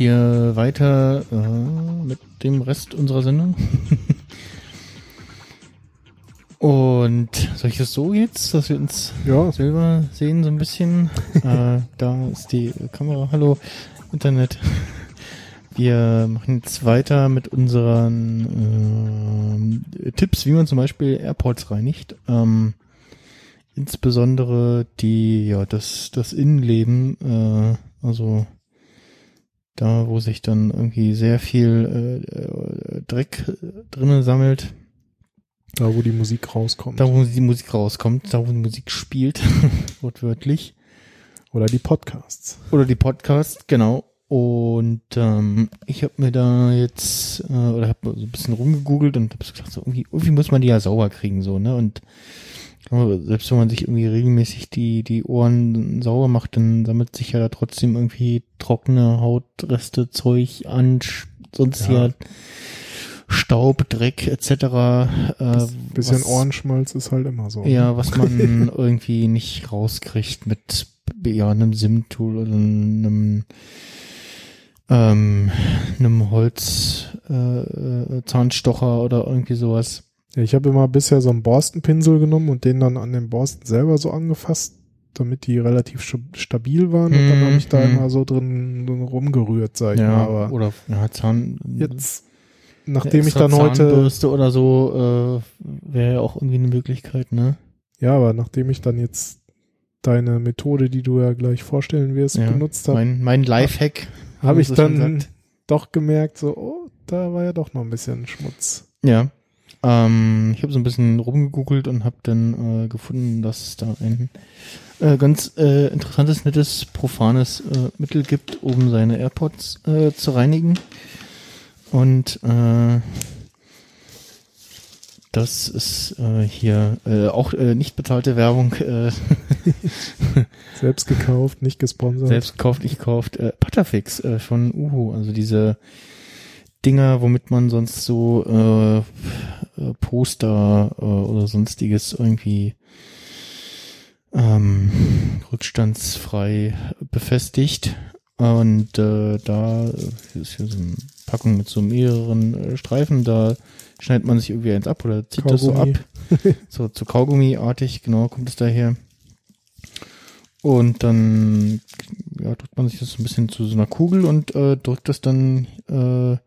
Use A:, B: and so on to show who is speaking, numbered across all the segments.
A: hier weiter äh, mit dem Rest unserer Sendung. Und soll ich das so jetzt, dass wir uns
B: Ja.
A: selber sehen, so ein bisschen? äh, da ist die Kamera. Hallo, Internet. Wir machen jetzt weiter mit unseren äh, Tipps, wie man zum Beispiel Airports reinigt. Ähm, insbesondere die, ja, das, das Innenleben, äh, also da, wo sich dann irgendwie sehr viel äh, äh, Dreck drinnen sammelt.
B: Da, wo die Musik rauskommt.
A: Da, wo die Musik rauskommt, da, wo die Musik spielt, wortwörtlich.
B: Oder die Podcasts.
A: Oder die Podcasts, genau. Und ähm, ich habe mir da jetzt, äh, oder habe so ein bisschen rumgegoogelt und habe so gedacht, so irgendwie, irgendwie muss man die ja sauber kriegen, so, ne? Und aber selbst wenn man sich irgendwie regelmäßig die, die Ohren sauber macht, dann sammelt sich ja da trotzdem irgendwie trockene Hautreste, Zeug an, sonst
B: Ja.
A: ja Staub, Dreck etc. Äh,
B: Bisschen
A: was-
B: Ohrenschmalz ist halt immer so.
A: ja, was man irgendwie nicht rauskriegt mit ja, einem SIM-Tool oder einem, ähm, einem Holz äh, äh, Zahnstocher oder irgendwie sowas.
B: Ja, ich habe immer bisher so einen Borstenpinsel genommen und den dann an den Borsten selber so angefasst, damit die relativ stabil waren. Und dann
A: Mhm,
B: habe ich da
A: mhm.
B: immer so drin, drin rumgerührt, sag ich
A: Ja,
B: mal. Aber
A: oder ja, Zahn.
B: jetzt, nachdem ich dann heute,
A: Zahnbürste oder so äh, wäre ja auch irgendwie eine Möglichkeit, ne?
B: ja, aber nachdem ich dann jetzt deine Methode, die du ja gleich vorstellen wirst,
A: Ja,
B: benutzt habe,
A: Mein, mein Lifehack.
B: habe
A: man
B: ich dann doch gemerkt, so, oh, da war ja doch noch ein bisschen Schmutz.
A: Ja. Ähm, ich habe so ein bisschen rumgegoogelt und habe dann äh, gefunden, dass es da ein äh, ganz äh, interessantes, nettes, profanes äh, Mittel gibt, um seine AirPods äh, zu reinigen. Und äh, das ist hier auch nicht bezahlte Werbung,
B: Selbst gekauft, nicht gesponsert.
A: selbst gekauft, nicht gekauft. Patafix von Uhu, also diese Dinger, womit man sonst so äh, äh, Poster äh, oder sonstiges irgendwie ähm, rückstandsfrei befestigt. Und äh, da ist hier so eine Packung mit so mehreren äh, Streifen, da schneidet man sich irgendwie eins ab oder zieht das so ab.
B: Kaugummi.
A: So, so Kaugummiartig, genau, kommt es daher. Und dann ja, drückt man sich das ein bisschen zu so einer Kugel und äh, drückt das dann äh,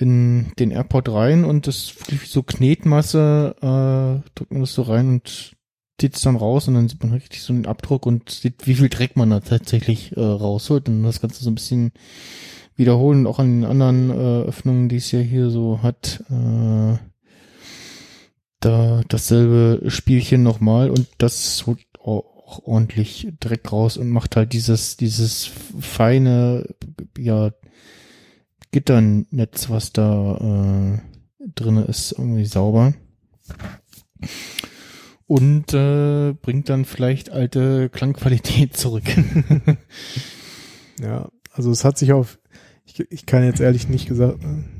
A: in den AirPod rein und das so Knetmasse, äh, drückt man das so rein und zieht es dann raus und dann sieht man richtig so den Abdruck und sieht, wie viel Dreck man da tatsächlich äh, rausholt und das Ganze so ein bisschen wiederholen, auch an den anderen äh, Öffnungen, die es ja hier so hat. Äh, da dasselbe Spielchen nochmal und das holt auch ordentlich Dreck raus und macht halt dieses, dieses feine, ja, Gitternetz, was da äh, drinne ist, irgendwie sauber. Und äh, bringt dann vielleicht alte Klangqualität zurück.
B: Ja, also es hat sich auf, ich, ich kann jetzt ehrlich nicht gesagt,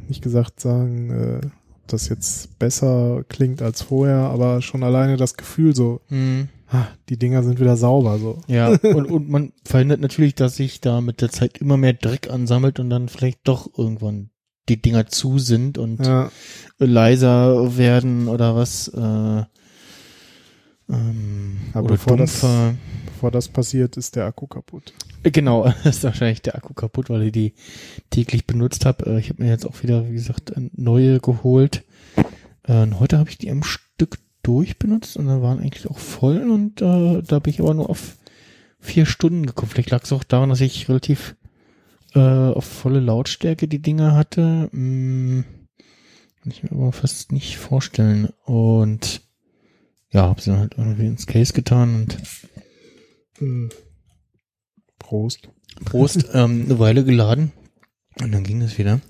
B: nicht gesagt sagen, äh, ob das jetzt besser klingt als vorher, aber schon alleine das Gefühl so,
A: hm.
B: Ah, die Dinger sind wieder sauber so.
A: Ja, und, und man verhindert natürlich, dass sich da mit der Zeit immer mehr Dreck ansammelt und dann vielleicht doch irgendwann die Dinger zu sind und
B: Ja,
A: leiser werden oder was. Äh, ähm,
B: Aber
A: oder
B: bevor das- bevor das passiert, ist der Akku kaputt.
A: Äh, Genau, ist wahrscheinlich der Akku kaputt, weil ich die täglich benutzt habe. Äh, Ich habe mir jetzt auch wieder, wie gesagt, neue geholt. Äh, und heute habe ich die am Stück durchbenutzt und dann waren eigentlich auch voll und äh, da bin ich aber nur auf vier Stunden gekommen. Vielleicht lag es auch daran, dass ich relativ äh, auf volle Lautstärke die Dinger hatte. Hm, kann ich mir aber fast nicht vorstellen. Und ja, habe sie dann halt irgendwie ins Case getan und
B: Prost.
A: Prost, ähm, eine Weile geladen und dann ging es wieder.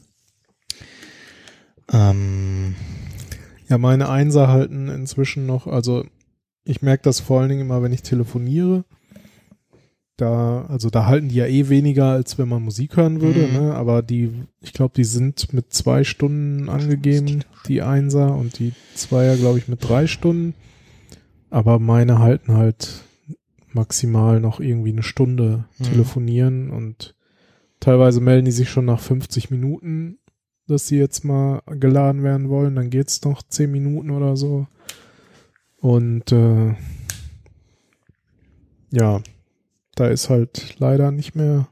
A: Ähm,
B: Ja, meine Einser halten inzwischen noch, also ich merke das vor allen Dingen immer, wenn ich telefoniere. Da, also da halten die ja eh weniger, als wenn man Musik hören würde,
A: Mhm.
B: ne? Aber die, ich glaube, die sind mit zwei Stunden angegeben, die Einser und die Zweier, glaube ich, mit drei Stunden. Aber meine halten halt maximal noch irgendwie eine Stunde
A: Mhm.
B: telefonieren und Teilweise melden die sich schon nach 50 Minuten, dass sie jetzt mal geladen werden wollen. Dann geht's noch 10 Minuten oder so. Und äh, ja, da ist halt leider nicht mehr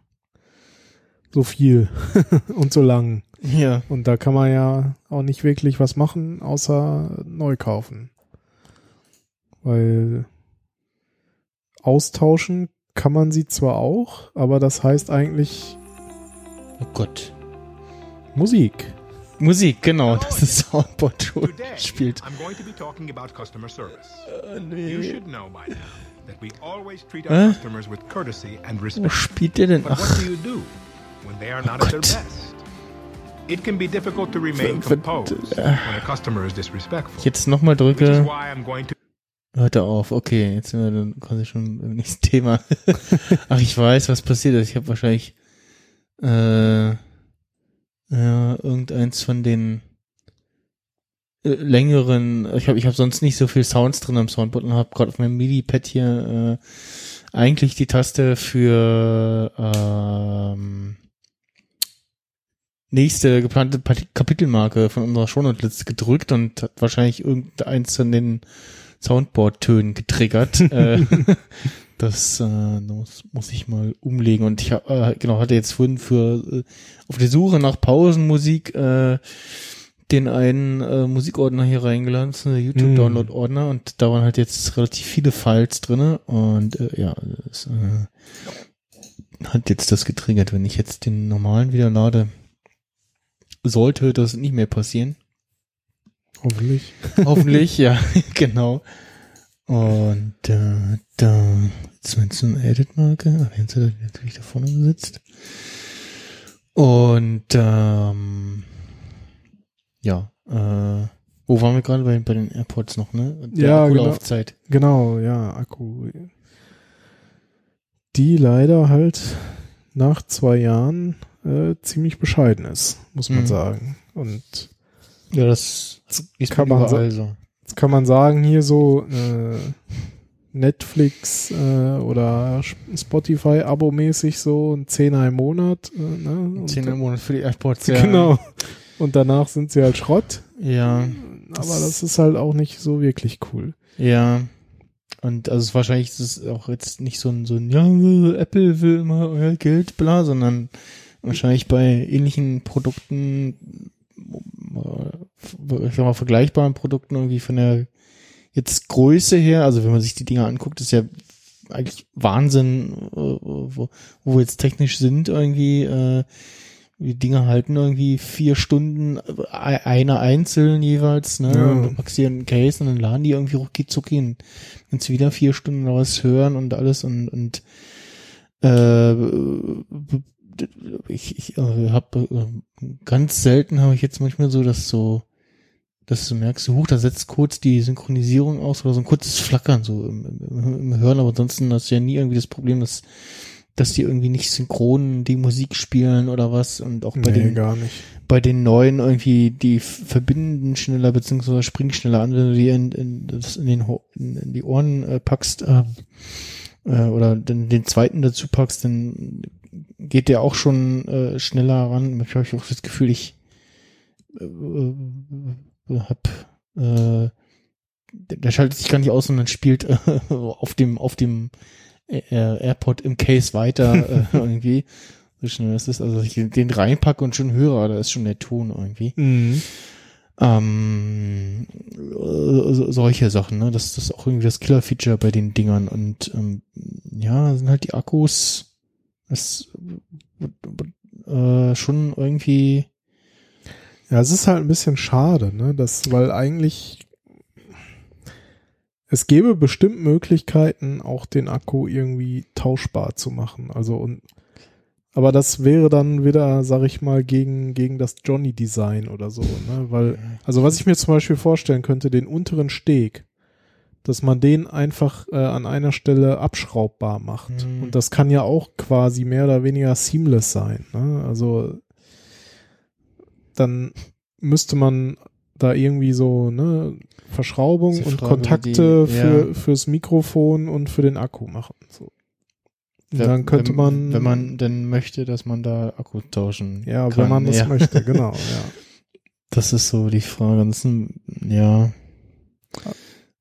B: so viel und so lang.
A: Ja.
B: Und da kann man ja auch nicht wirklich was machen, außer neu kaufen. Weil austauschen kann man sie zwar auch, aber das heißt eigentlich
A: Oh Gott.
B: Musik.
A: Musik, genau, das ist Soundboard spielt.
C: I'm going to be talking about customer service.
A: Äh,
C: You
A: nee.
C: should know by now that we always treat
A: Äh?
C: our customers with courtesy and
A: Wo
C: respect.
A: spielt der denn? Ach,
C: what do you do when they are not at their
A: Gott.
C: best? It can be difficult to remain composed
A: äh.
C: when a customer is disrespectful.
A: jetzt nochmal drücke.
C: why I'm going to
A: Hört er auf. Okay, jetzt sind wir dann quasi schon im nächsten Thema. Ach, ich weiß, was passiert ist. Ich habe wahrscheinlich äh, ja, irgendeins von den äh, längeren, ich habe ich hab sonst nicht so viel Sounds drin am Soundboard und habe gerade auf meinem MIDI-Pad hier äh, eigentlich die Taste für ähm, nächste geplante Kapitelmarke von unserer Shownote-Liste gedrückt und hat wahrscheinlich irgendeins von den Soundboard-Tönen getriggert. äh, das äh, muss, muss ich mal umlegen. Und ich äh, genau hatte jetzt vorhin für äh, auf der Suche nach Pausenmusik äh, den einen äh, Musikordner hier reingeladen, das ist ein YouTube-Download-Ordner und da waren halt jetzt relativ viele Files drinne und äh, ja, das äh, hat jetzt das getriggert. Wenn ich jetzt den normalen wieder lade, sollte das nicht mehr passieren.
B: Hoffentlich.
A: Hoffentlich, ja, genau. Und äh, da, jetzt meinst du eine Edit-Marke, aber jetzt hat er natürlich da vorne gesetzt. Und ähm, ja, äh, wo waren wir gerade bei, bei den AirPods noch, ne? Der
B: Ja, genau.
A: Akkulaufzeit.
B: Genau, ja, Akku. Die leider halt nach zwei Jahren äh, ziemlich bescheiden ist, muss man
A: Mhm.
B: sagen. Und
A: Ja, das ist
B: Kann
A: kann
B: man
A: überall so.
B: Kann man sagen, hier so äh, Netflix äh, oder Spotify-Abo-mäßig so ein Zehner im Monat. Äh, ne? Und
A: Zehn
B: dann-
A: im Monat für die AirPods,
B: Genau. Und danach sind sie halt Schrott.
A: Ja,
B: Aber das ist halt auch nicht so wirklich cool.
A: ja. Und also es wahrscheinlich ist es auch jetzt nicht so ein, so ein, ja, Apple will immer euer Geld, bla, sondern wahrscheinlich bei ähnlichen Produkten, ich sag mal, vergleichbaren Produkten irgendwie von der jetzt Größe her, also wenn man sich die Dinger anguckt, ist ja eigentlich Wahnsinn, äh, wo, wo wir jetzt technisch sind irgendwie, äh, die Dinger halten irgendwie vier Stunden, äh, einer einzeln jeweils, ne?
B: Ja.
A: Und du packst hier einen Case und dann laden die irgendwie rucki zucki und kannst wieder vier Stunden oder was hören und alles und, und äh, ich, ich äh, habe äh, ganz selten habe ich jetzt manchmal so, dass so, dass du merkst, huch, da setzt kurz die Synchronisierung aus oder so ein kurzes Flackern so im, im, im Hören, aber ansonsten hast du ja nie irgendwie das Problem, dass dass die irgendwie nicht synchron die Musik spielen oder was und auch bei
B: nee,
A: den
B: gar nicht.
A: bei den neuen irgendwie die verbinden schneller beziehungsweise springen schneller an, wenn du die in, in, das in, den, in, in die Ohren äh, packst äh, äh, oder den, den zweiten dazu packst, dann geht der auch schon äh, schneller ran. Ich habe auch das Gefühl, ich äh, äh, hab äh, der schaltet sich gar nicht aus, sondern spielt äh, auf dem auf dem äh, AirPod im Case weiter äh, irgendwie. So schnell ist es. Also ich den reinpacke und schon höre, da ist schon der Ton irgendwie.
B: Mhm.
A: Ähm, äh, so- solche Sachen, ne? Das, das ist auch irgendwie das Killer-Feature bei den Dingern. Und ähm, ja, sind halt die Akkus das äh, schon irgendwie
B: Ja, es ist halt ein bisschen schade, ne? Das, weil eigentlich es gäbe bestimmt Möglichkeiten, auch den Akku irgendwie tauschbar zu machen. Also und aber das wäre dann wieder, sag ich mal, gegen, gegen das Johnny-Design oder so, ne? Weil, also was ich mir zum Beispiel vorstellen könnte, den unteren Steg, dass man den einfach äh, an einer Stelle abschraubbar macht.
A: Mhm.
B: Und das kann ja auch quasi mehr oder weniger seamless sein. Ne? Also dann müsste man da irgendwie so ne Verschraubung
A: Ist die
B: und Kontakte
A: die-
B: für
A: ja.
B: fürs Mikrofon und für den Akku machen. So.
A: Wenn-
B: Dann könnte man-
A: Wenn man denn möchte, dass man da Akku tauschen
B: Ja,
A: kann.
B: wenn man das
A: ja.
B: möchte, genau, ja.
A: Das ist so die Frage. Ansonsten, ja.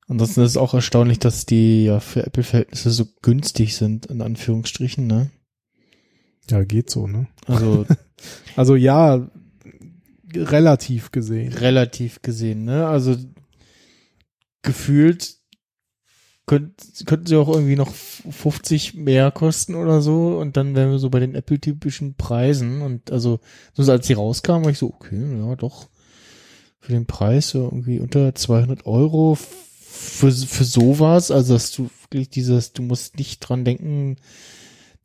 A: Ansonsten ist es auch erstaunlich, dass die ja für Apple-Verhältnisse so günstig sind, in Anführungsstrichen, ne?
B: Ja, geht so, ne?
A: Also
B: Also ja, relativ gesehen.
A: relativ gesehen, ne? Also gefühlt könnt, könnten sie auch irgendwie noch 50 mehr kosten oder so und dann wären wir so bei den Apple-typischen Preisen und also so als sie rauskamen, war ich so, okay, ja doch, für den Preis so irgendwie unter 200 Euro für, für sowas, also dass du wirklich dieses, du musst nicht dran denken,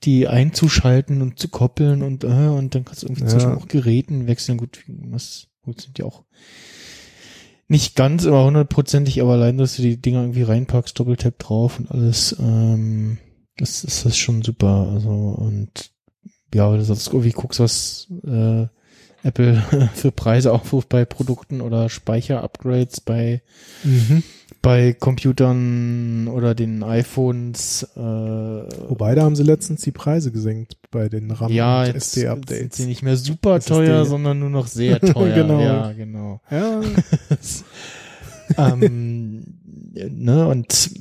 A: die einzuschalten und zu koppeln und äh, und dann kannst du irgendwie
B: Ja.
A: zwischen auch Geräten wechseln. Gut, das gut sind ja auch nicht ganz immer hundertprozentig, aber allein, dass du die Dinger irgendwie reinpackst, Doppeltap drauf und alles, ähm, das ist das schon super. Also und ja, wenn du sonst irgendwie guckst, was äh, Apple für Preise aufruft bei Produkten oder Speicher-Upgrades bei
B: Mhm.
A: Bei Computern oder den iPhones. Äh,
B: Wobei, da haben sie letztens die Preise gesenkt bei den RAM
A: ja,
B: und
A: jetzt sind
B: SD-Updates.
A: sie nicht mehr super
B: SSD.
A: teuer, sondern nur noch sehr teuer.
B: Genau.
A: Ja, genau.
B: Ja,
A: ähm, ne, und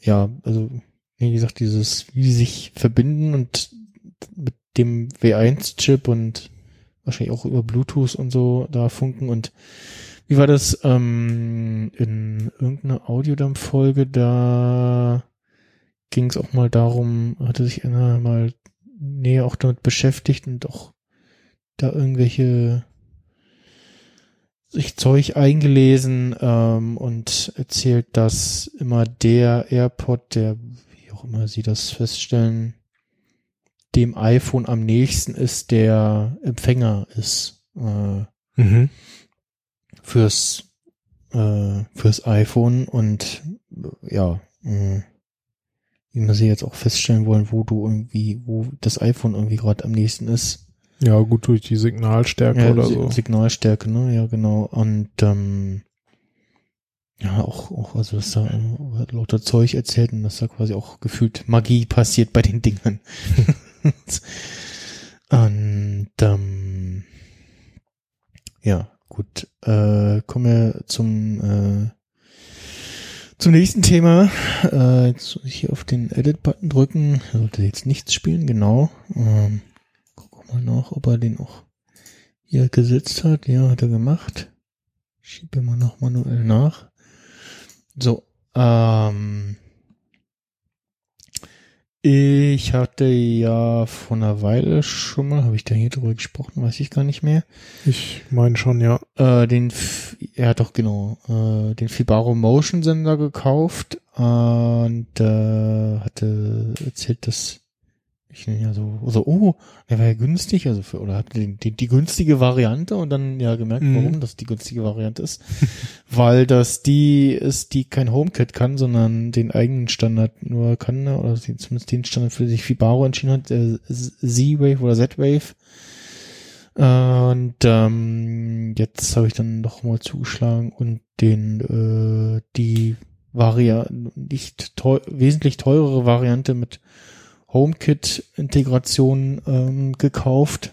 A: ja, also wie gesagt, dieses, wie sie sich verbinden und mit dem W1-Chip und wahrscheinlich auch über Bluetooth und so da funken und wie war das ähm, in irgendeiner Audiodump-Folge, da ging es auch mal darum, hatte sich einer mal näher auch damit beschäftigt und auch da irgendwelche sich Zeug eingelesen ähm, und erzählt, dass immer der AirPod, der, wie auch immer sie das feststellen, dem iPhone am nächsten ist, der Empfänger ist äh,
B: mhm.
A: Fürs äh, fürs iPhone und ja, äh, wie man sie jetzt auch feststellen wollen, wo du irgendwie, wo das iPhone irgendwie gerade am nächsten ist.
B: ja, gut durch die Signalstärke
A: Ja,
B: oder so.
A: Signalstärke, ne? Ja, genau. Und ähm, ja, auch, auch, also dass da äh, lauter Zeug erzählt und dass da quasi auch gefühlt Magie passiert bei den Dingern. und ähm, ja, gut. Äh, kommen wir zum äh, zum nächsten Thema. Äh, jetzt muss ich hier auf den Edit-Button drücken. Er sollte jetzt nichts spielen, genau. Ähm, guck mal nach, ob er den auch hier gesetzt hat. Ja, hat er gemacht. Schiebe mal noch manuell nach. So, ähm, ich hatte ja vor einer Weile schon mal, habe ich da hier drüber gesprochen, weiß ich gar nicht mehr.
B: Ich meine schon, ja.
A: Äh, den, ja doch genau, äh, den Fibaro Motion Sender gekauft und äh, hatte erzählt, dass ich ja so, so, oh, der war ja günstig, also für, oder hatte die, die, die günstige Variante und dann ja gemerkt,
B: Mhm.
A: warum das die günstige Variante ist. Weil das die ist, die kein HomeKit kann, sondern den eigenen Standard nur kann, ne, oder zumindest den Standard, für den sich Fibaro entschieden hat, der Z-Wave oder Z-Wave. Und ähm, jetzt habe ich dann noch mal zugeschlagen und den äh, die Varia nicht teu wesentlich teurere Variante mit HomeKit-Integration ähm, gekauft.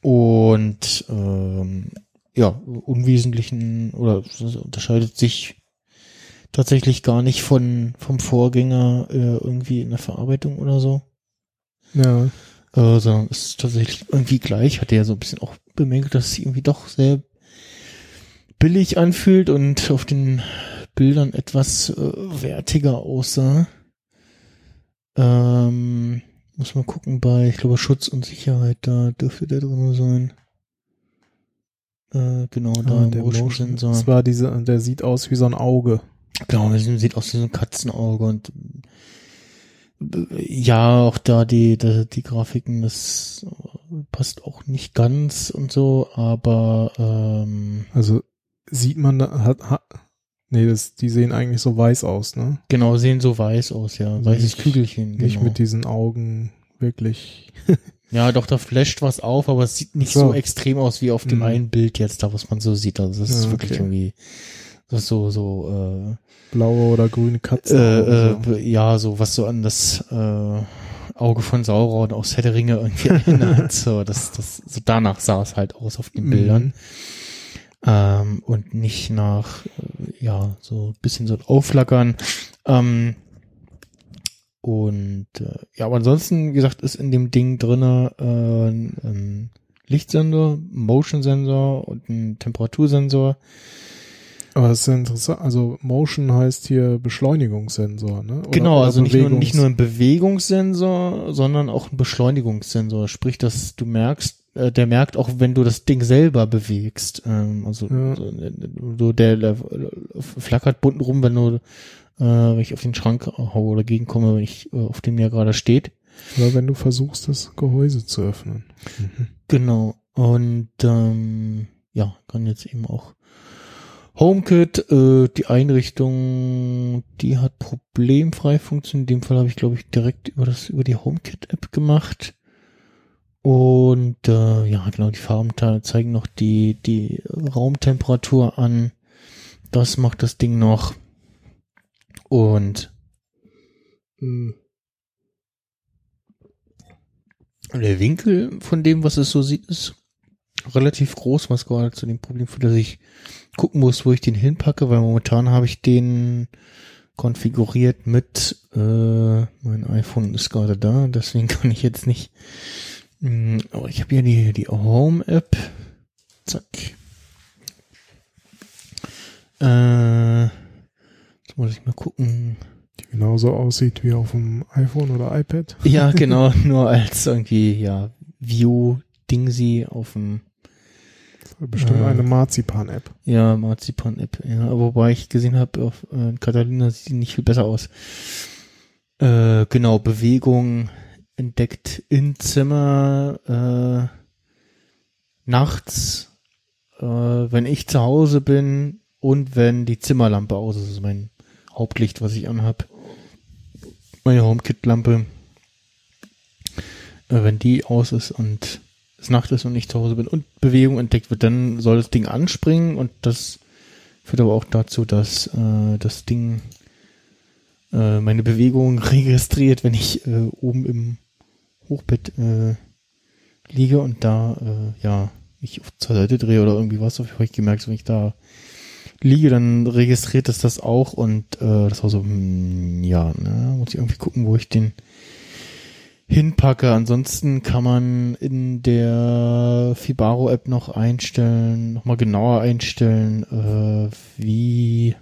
A: Und ähm, ja, unwesentlichen oder unterscheidet sich tatsächlich gar nicht von vom Vorgänger äh, irgendwie in der Verarbeitung oder so
B: Ja.
A: äh, sondern ist tatsächlich irgendwie gleich. Hat er ja so ein bisschen auch bemängelt, dass es sich irgendwie doch sehr billig anfühlt und auf den Bildern etwas äh, wertiger aussah. Ähm, muss man gucken bei, ich glaube, Schutz und Sicherheit, da dürfte der drin sein. Äh, genau, da
B: Ah, der
A: Motion. Sensor.
B: Das war diese, der sieht aus wie so ein Auge.
A: Genau, das sieht aus wie so ein Katzenauge und äh, ja, auch da die, die, die Grafiken, das passt auch nicht ganz und so, aber ähm,
B: Also sieht man da, hat, hat nee, das, die sehen eigentlich so weiß aus, ne?
A: genau, sehen so weiß aus, ja. Weißes
B: nicht-
A: Kügelchen, genau.
B: Nicht mit diesen Augen wirklich.
A: ja, doch, da flasht was auf, aber es sieht nicht
B: So.
A: so extrem aus wie auf dem
B: Mhm.
A: einen Bild jetzt, da was man so sieht. Also das ist
B: Ja,
A: wirklich
B: okay.
A: irgendwie Das so, so,
B: Blaue oder grüne
A: äh,
B: Katze.
A: äh,
B: oder so.
A: äh, ja, so was so an das äh, Auge von Sauron aus Herr der Ringe irgendwie erinnert. so, das, das, so danach sah es halt aus auf den Bildern.
B: Mhm.
A: Ähm, und nicht nach, äh, ja, so ein bisschen so ein Aufflackern. Ähm, und äh, ja, aber ansonsten, wie gesagt, ist in dem Ding drinne äh, ein, ein Lichtsensor, Motion-Sensor und ein Temperatursensor.
B: Aber das ist ja interessant. Also Motion heißt hier Beschleunigungssensor, ne? Oder-
A: genau, also nicht nur, nicht nur ein Bewegungssensor, sondern auch ein Beschleunigungssensor. Sprich, dass du merkst, der merkt auch, wenn du das Ding selber bewegst. Ähm, also
B: Ja.
A: so, äh, du, der, der flackert bunten rum, wenn du, äh, wenn ich auf den Schrank haue oder gegenkomme, wenn ich, äh, auf dem der gerade steht.
B: Oder wenn du versuchst, das Gehäuse zu öffnen. Mhm.
A: Genau. Und ähm, ja, kann jetzt eben auch HomeKit, äh, die Einrichtung, die hat problemfrei funktioniert. In dem Fall habe ich, glaube ich, direkt über das über die HomeKit-App gemacht. Und äh, ja, genau, die Farben te- zeigen noch die, die Raumtemperatur an. Das macht das Ding noch. Und
B: Mhm.
A: Der Winkel von dem, was es so sieht, ist relativ groß, was gerade zu dem Problem führt, dass ich gucken muss, wo ich den hinpacke, weil momentan habe ich den konfiguriert mit, äh, mein iPhone ist gerade da, deswegen kann ich jetzt nicht, mh, aber ich habe hier die, die Home-App, zack. Äh, jetzt muss ich mal gucken,
B: Die genauso aussieht wie auf dem iPhone oder iPad.
A: Ja, genau, nur als irgendwie, ja, View-Dingsy auf dem,
B: Bestimmt
A: Ah.
B: eine Marzipan-App.
A: ja, Marzipan-App, ja, wobei ich gesehen habe, auf äh, Catalina sieht die nicht viel besser aus. Äh, genau, Bewegung entdeckt in Zimmer, äh, nachts, äh, wenn ich zu Hause bin und wenn die Zimmerlampe aus ist, das ist mein Hauptlicht, was ich anhab. Meine HomeKit-Lampe. Äh, wenn die aus ist und es Nacht ist und ich zu Hause bin und Bewegung entdeckt wird, dann soll das Ding anspringen und das führt aber auch dazu, dass äh, das Ding äh, meine Bewegung registriert, wenn ich äh, oben im Hochbett äh, liege und da äh, ja mich zur Seite drehe oder irgendwie was, auf habe ich gemerkt, wenn ich da liege, dann registriert es das auch und äh, das war so, hm, ja, ne, muss ich irgendwie gucken, wo ich den hinpacke. Ansonsten kann man in der Fibaro-App noch einstellen, nochmal genauer einstellen, äh, wie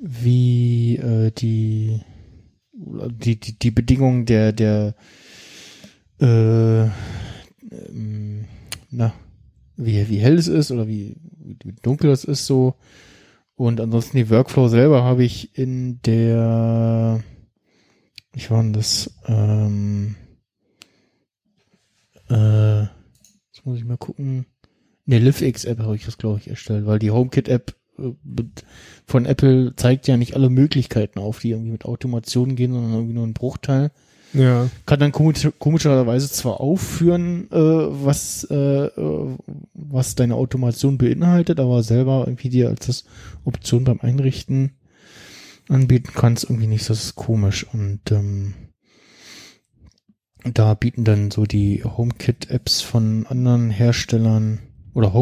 A: wie äh, die die die die Bedingungen der der äh, ähm, na wie wie hell es ist oder wie wie dunkel es ist so. Und ansonsten die Workflow selber habe ich in der ich war denn das ähm, äh, jetzt muss ich mal gucken. In der LiveX App habe ich das glaube ich erstellt weil die HomeKit App äh, von Apple zeigt ja nicht alle Möglichkeiten auf, die irgendwie mit Automation gehen, sondern irgendwie nur einen Bruchteil.
B: Ja.
A: Kann dann komisch, komischerweise zwar aufführen, äh, was, äh, äh, was deine Automation beinhaltet, aber selber irgendwie dir als das Option beim Einrichten anbieten kannst, irgendwie nicht. Das ist komisch. Und ähm, da bieten dann so die HomeKit-Apps von anderen Herstellern oder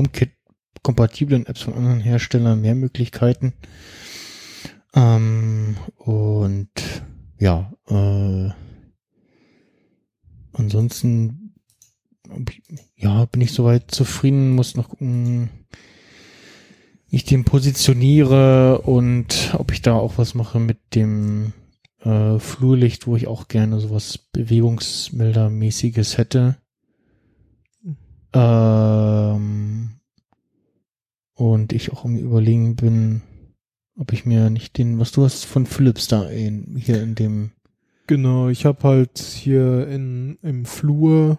A: HomeKit-kompatiblen Apps von anderen Herstellern mehr Möglichkeiten. Ähm, und ja, äh, ansonsten ja, bin ich soweit zufrieden, muss noch gucken, wie ich den positioniere und ob ich da auch was mache mit dem äh, Flurlicht, wo ich auch gerne sowas Bewegungsmeldermäßiges hätte. Ähm, und ich auch am überlegen bin, ob ich mir nicht den, was du hast von Philips da in, hier in dem
B: Genau, ich habe halt hier in, im Flur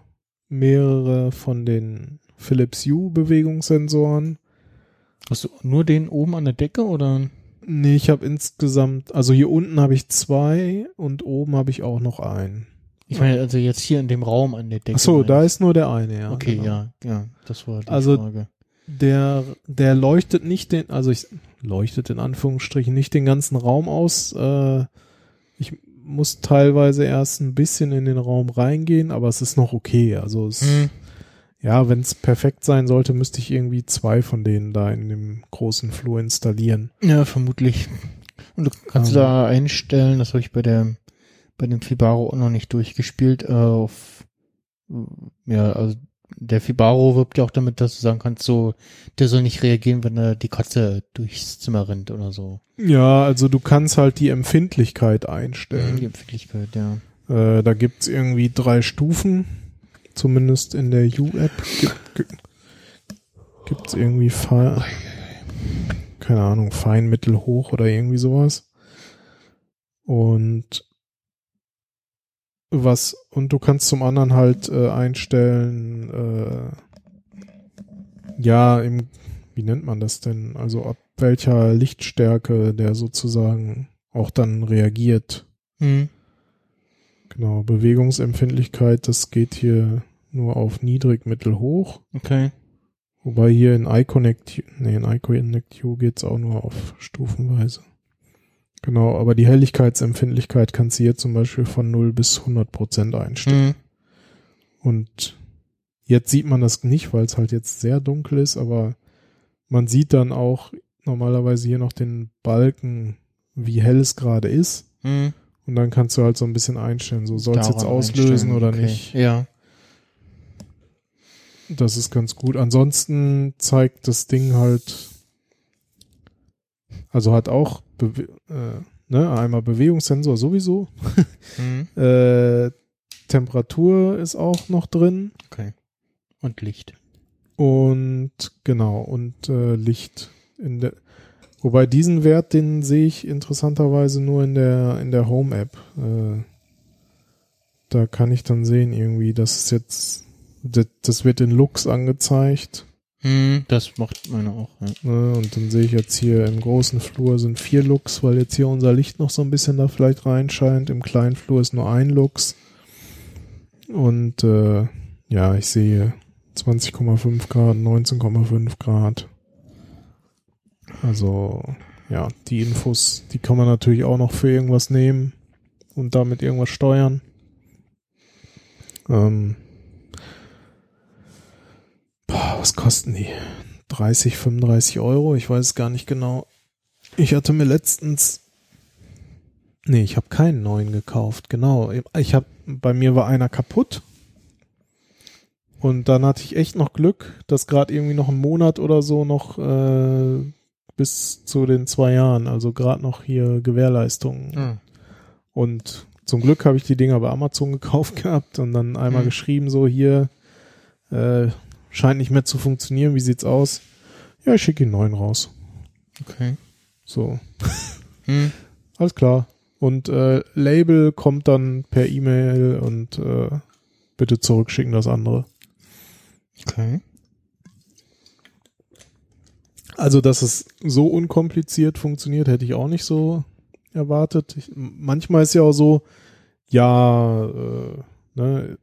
B: mehrere von den Philips Hue Bewegungssensoren.
A: Hast du nur den oben an der Decke oder?
B: Nee, ich habe insgesamt, also hier unten habe ich zwei und oben habe ich auch noch einen.
A: Ich meine, also jetzt hier in dem Raum an der Decke.
B: Ach so, da ist nur der eine, ja.
A: Okay,
B: genau.
A: ja, ja, das war die
B: Also-
A: Frage.
B: Der, der leuchtet nicht den, also ich, leuchtet in Anführungsstrichen nicht den ganzen Raum aus. Äh, ich muss teilweise erst ein bisschen in den Raum reingehen, aber es ist noch okay. Also es,
A: Hm.
B: ja, wenn es perfekt sein sollte, müsste ich irgendwie zwei von denen da in dem großen Flur installieren.
A: Ja, vermutlich. Und du kannst
B: Ähm.
A: da einstellen, das habe ich bei der bei dem Fibaro auch noch nicht durchgespielt, äh, auf ja, also der Fibaro wirbt ja auch damit, dass du sagen kannst, so, der soll nicht reagieren, wenn da die Katze durchs Zimmer rennt oder so.
B: Ja, also du kannst halt die Empfindlichkeit
A: Die
B: einstellen.
A: Empfindlichkeit, ja.
B: Äh, da gibt's irgendwie drei Stufen, zumindest in der U-App. Gibt, gibt, gibt's irgendwie Fe keine Ahnung, fein, mittel, hoch oder irgendwie sowas. Und was, und du kannst zum anderen halt äh, einstellen, äh, ja, im, wie nennt man das denn? Also ab welcher Lichtstärke der sozusagen auch dann reagiert.
A: Hm.
B: Genau, Bewegungsempfindlichkeit, das geht hier nur auf niedrig, mittel, hoch.
A: Okay.
B: Wobei hier in iConnect, nee, in iConnect U geht's auch nur auf stufenweise. Genau, aber die Helligkeitsempfindlichkeit kannst du hier zum Beispiel von 0 bis 100 Prozent einstellen.
A: Hm.
B: Und jetzt sieht man das nicht, weil es halt jetzt sehr dunkel ist, aber man sieht dann auch normalerweise hier noch den Balken, wie hell es gerade ist.
A: Hm.
B: Und dann kannst du halt so ein bisschen einstellen, so soll es jetzt auslösen oder
A: okay.
B: nicht.
A: Ja.
B: Das ist ganz gut. Ansonsten zeigt das Ding halt, also hat auch äh, ne, einmal Bewegungssensor sowieso.
A: Hm.
B: Äh, Temperatur ist auch noch drin
A: Okay. Und Licht.
B: und genau und äh, Licht in der. Wobei diesen Wert, den sehe ich interessanterweise nur in der in der Home App. Äh, da kann ich dann sehen irgendwie, dass es jetzt das, das wird in Lux angezeigt.
A: Hm. Das macht meine auch. Ja.
B: Ne, und dann sehe ich jetzt hier im großen Flur sind vier Lux, weil jetzt hier unser Licht noch so ein bisschen da vielleicht reinscheint. Im kleinen Flur ist nur ein Lux. Und äh, ja, ich sehe 20,5 Grad, 19,5 Grad. Also ja, die Infos, die kann man natürlich auch noch für irgendwas nehmen und damit irgendwas steuern. Ähm, was kosten die? 30, 35 Euro, ich weiß es gar nicht genau. Ich hatte mir letztens, nee, ich habe keinen neuen gekauft, genau. Ich habe, bei mir war einer kaputt. Und dann hatte ich echt noch Glück, dass gerade irgendwie noch ein Monat oder so noch äh, bis zu den zwei Jahren, also gerade noch hier Gewährleistung.
A: Ah.
B: Und zum Glück habe ich die Dinger bei Amazon gekauft gehabt und dann einmal
A: Mhm.
B: geschrieben, so hier, äh, scheint nicht mehr zu funktionieren, wie sieht's aus? Ja, ich schicke ihn neuen raus.
A: Okay.
B: So,
A: Hm.
B: alles klar. Und äh, Label kommt dann per E-Mail und äh, bitte zurückschicken das andere.
A: Okay.
B: Also, dass es so unkompliziert funktioniert, hätte ich auch nicht so erwartet. Ich, manchmal ist ja auch so, ja, äh, ne,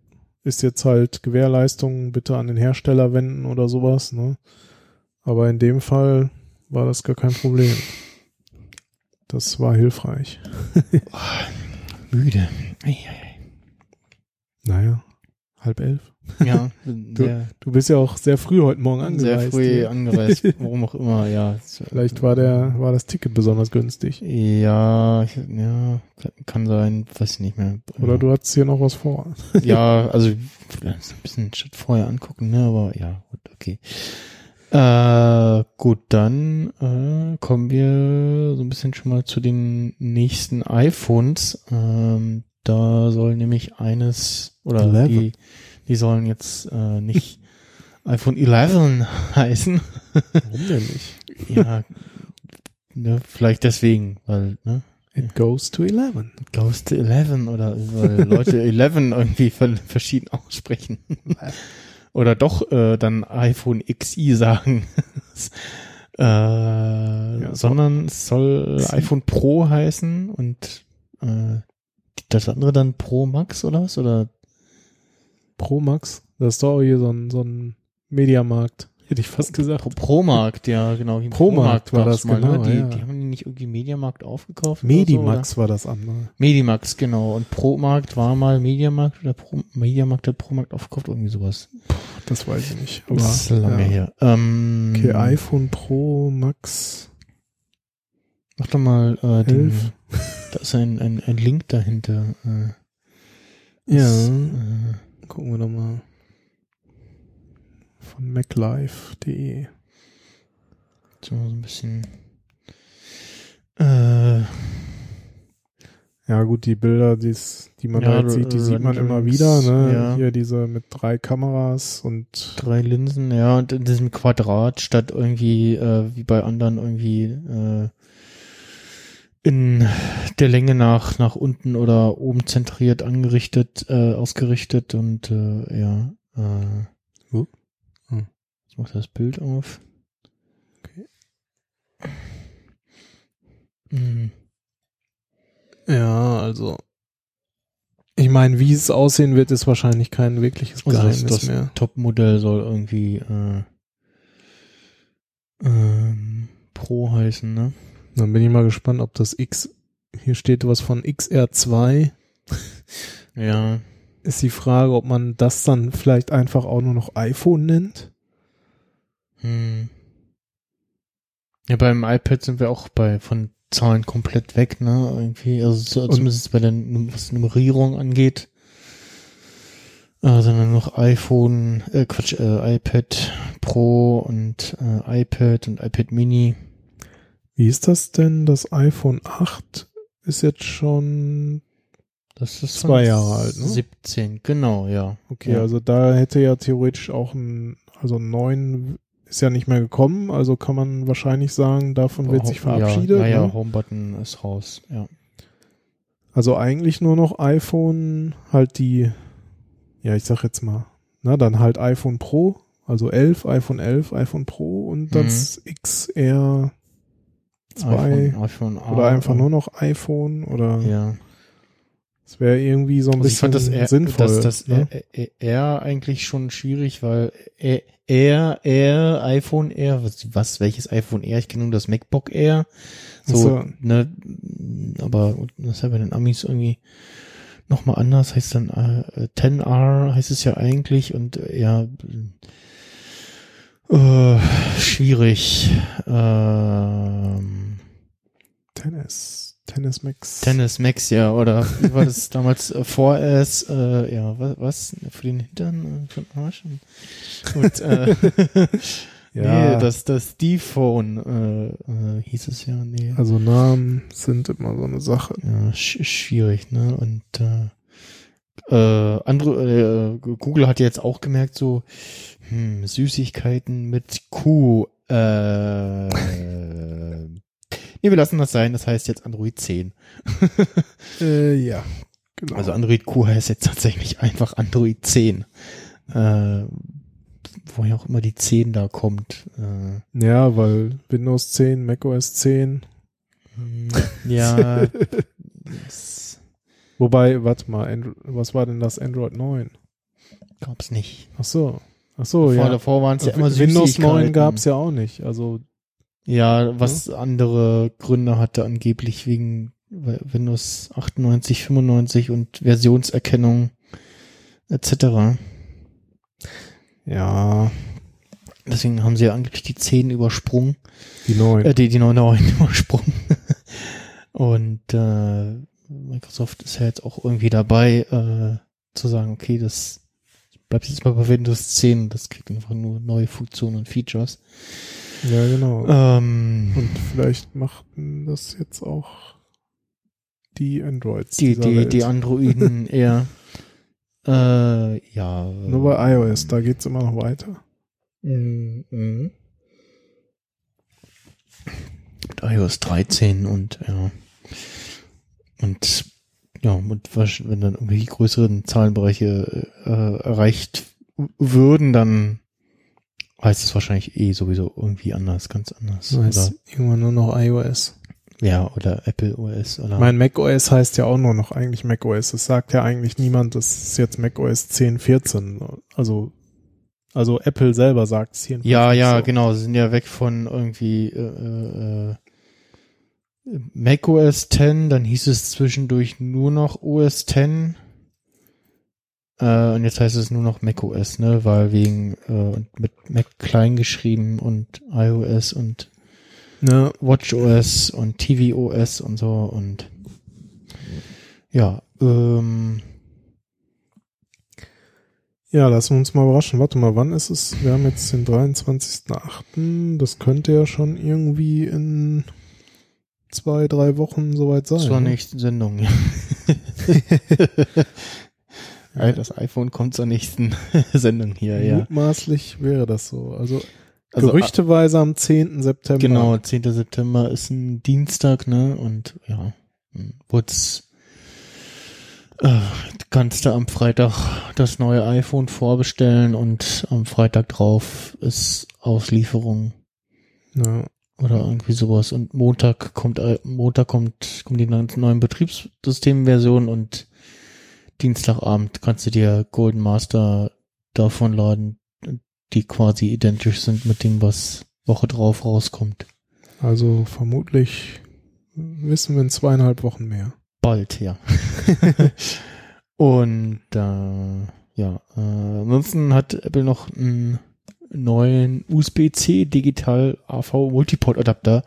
B: ist jetzt halt Gewährleistung, bitte an den Hersteller wenden oder sowas, ne? Aber in dem Fall war das gar kein Problem. Das war hilfreich.
A: Müde. Eieiei.
B: Naja, halb elf.
A: Ja, sehr,
B: Du bist ja auch sehr früh heute Morgen
A: sehr
B: angereist.
A: früh
B: hier.
A: angereist. Warum auch immer, ja.
B: Vielleicht war der, war das Ticket besonders günstig.
A: Ja, ja, kann sein, weiß ich nicht mehr.
B: Oder du hattest hier noch was vor.
A: Ja, also vielleicht ein bisschen Schritt vorher angucken, ne, aber ja, gut, okay. Äh, gut, dann äh, kommen wir so ein bisschen schon mal zu den nächsten iPhones. Ähm, da soll nämlich eines oder
B: 11.
A: die die sollen jetzt äh, nicht iPhone 11 heißen.
B: Warum denn nicht?
A: ja, ne, vielleicht deswegen, weil ne,
B: It goes to 11.
A: Goes to 11 oder weil Leute 11 irgendwie ver verschieden aussprechen. oder doch äh, dann iPhone XI sagen. äh,
B: so.
A: sondern es soll
B: Sie-
A: iPhone Pro heißen und äh, das andere dann Pro Max oder was? Oder
B: Pro Max. Das ist doch hier so ein, so ein Mediamarkt. Hätte ich fast gesagt.
A: Pro, Promarkt, ja, genau.
B: Promarkt war
A: gab's
B: das, genau,
A: Die,
B: ja.
A: die haben nicht irgendwie Mediamarkt aufgekauft? oder so,
B: Medimax war das andere.
A: Medimax, genau. Und Promarkt war mal Mediamarkt oder Pro, Mediamarkt hat Promarkt aufgekauft, irgendwie sowas.
B: Das weiß ich nicht. Aber,
A: das ist lange
B: ja.
A: her. Ähm,
B: Okay, iPhone Pro Max
A: Mach doch mal äh, den,
B: 11.
A: da ist ein, ein, ein Link dahinter. Äh,
B: Ja,
A: das, äh,
B: gucken wir doch mal. Von maclife.de.
A: so ein bisschen. Äh,
B: Ja, gut, die Bilder, die's, die man
A: Ja,
B: halt sieht, die sieht man immer wieder, ne?
A: ja.
B: Hier diese mit drei Kameras und
A: drei Linsen, ja, und in diesem Quadrat statt irgendwie, äh, wie bei anderen irgendwie, äh, in der Länge nach, nach unten oder oben zentriert angerichtet, äh, ausgerichtet und, äh, ja, äh,
B: Oh. Hm.
A: ich mach das Bild auf.
B: Okay.
A: Mhm.
B: ja, also ich meine, wie es aussehen wird, ist wahrscheinlich kein wirkliches
A: Also das,
B: Geheimnis
A: das
B: mehr.
A: Top-Modell soll irgendwie äh, ähm, Pro heißen, ne?
B: Dann bin ich mal gespannt, ob das X, hier steht was von XR2.
A: Ja.
B: Ist die Frage, ob man das dann vielleicht einfach auch nur noch iPhone nennt.
A: Hm. Ja, beim iPad sind wir auch bei von Zahlen komplett weg, ne? Irgendwie, also zumindest bei der was Nummerierung angeht. Äh, sondern noch iPhone, äh, Quatsch, äh, iPad Pro und äh, iPad und iPad Mini.
B: Wie ist das denn? Das iPhone 8 ist jetzt schon,
A: Das ist
B: Zwei Jahre alt, ne?
A: 17, genau, ja.
B: okay,
A: Ja.
B: also da hätte ja theoretisch auch ein, also ein neun ist ja nicht mehr gekommen, also kann man wahrscheinlich sagen, davon wird sich verabschiedet.
A: Ja, ja, ja
B: ne?
A: Homebutton ist raus, ja.
B: Also eigentlich nur noch iPhone, halt die, ja, ich sag jetzt mal, na, dann halt iPhone Pro, also 11, iPhone 11, iPhone Pro und
A: Mhm.
B: das XR 2
A: iPhone, iPhone A,
B: oder einfach nur noch iPhone oder
A: Ja.
B: es wäre irgendwie so ein
A: Also ich
B: bisschen
A: fand das, R,
B: sinnvoll.
A: das, das
B: ne?
A: R, R, eigentlich schon schwierig, weil R, R, R, iPhone R, was, was, welches iPhone R? Ich kenne nur das MacBook Air. So,
B: so.
A: ne, aber das ist ja bei den Amis irgendwie nochmal anders, heißt dann äh, 10R heißt es ja eigentlich und äh, ja, äh, schwierig. Ähm,
B: Tennis, Tennis Max.
A: Tennis Max, ja, oder wie war das damals äh, 4S, äh, ja, was, was, für den Hintern, äh, für den Arsch? Und, äh,
B: Ja.
A: nee, das, das D-Phone, äh, äh, hieß es ja, nee.
B: Also Namen sind immer so eine Sache.
A: Ja, sch schwierig, ne, und, äh, äh, andere, äh, Google hat jetzt auch gemerkt, so, hm, Süßigkeiten mit Q, äh, wir lassen das sein, das heißt jetzt Android 10.
B: Äh, ja, genau.
A: Also Android Q heißt jetzt tatsächlich einfach Android 10. Äh, woher auch immer die 10 da kommt. Äh,
B: ja, weil Windows 10, macOS 10.
A: hm, ja, das
B: Wobei, warte mal, Andro was war denn das Android 9?
A: gab's nicht.
B: Ach so. Ach so, ja.
A: davor waren es ja immer
B: Windows 9
A: Süßigkeiten.
B: gab's ja auch nicht. Also
A: Ja, was andere Gründe hatte, angeblich wegen Windows 98, 95 und Versionserkennung etc.
B: ja,
A: Deswegen haben sie ja angeblich die 10 übersprungen.
B: die 9.
A: Äh, die, die 9 übersprungen. Und äh, Microsoft ist ja jetzt auch irgendwie dabei, äh, zu sagen, okay, das bleibt jetzt mal bei Windows 10, das kriegt einfach nur neue Funktionen und Features.
B: Ja, genau.
A: Ähm,
B: Und vielleicht machten das jetzt auch die Androids.
A: die, die,
B: Welt.
A: die Androiden eher äh, ja.
B: Nur bei iOS, da geht's immer noch weiter.
A: Mhm. Mit iOS 13 und ja. Und ja, und wenn dann irgendwelche größeren Zahlenbereiche äh, erreicht würden, dann heißt es wahrscheinlich eh sowieso irgendwie anders, ganz anders.
B: Das heißt
A: Oder,
B: irgendwann nur noch iOS.
A: ja, oder Apple OS oder
B: Mein macOS heißt ja auch nur noch eigentlich macOS. Es sagt ja eigentlich niemand, das ist jetzt macOS 10, 14. Also Also Apple selber sagt es hier.
A: Ja, ja,
B: so.
A: genau. Sie sind ja weg von irgendwie äh, äh, Mac OS 10, dann hieß es zwischendurch nur noch OS 10. Äh, und jetzt heißt es nur noch Mac OS, ne? Weil wegen äh, mit Mac klein geschrieben und iOS und
B: Ja,
A: Watch OS und TV OS und so und ja, ähm,
B: ja, lassen wir uns mal überraschen. Warte mal, wann ist es? Wir haben jetzt den 23.8. Das könnte ja schon irgendwie in zwei, drei Wochen soweit sein.
A: zur
B: ne?
A: nächsten Sendung. ja, das iPhone kommt zur nächsten Sendung hier, ja.
B: Mutmaßlich wäre das so. Also,
A: Also,
B: gerüchteweise am 10. September.
A: Genau, 10. September ist ein Dienstag, ne? Und ja, wurd's äh, kannst du am Freitag das neue iPhone vorbestellen und am Freitag drauf ist Auslieferung
B: Ja.
A: oder irgendwie sowas. Und Montag kommt äh, Montag kommt kommt die neuen neuen Betriebssystemversion und Dienstagabend kannst du dir Golden Master davon laden, die quasi identisch sind mit dem, was Woche drauf rauskommt.
B: Also vermutlich wissen wir in zweieinhalb Wochen mehr.
A: Bald, ja. Und äh, ja, äh, ansonsten hat Apple noch einen neuen USB-C Digital AV Multiport Adapter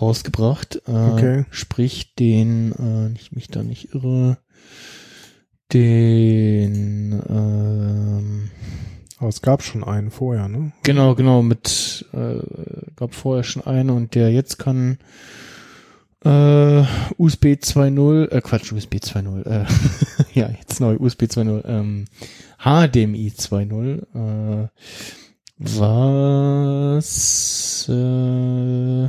A: rausgebracht. Äh,
B: Okay.
A: Sprich den, äh, ich mich da nicht irre, den ähm,
B: Aber es gab schon einen vorher, ne?
A: Genau, genau, mit, äh, gab vorher schon einen und der jetzt kann äh, USB 2.0, äh, Quatsch, USB 2.0, äh, ja, jetzt neu, USB 2.0, ähm, HDMI 2.0, äh, was äh,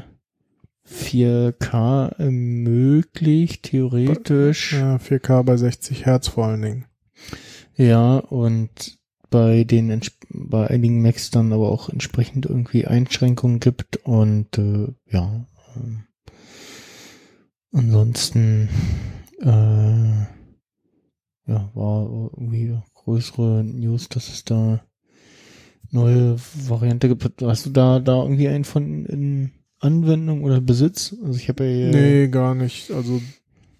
A: 4K ermöglicht, theoretisch.
B: Ja, 4K bei 60 Hertz vor allen Dingen.
A: Ja, und bei den bei einigen Macs dann aber auch entsprechend irgendwie Einschränkungen gibt und äh, ja. ähm, ansonsten äh, ja, war irgendwie größere News, dass es da neue Variante gibt. Hast du da da irgendwie einen von in Anwendung oder Besitz? Also ich habe ja hier,
B: Nee, gar nicht. Also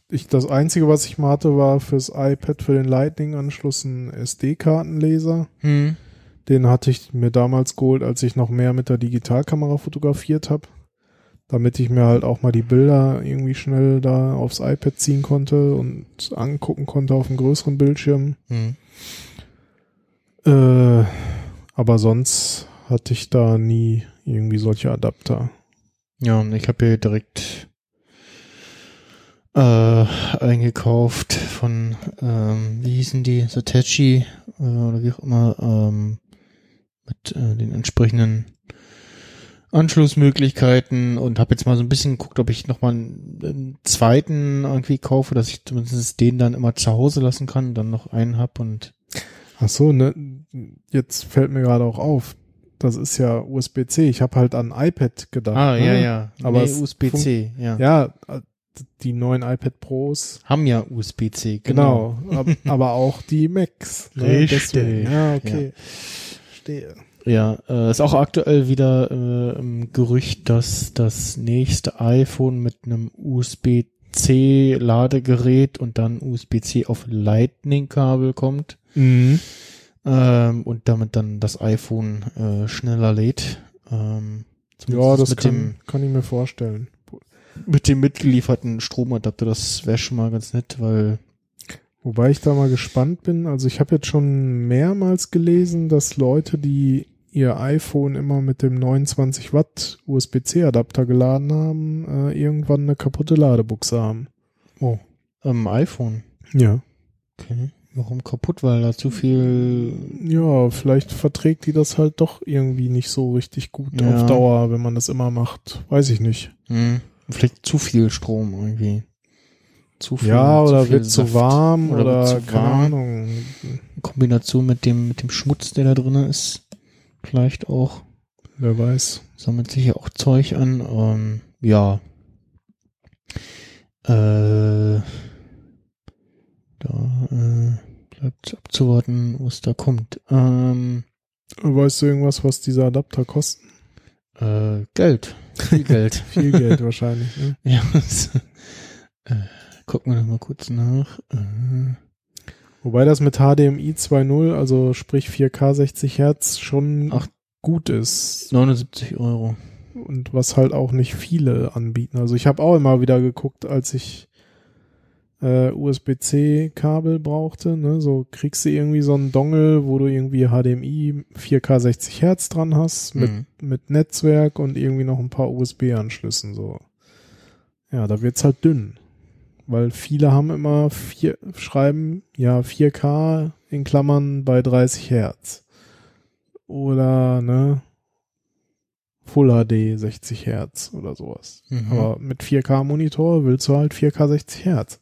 B: ich, das Einzige, was ich mal hatte, war fürs iPad für den Lightning-Anschluss ein SD-Kartenleser.
A: hm,
B: Den hatte ich mir damals geholt, als ich noch mehr mit der Digitalkamera fotografiert habe. Damit ich mir halt auch mal die Bilder irgendwie schnell da aufs iPad ziehen konnte und angucken konnte auf einem größeren Bildschirm.
A: hm.
B: Äh, aber sonst hatte ich da nie irgendwie solche Adapter.
A: Ja, und ich habe hier direkt äh, eingekauft von, ähm, wie hießen die, Satechi äh, oder wie auch immer, ähm, mit äh, den entsprechenden Anschlussmöglichkeiten und habe jetzt mal so ein bisschen geguckt, ob ich nochmal einen, zweiten irgendwie kaufe, dass ich zumindest den dann immer zu Hause lassen kann, dann noch einen hab und
B: Ach so, ne, jetzt fällt mir gerade auch auf. Das ist ja USB-C. Ich habe halt an iPad gedacht.
A: Ah,
B: ne?
A: ja, ja.
B: Aber
A: nee, USB-C, ja.
B: Ja, die neuen iPad Pros.
A: Haben ja USB-C,
B: Genau.
A: genau.
B: Ab- aber auch die Macs. ne?
A: Richtig.
B: Deswegen. Ja, okay. Stehe.
A: Ja, äh, ist auch aktuell wieder äh, im Gerücht, dass das nächste iPhone mit einem USB-C Ladegerät und dann USB-C auf Lightning-Kabel kommt
B: Mhm.
A: Ähm, und damit dann das iPhone äh, schneller lädt. Ähm,
B: Ja, das
A: mit
B: kann,
A: dem
B: kann ich mir vorstellen.
A: mit dem mitgelieferten Stromadapter. Das wäre schon mal ganz nett, weil
B: Wobei ich da mal gespannt bin. Also ich habe jetzt schon mehrmals gelesen, dass Leute, die ihr iPhone immer mit dem 29 Watt USB-C Adapter geladen haben, äh, irgendwann eine kaputte Ladebuchse haben.
A: oh, ähm, iPhone.
B: Ja.
A: Okay. Warum kaputt? Weil da zu viel
B: Ja, vielleicht verträgt die das halt doch irgendwie nicht so richtig gut
A: Ja.
B: auf Dauer, wenn man das immer macht. Weiß ich nicht.
A: Hm, vielleicht zu viel Strom irgendwie. Zu viel.
B: Ja,
A: zu
B: oder
A: viel
B: wird zu
A: Saft.
B: warm
A: Oder
B: oder,
A: zu
B: keine
A: warm.
B: Ahnung.
A: In Kombination mit dem, mit dem Schmutz, der da drin ist, vielleicht auch.
B: Wer weiß.
A: Sammelt sich ja auch Zeug an. Ähm, ja. Äh, da äh, bleibt abzuwarten, was da kommt. Ähm,
B: Weißt du irgendwas, was diese Adapter kosten?
A: Äh, Geld. Viel Geld.
B: Viel Geld wahrscheinlich. Ne?
A: ja. das- äh, gucken wir noch mal kurz nach. Äh,
B: Wobei das mit HDMI 2.0, also sprich 4K 60 Hertz, schon
A: Ach.
B: gut ist.
A: 79 Euro.
B: Und was halt auch nicht viele anbieten. Also ich habe auch immer wieder geguckt, als ich äh, USB-C-Kabel brauchte. Ne? So kriegst du irgendwie so einen Dongle, wo du irgendwie HDMI 4K 60 Hertz dran hast, mit,
A: Mhm.
B: mit Netzwerk und irgendwie noch ein paar USB-Anschlüssen. So. Ja, da wird's halt dünn. Weil viele haben immer vier, schreiben, ja, 4K in Klammern bei 30 Hertz. Oder, ne, Full HD 60 Hertz oder sowas.
A: Mhm.
B: Aber mit 4K Monitor willst du halt 4K 60 Hertz.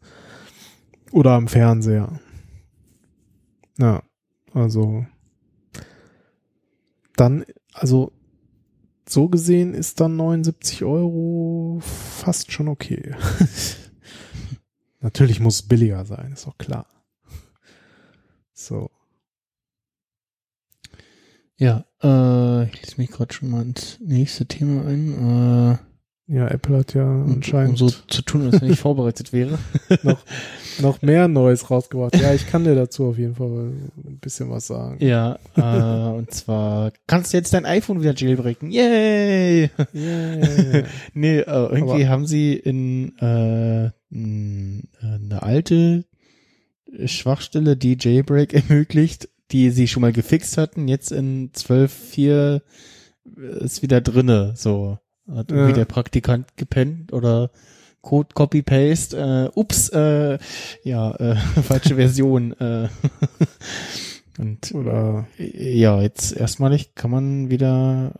B: Oder am Fernseher. Ja, also dann, also so gesehen ist dann 79 Euro fast schon okay. Natürlich muss es billiger sein, ist auch klar. So.
A: Ja, äh, ich lese mich gerade schon mal ins nächste Thema ein. Äh,
B: Ja, Apple hat ja anscheinend
A: um so zu tun, als wenn ich vorbereitet wäre.
B: noch mehr Neues rausgebracht. Ja, ich kann dir dazu auf jeden Fall ein bisschen was sagen.
A: Ja, äh, und zwar kannst du jetzt dein iPhone wieder jailbreaken. Yay!
B: Yeah.
A: nee, äh, irgendwie
B: Aber-
A: haben sie in äh, äh, eine alte Schwachstelle, die Jailbreak ermöglicht, die sie schon mal gefixt hatten, jetzt in 12.4 ist wieder drinne, so. Hat irgendwie
B: Ja.
A: der Praktikant gepennt oder Code Copy-Paste, äh, ups, äh, ja, äh, falsche Version, äh, und
B: Oder
A: ja, jetzt erstmalig kann man wieder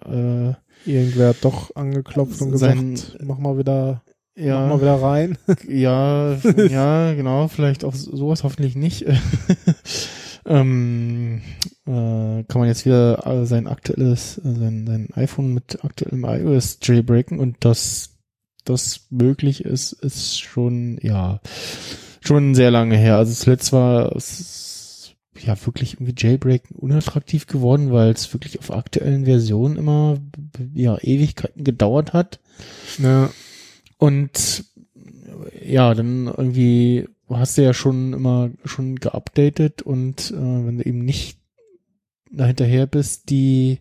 B: irgendwer hat doch angeklopft und gesagt,
A: Sein-
B: mach mal wieder,
A: äh, ja,
B: mach mal wieder rein.
A: ja, ja, genau, vielleicht auch sowas hoffentlich nicht. ähm, äh, kann man jetzt wieder äh, sein aktuelles, äh, sein, sein iPhone mit aktuellem iOS jailbreaken und dass das möglich ist, ist schon, ja, schon sehr lange her. Also zuletzt war es ja wirklich irgendwie Jailbreaken unattraktiv geworden, weil es wirklich auf aktuellen Versionen immer ja Ewigkeiten gedauert hat.
B: Ja,
A: Und ja, dann irgendwie hast du ja schon immer schon geupdatet und äh, wenn du eben nicht hinterher bist, die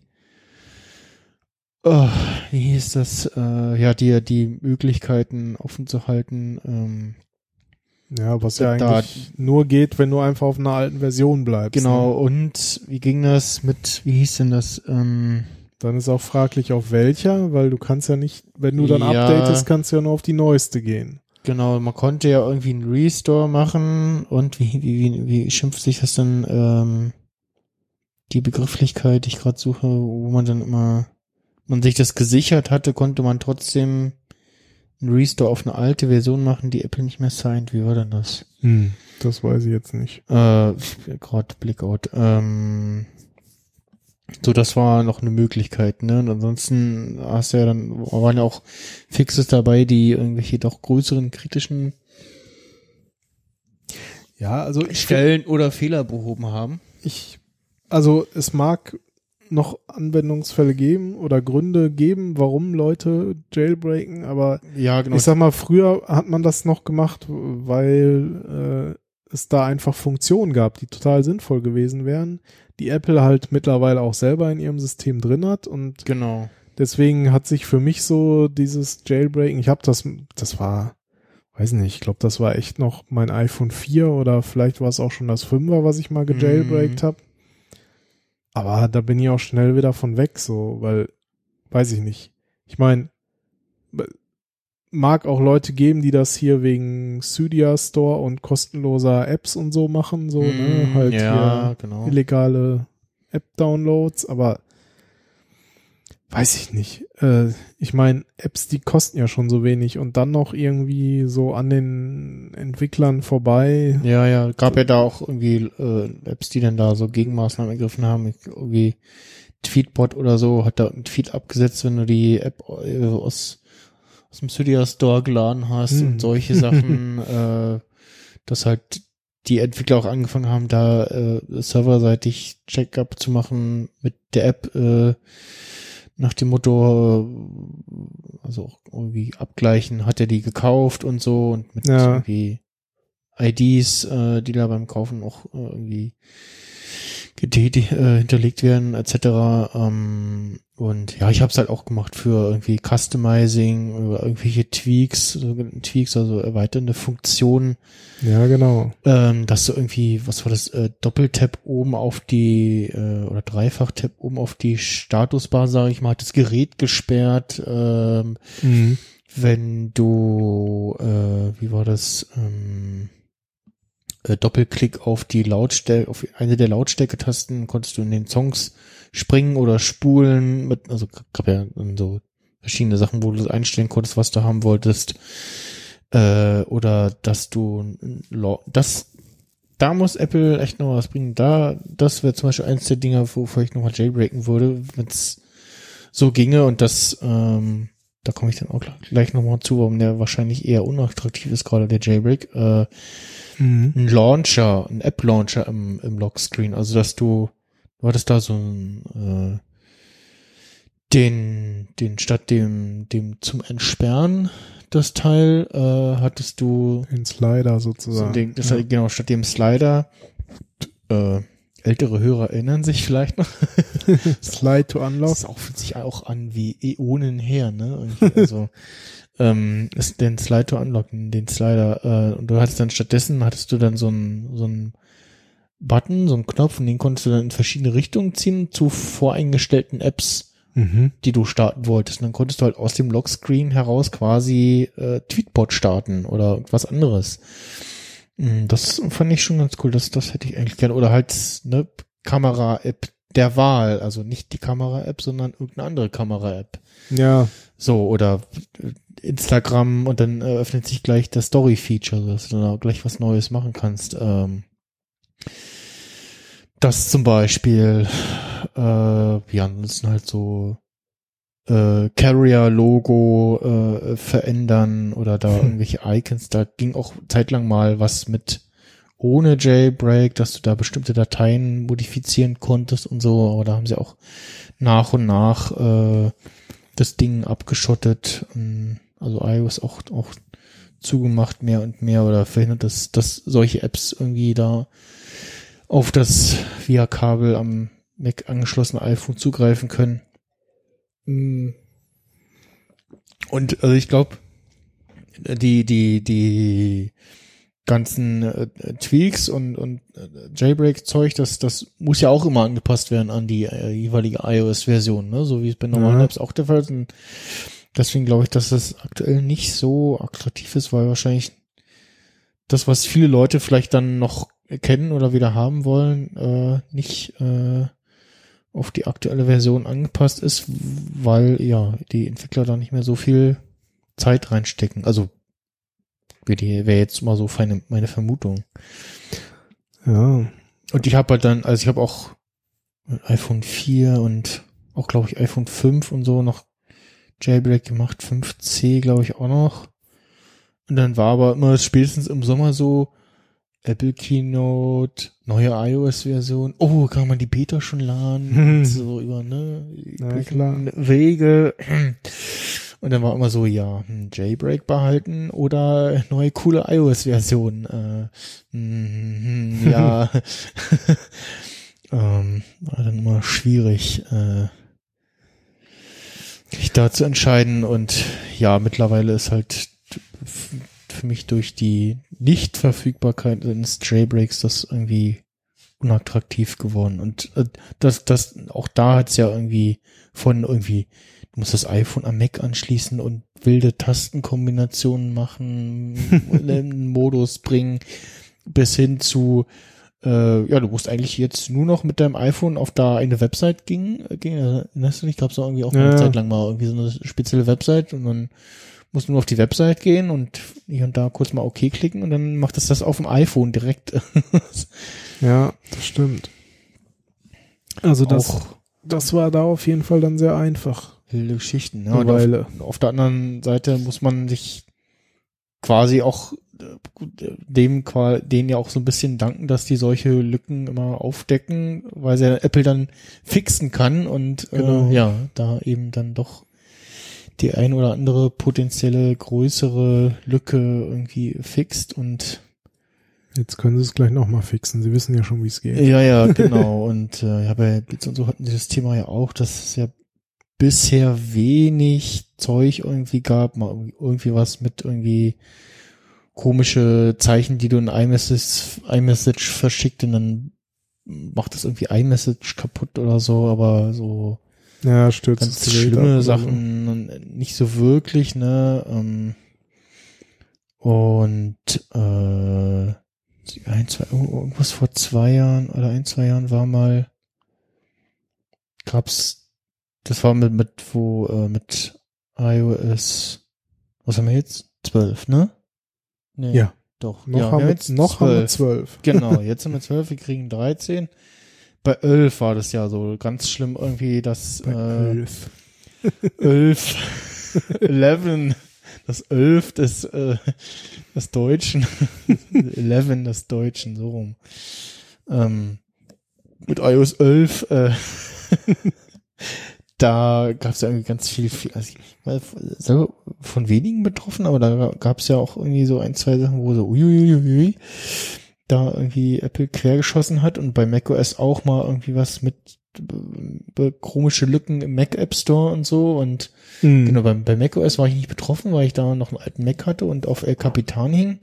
A: oh, wie hieß das, äh, ja, dir die Möglichkeiten offen zu halten, ähm,
B: ja, was ja
A: Da-
B: eigentlich nur geht, wenn du einfach auf einer alten Version bleibst.
A: genau,
B: Ne?
A: und wie ging das mit, wie hieß denn das, ähm,
B: Dann ist auch fraglich auf welcher, weil du kannst ja nicht, wenn du dann
A: Ja.
B: updatest, kannst du ja nur auf die neueste gehen.
A: Genau, man konnte ja irgendwie einen Restore machen und wie, wie, wie, wie schimpft sich das denn, ähm, die Begrifflichkeit, die ich gerade suche, wo man dann immer, man sich das gesichert hatte, konnte man trotzdem einen Restore auf eine alte Version machen, die Apple nicht mehr signed. Wie war denn das?
B: Hm, das weiß ich jetzt nicht.
A: Äh, gerade Blackout. Ähm, so, das war noch eine Möglichkeit, ne? Und ansonsten hast du ja dann, waren ja auch Fixes dabei, die irgendwelche doch größeren kritischen
B: Ja, also ich
A: Stellen oder Fehler behoben haben.
B: ich, also es mag noch Anwendungsfälle geben oder Gründe geben, warum Leute jailbreaken, aber
A: Ja, genau.
B: ich sag mal, früher hat man das noch gemacht, weil äh, es da einfach Funktionen gab, die total sinnvoll gewesen wären, die Apple halt mittlerweile auch selber in ihrem System drin hat und
A: genau.
B: deswegen hat sich für mich so dieses Jailbreaken, ich habe das, das war, weiß nicht, ich glaube, das war echt noch mein iPhone 4 oder vielleicht war es auch schon das 5er, was ich mal gejailbreakt
A: Mhm.
B: habe. Aber da bin ich auch schnell wieder von weg, so, weil, weiß ich nicht. Ich meine, mag auch Leute geben, die das hier wegen Cydia Store und kostenloser Apps und so machen, so, ne,
A: Mm,
B: halt
A: ja, genau.
B: illegale App-Downloads, aber weiß ich nicht. Äh, ich meine, Apps, die kosten ja schon so wenig und dann noch irgendwie so an den Entwicklern vorbei.
A: Ja, ja, gab ja da auch irgendwie äh, Apps, die dann da so Gegenmaßnahmen ergriffen haben. Irgendwie Tweetbot oder so hat da ein Tweet abgesetzt, wenn du die App äh, aus, aus dem Cydia Store geladen hast
B: Hm.
A: und solche Sachen, äh, dass halt die Entwickler auch angefangen haben, da äh, serverseitig Checkup zu machen mit der App äh, nach dem Motto, also auch irgendwie abgleichen, hat er die gekauft und so und mit
B: Ja.
A: irgendwie IDs, äh, die da beim Kaufen auch äh, irgendwie getätigt, äh, hinterlegt werden, etc. Ähm, und ja, ich habe es halt auch gemacht für irgendwie Customizing oder irgendwelche Tweaks, Tweaks, also erweiternde Funktionen,
B: Ja, genau.
A: ähm, dass du irgendwie, was war das, äh, Doppeltap oben auf die äh, oder Dreifach-Tap oben auf die Statusbar, sage ich mal, hat das Gerät gesperrt. Ähm,
B: Mhm.
A: wenn du, äh, wie war das, ähm, äh, Doppelklick auf die Lautstärke, auf eine der Lautstärketasten konntest du in den Songs springen oder spulen mit, also gab ja so verschiedene Sachen, wo du das einstellen konntest, was du haben wolltest, äh, oder dass du das da muss Apple echt noch was bringen. Da, das wäre zum Beispiel eins der Dinger, wovor ich nochmal jailbreaken würde, wenn es so ginge und das, ähm, da komme ich dann auch gleich- gleich nochmal zu, warum der wahrscheinlich eher unattraktiv ist, gerade der Jailbreak. Äh,
B: Mhm.
A: ein Launcher, ein App-Launcher im, im Lockscreen. Also, dass du, du hattest da so ein, äh, den, den statt dem, dem zum Entsperren, das Teil, äh, hattest du
B: Den Slider
A: so
B: sozusagen.
A: den, das, genau, statt dem Slider, äh, ältere Hörer erinnern sich vielleicht noch.
B: Slide to unlock.
A: Das auch, fühlt sich auch an wie Äonen her, ne? Irgendwie, Also, ähm, ist den Slide to unlocken, den Slider, äh, und du hattest dann stattdessen, hattest du dann so einen, so einen Button, so einen Knopf, und den konntest du dann in verschiedene Richtungen ziehen zu voreingestellten Apps,
B: Mhm.
A: die du starten wolltest. Und dann konntest du halt aus dem Lockscreen heraus quasi äh, Tweetbot starten oder was anderes. Mm, Das fand ich schon ganz cool. Das, das hätte ich eigentlich gerne. Oder halt eine Kamera-App der Wahl. Also nicht die Kamera-App, sondern irgendeine andere Kamera-App.
B: Ja,
A: So, oder äh, Instagram und dann äh, öffnet sich gleich das Story-Feature, sodass du dann auch gleich was Neues machen kannst. Ähm, das zum Beispiel, äh, ja, ansonsten halt so äh, Carrier-Logo äh, verändern oder da irgendwelche Icons. Da ging auch zeitlang mal was mit ohne Jailbreak, dass du da bestimmte Dateien modifizieren konntest und so, aber da haben sie auch nach und nach äh, das Ding abgeschottet, ähm, also iOS auch, auch zugemacht mehr und mehr oder verhindert, dass, dass solche Apps irgendwie da auf das via Kabel am Mac angeschlossene iPhone zugreifen können. Mm. Und also ich glaube, die, die, die ganzen äh, Tweaks und, und äh, Jailbreak-Zeug, das, das muss ja auch immer angepasst werden an die äh, jeweilige iOS-Version, ne? so wie es bei normalen
B: Ja.
A: Apps auch der Fall ist. Und deswegen glaube ich, dass das aktuell nicht so attraktiv ist, weil wahrscheinlich das, was viele Leute vielleicht dann noch kennen oder wieder haben wollen, äh, nicht äh, auf die aktuelle Version angepasst ist, weil ja die Entwickler da nicht mehr so viel Zeit reinstecken. Also wäre wär jetzt mal so meine, meine Vermutung.
B: ja.
A: Und ich habe halt dann, also ich habe auch iPhone 4 und auch glaube ich iPhone 5 und so noch Jailbreak gemacht, 5C glaube ich auch noch. Und dann war aber immer spätestens im Sommer so Apple Keynote, neue iOS-Version. Oh, kann man die Beta schon laden?
B: Hm.
A: so über, ne?
B: Na klar.
A: Wege. Und dann war immer so, ja, hm, Jailbreak behalten oder neue coole iOS-Version. Äh, hm, ja, ähm, war dann immer schwierig, äh, sich da zu entscheiden. Und ja, mittlerweile ist halt für mich durch die Nichtverfügbarkeit eines Jailbreaks das irgendwie unattraktiv geworden. Und äh, das, das, auch da hat's ja irgendwie von irgendwie, du musst das iPhone am Mac anschließen und wilde Tastenkombinationen machen, in einen Modus bringen, bis hin zu, äh, ja, du musst eigentlich jetzt nur noch mit deinem iPhone auf da eine Website ging, äh, ging erinnerst du dich, gab es irgendwie auch
B: Ja.
A: eine Zeit lang mal irgendwie so eine spezielle Website und dann musst du nur auf die Website gehen und hier und da kurz mal OK klicken und dann macht es das auf dem iPhone direkt.
B: Ja, das stimmt. Also das,
A: auch
B: das war da auf jeden Fall dann sehr einfach.
A: wilde Geschichten. Ja,
B: Eine
A: auf, auf der anderen Seite muss man sich quasi auch äh, äh, dem denen ja auch so ein bisschen danken, dass die solche Lücken immer aufdecken, weil sie ja Apple dann fixen kann und
B: Genau.
A: äh, ja, da eben dann doch die ein oder andere potenzielle größere Lücke irgendwie fixt und
B: Jetzt können sie es gleich nochmal fixen. Sie wissen ja schon, wie es geht.
A: ja, ja, genau. Und äh, ja, bei Blitz und so hatten sie das Thema ja auch, dass es ja bisher wenig Zeug irgendwie gab, mal irgendwie- was mit irgendwie komische Zeichen, die du in iMessage, iMessage verschickt und dann macht das irgendwie iMessage kaputt oder so, aber so
B: Ja, stürzt
A: ganz
B: Gerät ab
A: schlimme
B: oder so.
A: Sachen nicht so wirklich, ne? Ähm, und äh, ein, zwei, irgendwas vor zwei Jahren oder ein, zwei Jahren war mal, gab's, das war mit, mit, wo, äh, mit iOS, was haben wir jetzt? Zwölf, ne? Nee,
B: Ja.
A: Doch.
B: Noch,
A: ja,
B: haben,
A: wir jetzt
B: noch haben wir
A: 12.
B: zwölf.
A: Genau, jetzt sind wir zwölf, wir kriegen 13. Bei elf war das ja so ganz schlimm irgendwie, dass
B: Bei
A: äh,
B: elf.
A: elf, eleven, das elf des, äh, des Deutschen, eleven des Deutschen, so rum. Ähm, mit iOS 11, äh, da gab es ja irgendwie ganz viel, viel also ich war selber von wenigen betroffen, aber da gab es ja auch irgendwie so ein, zwei Sachen, wo so uiuiuiui, da irgendwie Apple quergeschossen hat und bei macOS auch mal irgendwie was mit äh, komische Lücken im Mac App Store und so und
B: Mhm.
A: genau, bei, bei macOS war ich nicht betroffen, weil ich da noch einen alten Mac hatte und auf El Capitan hing.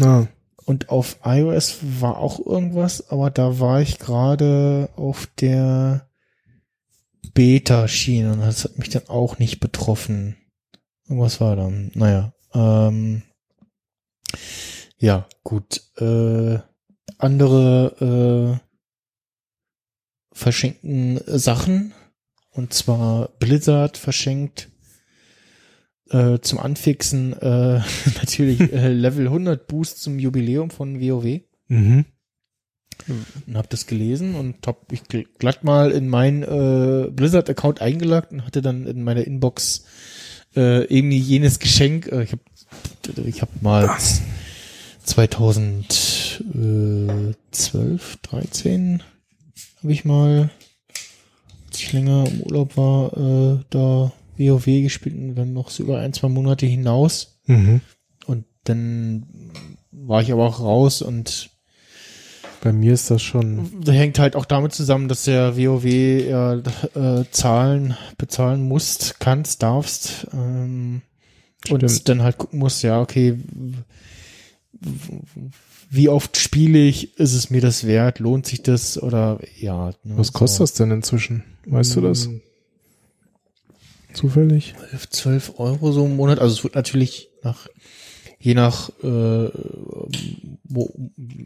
B: Ah,
A: Und auf iOS war auch irgendwas, aber da war ich gerade auf der Beta-Schiene und das hat mich dann auch nicht betroffen. Irgendwas war da. Naja. Ähm, ja, gut. Äh, andere äh, verschenken Sachen. Und zwar Blizzard verschenkt äh, zum Anfixen äh, natürlich äh, Level 100 Boost zum Jubiläum von WoW
B: mhm.
A: und habe das gelesen und hab ich gl- glatt mal in meinen äh, Blizzard-Account eingeloggt und hatte dann in meiner Inbox äh, irgendwie jenes Geschenk. Äh, ich habe ich hab mal 2012, 13 habe ich mal, als ich länger im Urlaub war, äh, da WoW gespielt und dann noch so über ein, zwei Monate hinaus.
B: Mhm.
A: Und dann war ich aber auch raus und
B: Bei mir ist das schon.
A: das hängt halt auch damit zusammen, dass der WoW ja äh, Zahlen bezahlen musst, kannst, darfst ähm, und dann halt gucken musst, ja, okay, wie oft spiele ich, ist es mir das wert, lohnt sich das oder ja. ne,
B: Was kostet
A: so.
B: das denn inzwischen? Weißt du das?
A: Mm,
B: Zufällig?
A: 11, 12 Euro so im Monat. Also es wird natürlich nach je nach äh, wo,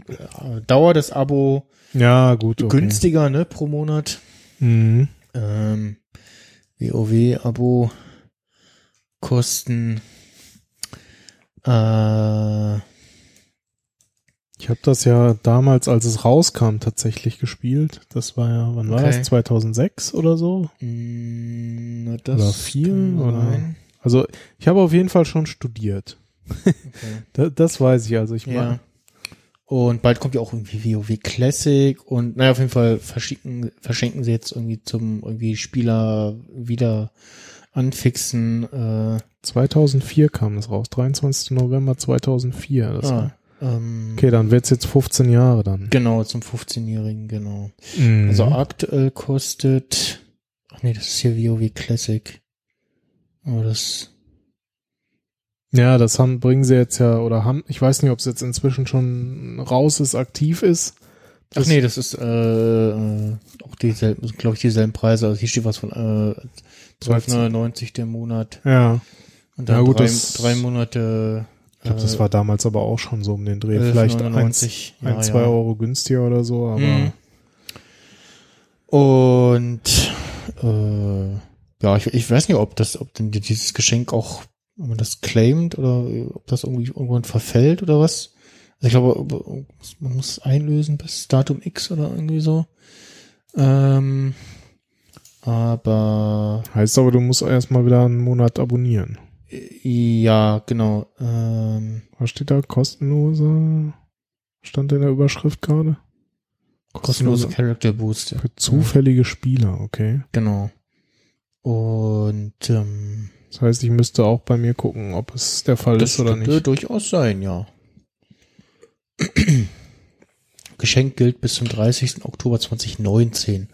A: äh, Dauer des Abo
B: Ja, gut. Okay.
A: günstiger, ne, pro Monat.
B: Mhm.
A: Ähm, WoW-Abo kosten äh,
B: Ich habe das ja damals, als es rauskam, tatsächlich gespielt. Das war ja, wann war
A: Okay.
B: das? 2006 oder so?
A: mh, na, das
B: Oder vier, oder?
A: sein.
B: Also ich habe auf jeden Fall schon studiert.
A: Okay.
B: Da, das weiß ich. Also ich
A: Ja. Und bald kommt ja auch irgendwie WoW Classic und naja, auf jeden Fall verschicken, verschenken sie jetzt irgendwie zum irgendwie Spieler wieder anfixen. Äh,
B: 2004 kam das raus. 23. November 2004. Das
A: ah,
B: war,
A: ähm,
B: okay, dann wird's jetzt 15 Jahre dann.
A: Genau, zum 15-Jährigen, genau.
B: Mhm.
A: Also aktuell kostet, ach nee, das ist hier WoW Classic. Aber das,
B: Ja, das haben, bringen sie jetzt ja, oder haben, ich weiß nicht, ob es jetzt inzwischen schon raus ist, aktiv ist.
A: ach
B: Das-
A: nee, das ist äh, äh, auch dieselben, glaube ich, dieselben Preise. Also hier steht was von äh, 12,99 der Monat.
B: Ja,
A: Und dann
B: Ja, gut,
A: drei,
B: das-
A: drei Monate.
B: Ich glaube, das
A: äh,
B: war damals aber auch schon so um den Dreh. Vielleicht eins,
A: 11,99.
B: ein,
A: Ja,
B: zwei
A: ja.
B: Euro günstiger oder so, aber
A: Mhm. Und äh, ja, ich, ich weiß nicht, ob das, ob denn dieses Geschenk auch, ob man das claimt oder ob das irgendwie irgendwann verfällt oder was. Also ich glaube, man muss es einlösen bis Datum X oder irgendwie so. Ähm, aber
B: heißt aber, du musst erstmal wieder einen Monat abonnieren.
A: Ja, genau. Ähm,
B: Was steht da? Kostenloser? Stand in der Überschrift gerade?
A: kostenlose Character Boost.
B: Für zufällige Spieler, okay.
A: Genau. Und ähm,
B: Das heißt, ich müsste auch bei mir gucken, ob es der Fall
A: das
B: ist oder
A: könnte
B: nicht.
A: durchaus sein, ja. Geschenk gilt bis zum 30. Oktober 2019.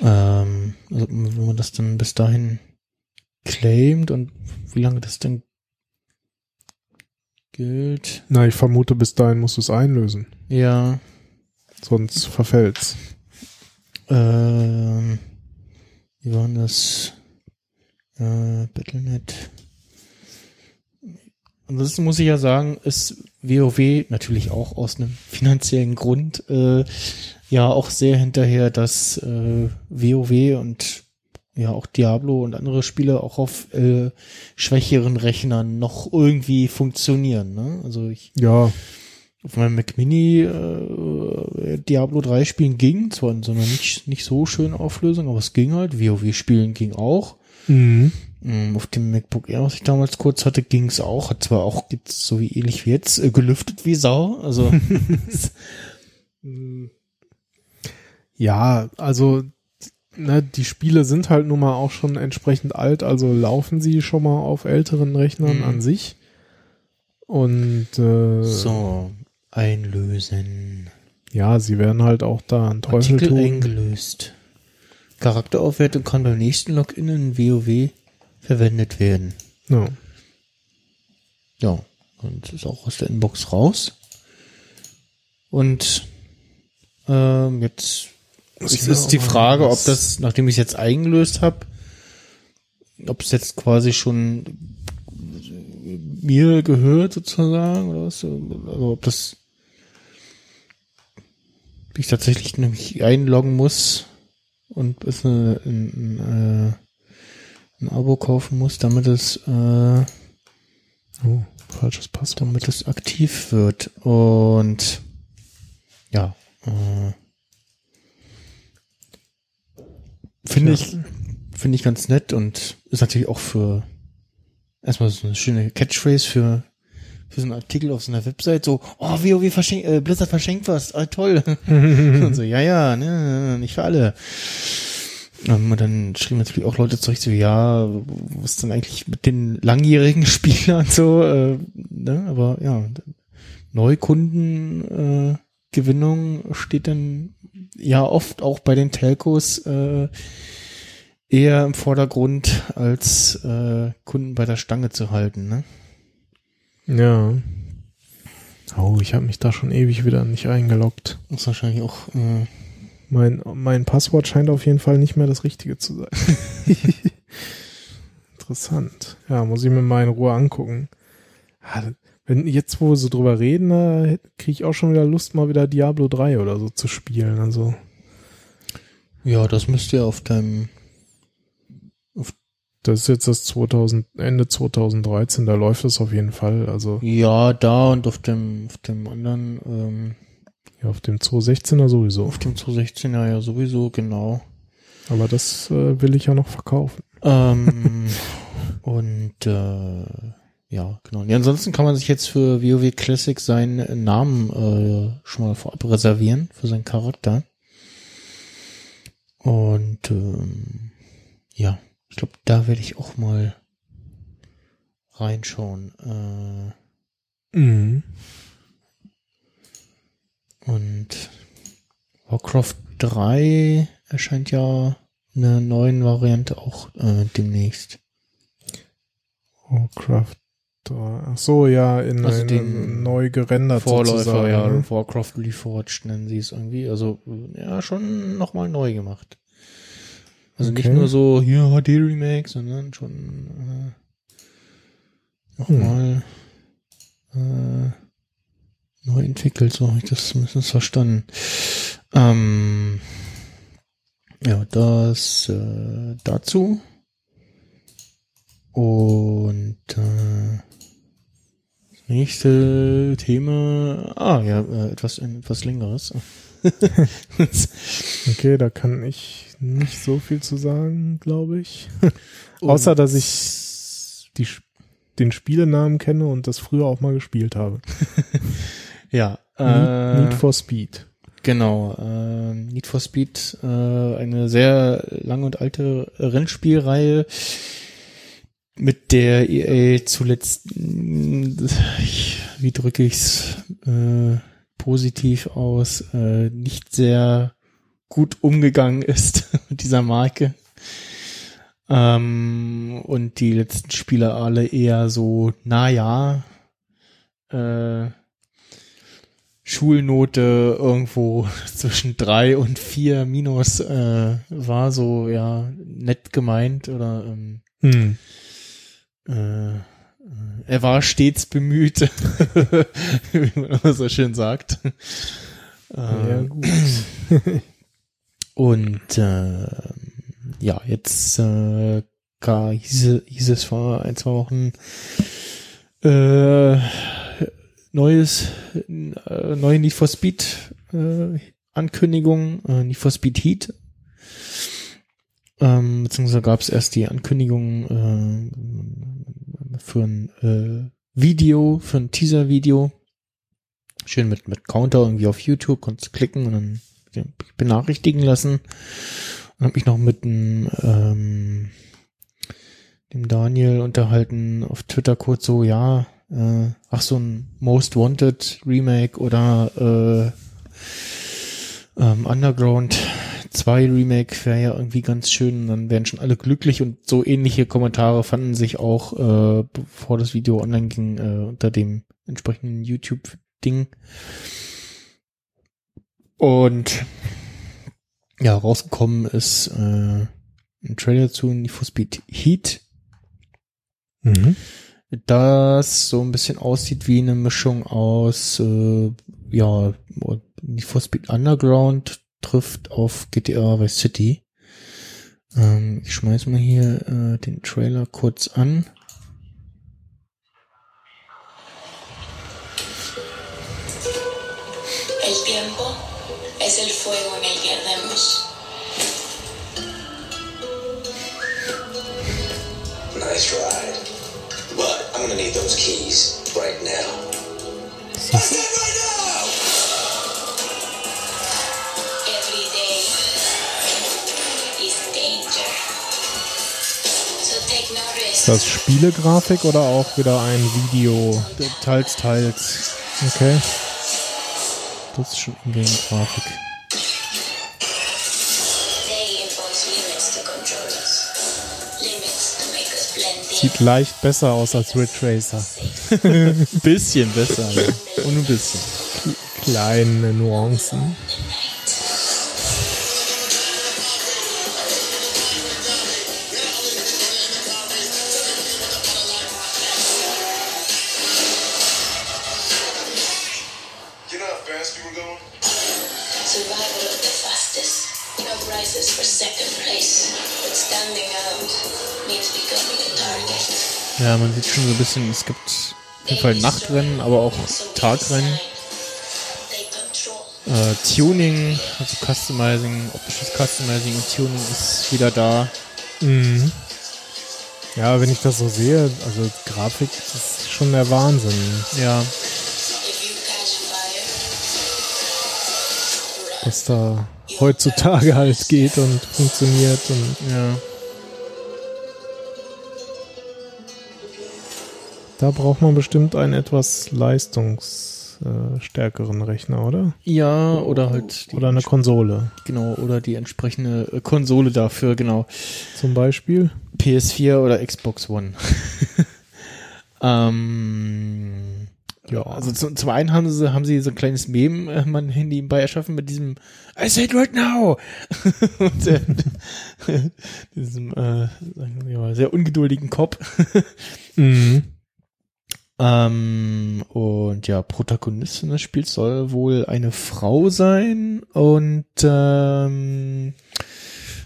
A: Ähm, also wenn man das dann bis dahin claimt und wie lange das dann gilt.
B: Na, ich vermute, bis dahin musst du es einlösen.
A: Ja,
B: Sonst verfällt's.
A: ähm, wie war denn das? Äh, Battlenet. Ansonsten muss ich ja sagen, ist WoW natürlich auch aus einem finanziellen Grund äh, ja auch sehr hinterher, dass äh, WoW und ja auch Diablo und andere Spiele auch auf äh, schwächeren Rechnern noch irgendwie funktionieren. Ne? Also ich
B: Ja,
A: auf meinem Mac Mini äh, Diablo 3 spielen ging, zwar in so einer nicht, nicht so schönen Auflösung, aber es ging halt. WoW spielen ging auch.
B: mhm.
A: Mm, Auf dem MacBook Air, was ich damals kurz hatte, ging es auch. Hat zwar auch jetzt so wie ähnlich wie jetzt äh, gelüftet wie Sau. Also
B: ja, also ne, die Spiele sind halt nun mal auch schon entsprechend alt, also laufen sie schon mal auf älteren Rechnern
A: Mhm.
B: an sich. Und äh,
A: so einlösen.
B: ja, sie werden halt auch da einen Teufel
A: Artikel
B: tun.
A: eingelöst. Charakteraufwertung kann beim nächsten Login in WoW verwendet werden.
B: Ja.
A: Ja, und ist auch aus der Inbox raus. Und ähm, jetzt
B: Muss
A: es ist die Frage, ob das, nachdem ich es jetzt eingelöst habe, ob es jetzt quasi schon mir gehört sozusagen oder was? Also ob das ich tatsächlich nämlich einloggen muss und eine, ein, ein, äh, ein Abo kaufen muss, damit es äh,
B: Oh, falsches Passwort.
A: damit es aktiv wird. Und ja, äh, finde ich, finde ich ganz nett und ist natürlich auch für erstmal so eine schöne Catchphrase für für so einen Artikel auf so einer Website so, oh, WoW verschenkt, äh, Blizzard verschenkt was, ah, toll. und so, ja, ja, ne, nicht für alle. Ähm, Und dann schrieben natürlich auch Leute zurück, so, ja, was ist denn eigentlich mit den langjährigen Spielern so, äh, ne, aber ja, Neukundengewinnung äh, Gewinnung steht dann ja oft auch bei den Telcos äh, eher im Vordergrund, als äh, Kunden bei der Stange zu halten, ne?
B: Ja. Oh, ich habe mich da schon ewig wieder nicht eingeloggt.
A: Das ist wahrscheinlich auch, äh,
B: Mein, mein Passwort scheint auf jeden Fall nicht mehr das Richtige zu sein. Interessant. Ja, muss ich mir mal in Ruhe angucken. Wenn jetzt, wo wir so drüber reden, da kriege ich auch schon wieder Lust, mal wieder Diablo 3 oder so zu spielen. Also,
A: ja, das müsste ja auf deinem,
B: das ist jetzt das 2000, Ende 2013, da läuft es auf jeden Fall. Also,
A: ja, da und auf dem, auf dem anderen, ähm,
B: ja, auf dem 216er sowieso.
A: auf dem 216er ja sowieso, genau.
B: Aber das äh, will ich ja noch verkaufen.
A: Ähm, und äh, ja, genau. Ja, ansonsten kann man sich jetzt für WoW Classic seinen Namen äh, schon mal vorab reservieren für seinen Charakter. Und ähm, ja, ich glaube, da werde ich auch mal reinschauen. Äh,
B: Mhm.
A: und Warcraft 3 erscheint ja in einer neuen Variante auch äh, demnächst.
B: Warcraft 3. Ach so, ja, in,
A: Also
B: in,
A: den
B: neu gerendert
A: Vorläufer,
B: sozusagen.
A: ja? Warcraft Reforged nennen sie es irgendwie. Also, ja, schon nochmal neu gemacht. Also nicht
B: Okay.
A: nur so, hier HD-Remake, sondern schon äh, nochmal äh, neu entwickelt, so habe ich das zumindest verstanden. Ähm, ja, das äh, dazu. Und äh, nächste Thema, ah ja, äh, etwas, etwas längeres.
B: Okay, da kann ich nicht so viel zu sagen, glaube ich. Außer, dass ich die, den Spielenamen kenne und das früher auch mal gespielt habe.
A: Ja.
B: Need,
A: Äh,
B: Need for Speed.
A: Genau, äh, Need for Speed, äh, eine sehr lange und alte Rennspielreihe, mit der EA zuletzt, wie drücke ich's äh, positiv aus, äh, nicht sehr gut umgegangen ist mit dieser Marke. Ähm, und die letzten Spiele alle eher so, na ja, äh, Schulnote irgendwo zwischen drei und vier minus äh, war so ja nett gemeint oder ähm,
B: Hm.
A: Äh, äh, er war stets bemüht, wie man immer so schön sagt.
B: Ja,
A: Äh,
B: gut.
A: und äh, ja, jetzt äh, gar, hieß, hieß es vor ein, zwei Wochen äh, neues, äh, neue Need for Speed äh, Ankündigung, äh, Need for Speed Heat. Ähm, beziehungsweise gab es erst die Ankündigung äh, für ein äh, Video, für ein Teaser-Video. Schön mit, mit Counter irgendwie auf YouTube, konntest klicken und dann benachrichtigen lassen. Und habe mich noch mit dem, ähm, dem Daniel unterhalten auf Twitter kurz so, ja, äh, ach so ein Most Wanted Remake oder äh, ähm, Underground 2 Remake wäre ja irgendwie ganz schön, dann wären schon alle glücklich und so ähnliche Kommentare fanden sich auch, äh, bevor das Video online ging, äh, unter dem entsprechenden YouTube-Ding. Und ja, rausgekommen ist äh, ein Trailer zu Need for Speed Heat,
B: Mhm.
A: das so ein bisschen aussieht wie eine Mischung aus äh, ja Need for Speed Underground trifft auf GTA Vice City. Ähm, ich schmeiß mal hier äh, den Trailer kurz an.
D: El tiempo es el fuego en el que ardemos.
E: Nice ride. But I'm gonna need those keys right now.
B: Ist das Spielegrafik oder auch wieder ein Video?
A: Teils, teils.
B: Okay.
A: Das ist schon Ingame-Grafik.
B: Sieht leicht besser aus als Ridge Racer.
A: Bisschen besser, ja. Und ein bisschen.
B: Kleine Nuancen.
A: Ja, man sieht schon so ein bisschen, es gibt auf jeden Fall Nachtrennen, aber auch Tagrennen. Äh, Tuning, also Customizing, optisches Customizing und Tuning ist wieder da.
B: Mhm. Ja, wenn ich das so sehe, also Grafik ist schon der Wahnsinn.
A: Ja,
B: was da heutzutage halt geht und funktioniert und
A: ja.
B: Da braucht man bestimmt einen etwas leistungsstärkeren Rechner, oder?
A: Ja, oder halt die,
B: Oder eine Konsole
A: genau, oder die entsprechende äh, Konsole dafür, genau.
B: zum Beispiel.
A: PS4 oder Xbox One. ähm,
B: Ja.
A: also zum, zum einen haben sie, haben sie so ein kleines Meme äh, mein Handy bei erschaffen mit diesem I said right now und äh, diesem äh, sagen wir mal, sehr ungeduldigen Kopf.
B: Mhm.
A: Ähm, und ja, Protagonistin des Spiels soll wohl eine Frau sein. Und ähm,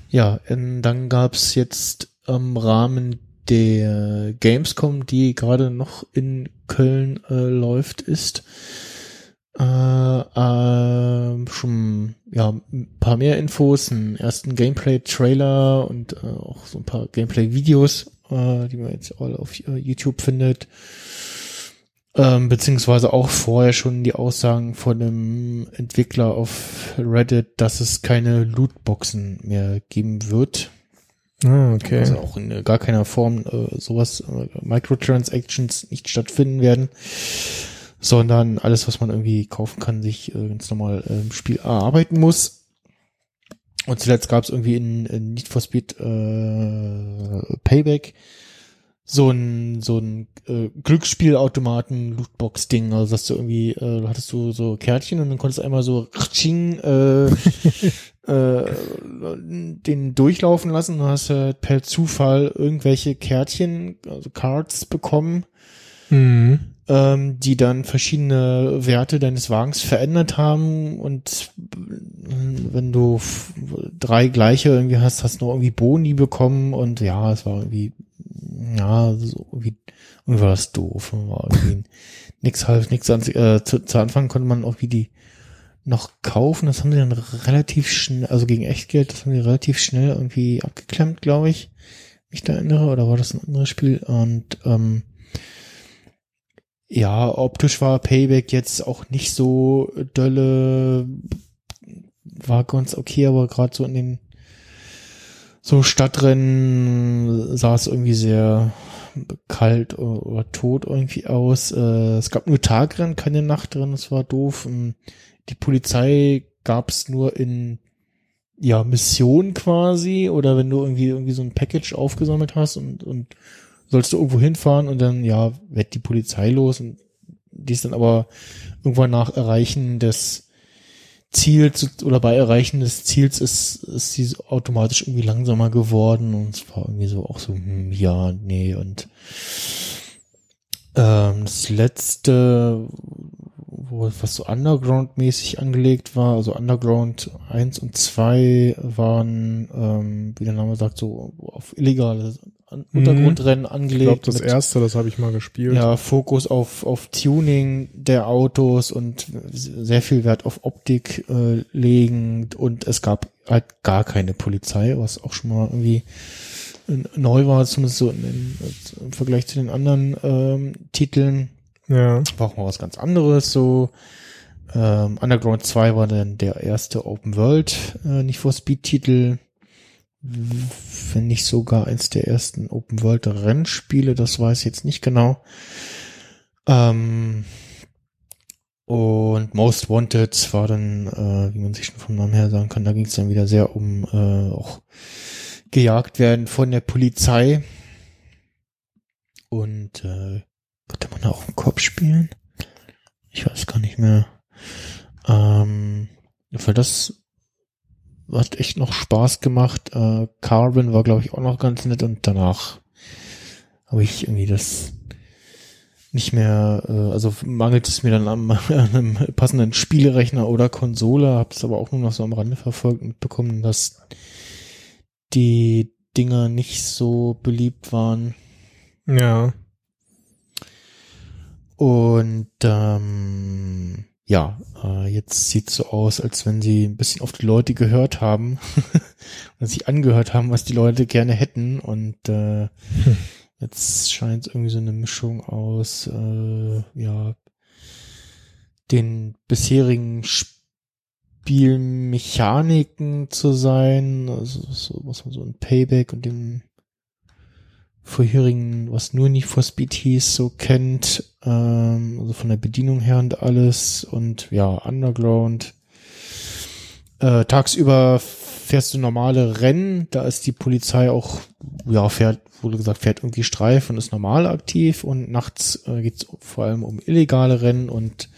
A: ja, ähm, dann gab's jetzt im Rahmen der Gamescom, die gerade noch in Köln äh, läuft, ist äh, äh, schon ja ein paar mehr Infos, einen ersten Gameplay-Trailer und äh, auch so ein paar Gameplay-Videos äh, die man jetzt all auf äh, YouTube findet. Ähm, beziehungsweise auch vorher schon die Aussagen von dem Entwickler auf Reddit, dass es keine Lootboxen mehr geben wird.
B: Ah, okay.
A: Also auch in gar keiner Form äh, sowas, äh, Microtransactions nicht stattfinden werden, sondern alles, was man irgendwie kaufen kann, sich äh, ganz normal äh, im Spiel erarbeiten muss. Und zuletzt gab es irgendwie in, in Need for Speed äh, Payback so ein so ein äh, Glücksspielautomaten Lootbox Ding also dass du irgendwie äh, hattest du so Kärtchen und dann konntest du einmal so ching, äh, äh, den durchlaufen lassen und hast halt per Zufall irgendwelche Kärtchen also Cards bekommen
B: Mhm.
A: ähm, die dann verschiedene Werte deines Wagens verändert haben und wenn du drei gleiche irgendwie hast, hast du noch irgendwie Boni bekommen und ja, es war irgendwie, ja, so irgendwie, irgendwie war das doof. War irgendwie nix half, nix an, äh, zu, zu Anfang konnte man auch wie die noch kaufen, das haben sie dann relativ schnell, also gegen Echtgeld, das haben sie relativ schnell irgendwie abgeklemmt, glaube ich, mich da erinnere, oder war das ein anderes Spiel? Und ähm, ja, optisch war Payback jetzt auch nicht so dolle, war ganz okay, aber gerade so in den so Stadtrennen sah es irgendwie sehr kalt oder, tot irgendwie aus. Äh, es gab nur Tagrennen, keine Nachtrennen, das war doof. Ähm, Die Polizei gab es nur in ja Mission quasi oder wenn du irgendwie irgendwie so ein Package aufgesammelt hast und und sollst du irgendwo hinfahren und dann, ja, wird die Polizei los und die ist dann aber irgendwann nach Erreichen des Ziels oder bei Erreichen des Ziels ist, ist sie automatisch irgendwie langsamer geworden und es war irgendwie so auch so, hm, ja, nee, und ähm, das letzte, wo was so Underground-mäßig angelegt war, also Underground 1 und 2 waren, ähm, wie der Name sagt, so auf illegale An- Untergrundrennen
B: Ich
A: angelegt.
B: glaube, das
A: mit-
B: erste, das habe ich mal gespielt.
A: ja, Fokus auf, auf Tuning der Autos und sehr viel Wert auf Optik äh, legend und es gab halt gar keine Polizei, was auch schon mal irgendwie äh, neu war, zumindest so in, in, im Vergleich zu den anderen ähm, Titeln.
B: Ja.
A: War auch mal was ganz anderes, so ähm, Underground 2 war dann der erste Open World, äh, nicht vor Speed-Titel, wenn nicht sogar eins der ersten Open World Rennspiele, das weiß ich jetzt nicht genau. Ähm, und Most Wanted war dann, äh, wie man sich schon vom Namen her sagen kann, da ging es dann wieder sehr um äh, auch gejagt werden von der Polizei. Und äh, konnte man da auch im Kopf spielen? Ich weiß gar nicht mehr. Ähm, weil das hat echt noch Spaß gemacht. Äh, Carbon war, glaube ich, auch noch ganz nett und danach habe ich irgendwie das nicht mehr, äh, also mangelt es mir dann am, an einem passenden Spielerechner oder Konsole, habe es aber auch nur noch so am Rande verfolgt und mitbekommen, dass die Dinger nicht so beliebt waren.
B: Ja.
A: Und ähm, ja, äh, jetzt sieht's so aus, als wenn sie ein bisschen auf die Leute gehört haben und sich angehört haben, was die Leute gerne hätten. Und äh, jetzt scheint es irgendwie so eine Mischung aus äh, ja den bisherigen Spielmechaniken zu sein, also so was man so ein Payback und dem vorherigen, was nur nicht for Speed hieß, so kennt, ähm, also von der Bedienung her und alles und ja, Underground. Äh, tagsüber fährst du normale Rennen, da ist die Polizei auch, ja, fährt, wurde gesagt, fährt irgendwie Streif und ist normal aktiv und nachts äh, geht's vor allem um illegale Rennen und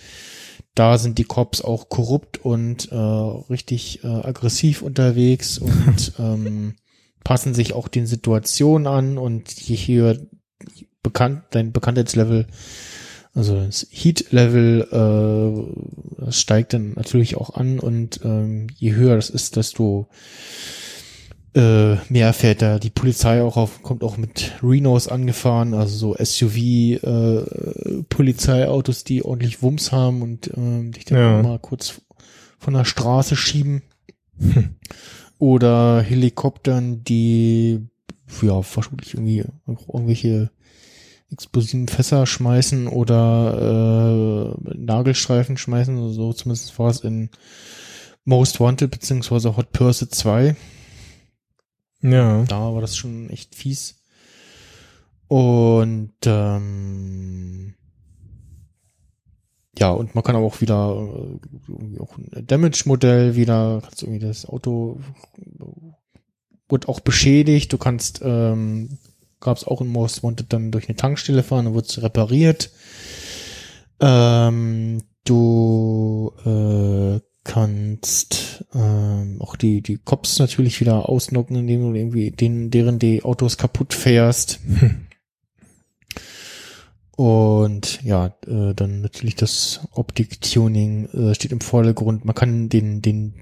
A: da sind die Cops auch korrupt und äh, richtig äh, aggressiv unterwegs und ähm, passen sich auch den Situationen an und je höher bekannt, dein Bekanntheitslevel, also das Heat-Level, äh, das steigt dann natürlich auch an und ähm, je höher das ist, desto äh, mehr fährt da die Polizei auch auf, kommt auch mit Renos angefahren, also so SUV äh, Polizeiautos, die ordentlich Wumms haben und ähm, dich dann
B: Ja.
A: mal kurz von der Straße schieben. Oder Helikoptern, die ja, vermutlich irgendwie irgendwelche explosiven Fässer schmeißen oder äh, Nagelstreifen schmeißen, so zumindest war es in Most Wanted beziehungsweise Hot Pursuit 2.
B: Ja.
A: Da war das schon echt fies. Und ähm, ja, und man kann aber auch wieder äh, irgendwie auch ein Damage-Modell wieder, kannst irgendwie das Auto wird auch beschädigt. Du kannst, ähm, gab es auch in Most Wanted dann durch eine Tankstelle fahren, dann wird es repariert. Ähm, du äh, kannst ähm, auch die die Cops natürlich wieder ausnocken, indem du irgendwie den deren die Autos kaputt fährst. Und ja, äh, dann natürlich das Optik-Tuning äh, steht im Vordergrund. Man kann den, den,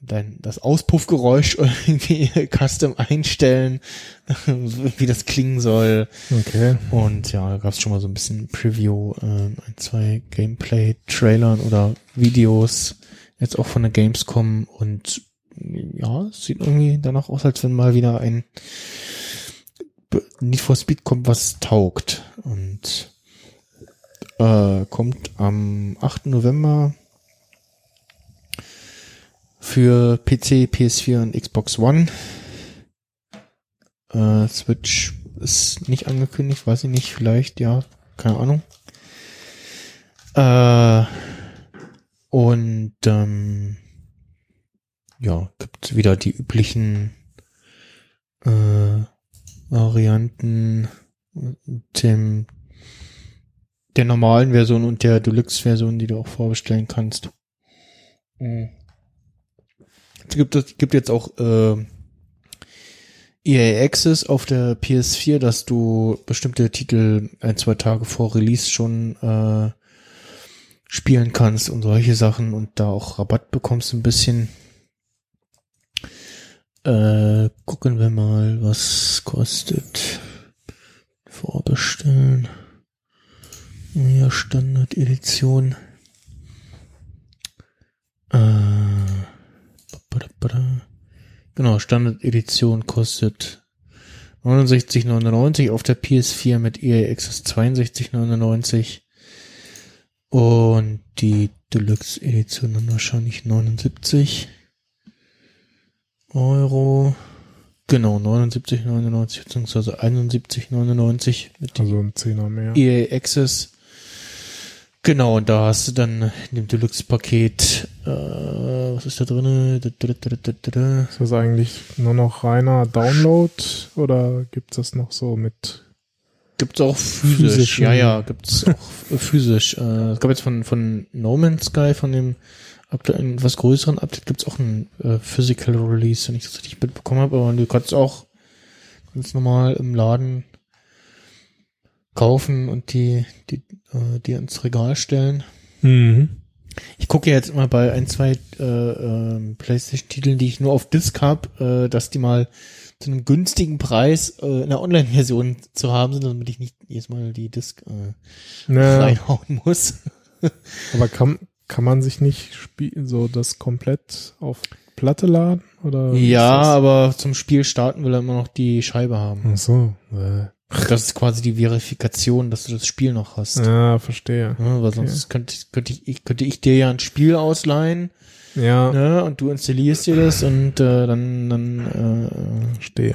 A: dein, das Auspuffgeräusch irgendwie custom einstellen, wie das klingen soll.
B: Okay.
A: Und ja, da gab es schon mal so ein bisschen Preview, äh, ein, zwei Gameplay-Trailern oder Videos, jetzt auch von der Gamescom und ja, es sieht irgendwie danach aus, als wenn mal wieder ein Need for Speed kommt, was taugt. Und äh, kommt am 8. November für PC, PS4 und Xbox One. Äh, Switch ist nicht angekündigt, weiß ich nicht, vielleicht, ja, keine Ahnung. Äh, und ähm, ja, gibt wieder die üblichen äh, Varianten dem der normalen Version und der Deluxe-Version, die du auch vorbestellen kannst. Mhm. Es gibt, es gibt jetzt auch äh, EA Access auf der PS4, dass du bestimmte Titel ein, zwei Tage vor Release schon äh, spielen kannst und solche Sachen und da auch Rabatt bekommst ein bisschen. Äh, gucken wir mal, was kostet. Vorbestellen. Ja, Standard-Edition. Äh, genau, Standard-Edition kostet 69,99 auf der PS4 mit EA Access 62,99 und die Deluxe-Edition dann wahrscheinlich 79 Euro. Genau, 79,99 beziehungsweise 71,99 mit dem
B: Also ein Zehner mehr.
A: EA Access. Genau, und da hast du dann in dem Deluxe-Paket, äh, was ist da da.
B: Ist das eigentlich nur noch reiner Download oder gibt es das noch so mit?
A: Gibt's auch physisch,
B: Physisch,
A: ja,
B: ja.
A: gibt's auch physisch. Äh, es gab jetzt von, von No Man's Sky, von dem aktuellen, etwas größeren Update, gibt's auch ein äh, Physical Release, wenn ich das richtig mitbekommen habe, aber du kannst auch ganz normal im Laden kaufen und die, die, äh, die ins Regal stellen.
B: Mhm.
A: Ich gucke jetzt immer bei ein, zwei äh, ähm, PlayStation-Titeln, die ich nur auf Disc habe, äh, dass die mal zu einem günstigen Preis äh, in der Online-Version zu haben sind, damit ich nicht jedes Mal die Disc äh,
B: Ja,
A: reinhauen muss.
B: aber kann, kann man sich nicht spielen, so das komplett auf Platte laden? Oder
A: ja, aber zum Spiel starten will er immer noch die Scheibe haben.
B: Ach so.
A: Das ist quasi die Verifikation, dass du das Spiel noch hast.
B: Ja, verstehe.
A: Ja, weil sonst könnte, könnte, ich, könnte ich dir ja ein Spiel ausleihen
B: Ja,
A: ne, und du installierst dir das und äh, dann, dann äh,
B: verstehe.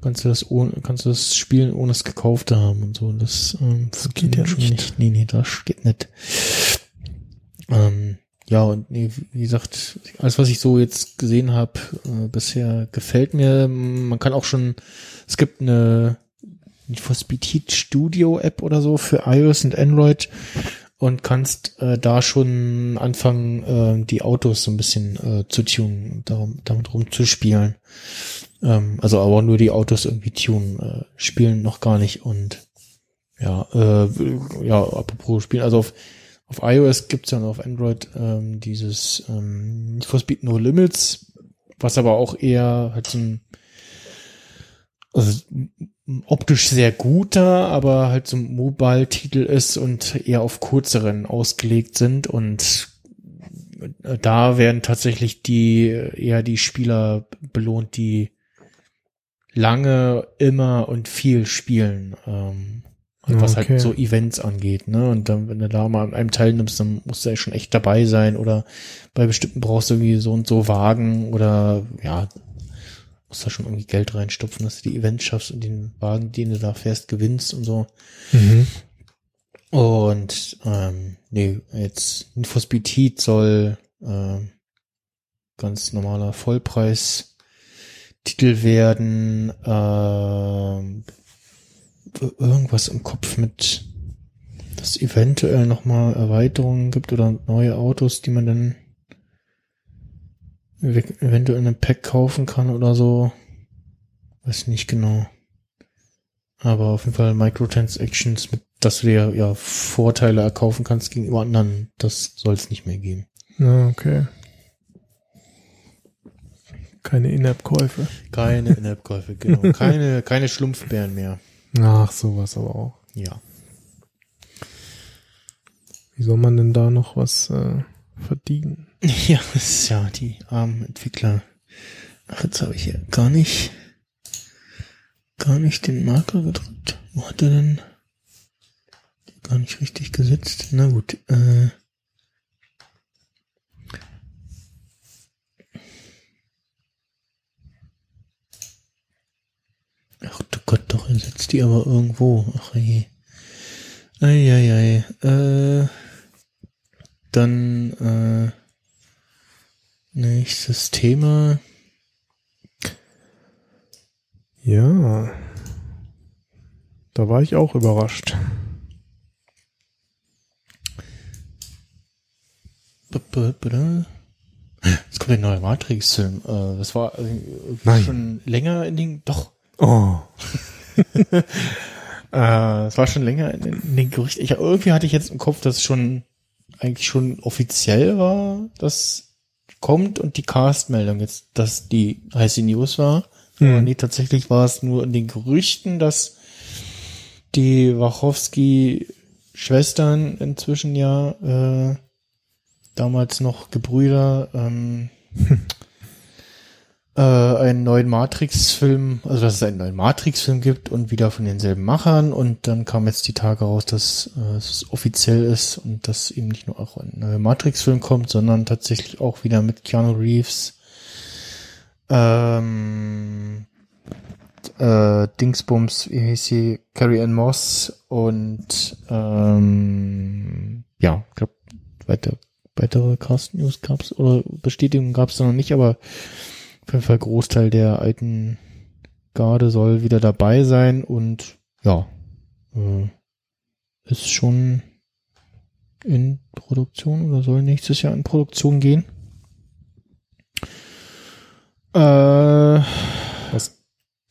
A: kannst du das ohne, kannst du das spielen, ohne es gekauft zu haben und so. Das, ähm,
B: Das geht ja
A: schon
B: nicht.
A: Nee, nee, das geht nicht. Ähm, ja, und wie gesagt, alles, was ich so jetzt gesehen habe, äh, bisher gefällt mir. Man kann auch schon, es gibt eine Need for Speed Heat Studio App oder so für iOS und Android und kannst äh, da schon anfangen, äh, die Autos so ein bisschen äh, zu tunen darum, damit rumzuspielen. Ähm, also aber nur die Autos irgendwie tunen, äh, spielen noch gar nicht und ja, äh, ja, apropos spielen, also auf, auf iOS gibt's ja und auf Android ähm, dieses ähm, for Speed No Limits, was aber auch eher halt so ein also optisch sehr guter, aber halt so ein Mobile-Titel ist und eher auf kürzeren ausgelegt sind und äh, da werden tatsächlich die eher die Spieler belohnt, die lange, immer und viel spielen. Ähm, und was
B: Okay.
A: halt so Events angeht, ne? Und dann, wenn du da mal an einem teilnimmst, dann musst du ja schon echt dabei sein oder bei bestimmten brauchst du wie so und so Wagen oder ja, musst da schon irgendwie Geld reinstopfen, dass du die Events schaffst und den Wagen, den du da fährst, gewinnst und so.
B: Mhm.
A: Und ähm, nee, jetzt Need for Speed Heat soll ähm, ganz normaler Vollpreistitel werden. Ähm, ir- irgendwas im Kopf mit, dass eventuell nochmal Erweiterungen gibt oder neue Autos, die man dann ev- eventuell in einem Pack kaufen kann oder so. Weiß nicht genau. Aber auf jeden Fall Microtransactions, mit, dass du dir ja Vorteile erkaufen kannst gegenüber anderen, das soll es nicht mehr geben.
B: Ja, okay. Keine In-App-Käufe.
A: Keine In-App-Käufe, genau. Keine, keine Schlumpfbären mehr.
B: Ach, sowas aber auch.
A: Ja.
B: Wie soll man denn da noch was äh, verdienen?
A: Ja, das ist ja die armen Entwickler. Ach, jetzt habe ich hier gar nicht, gar nicht den Marker gedrückt. Wo hat er denn? Gar nicht richtig gesetzt. Na gut, äh. Ach du Gott, doch, er setzt die aber irgendwo. Ach je. Eieiei. Äh, dann, äh, nächstes Thema.
B: Ja. Da war ich auch überrascht.
A: Es kommt ein neuer Matrix-Film. Äh, das war äh,
B: Nein.
A: schon länger in den, doch,
B: Oh.
A: äh, es war schon länger in den, in den Gerüchten. Ich, irgendwie hatte ich jetzt im Kopf, dass es schon eigentlich schon offiziell war, dass kommt und die Cast-Meldung jetzt, dass die heiße News war. Aber
B: Hm.
A: nee, tatsächlich war es nur in den Gerüchten, dass die Wachowski-Schwestern inzwischen ja äh, damals noch Gebrüder ähm, äh, einen neuen Matrix-Film, also dass es einen neuen Matrix-Film gibt und wieder von denselben Machern. Und dann kam jetzt die Tage raus, dass äh, es offiziell ist und dass eben nicht nur auch ein neuer Matrix-Film kommt, sondern tatsächlich auch wieder mit Keanu Reeves, ähm, äh, Dingsbums, wie hieß sie, Carrie Ann Moss und ähm, ja, ich glaube, weiter, weitere Cast News gab's oder Bestätigungen gab's da noch nicht, aber auf jeden Fall Großteil der alten Garde soll wieder dabei sein und ja, äh, ist schon in Produktion oder soll nächstes Jahr in Produktion gehen. Äh,
B: Was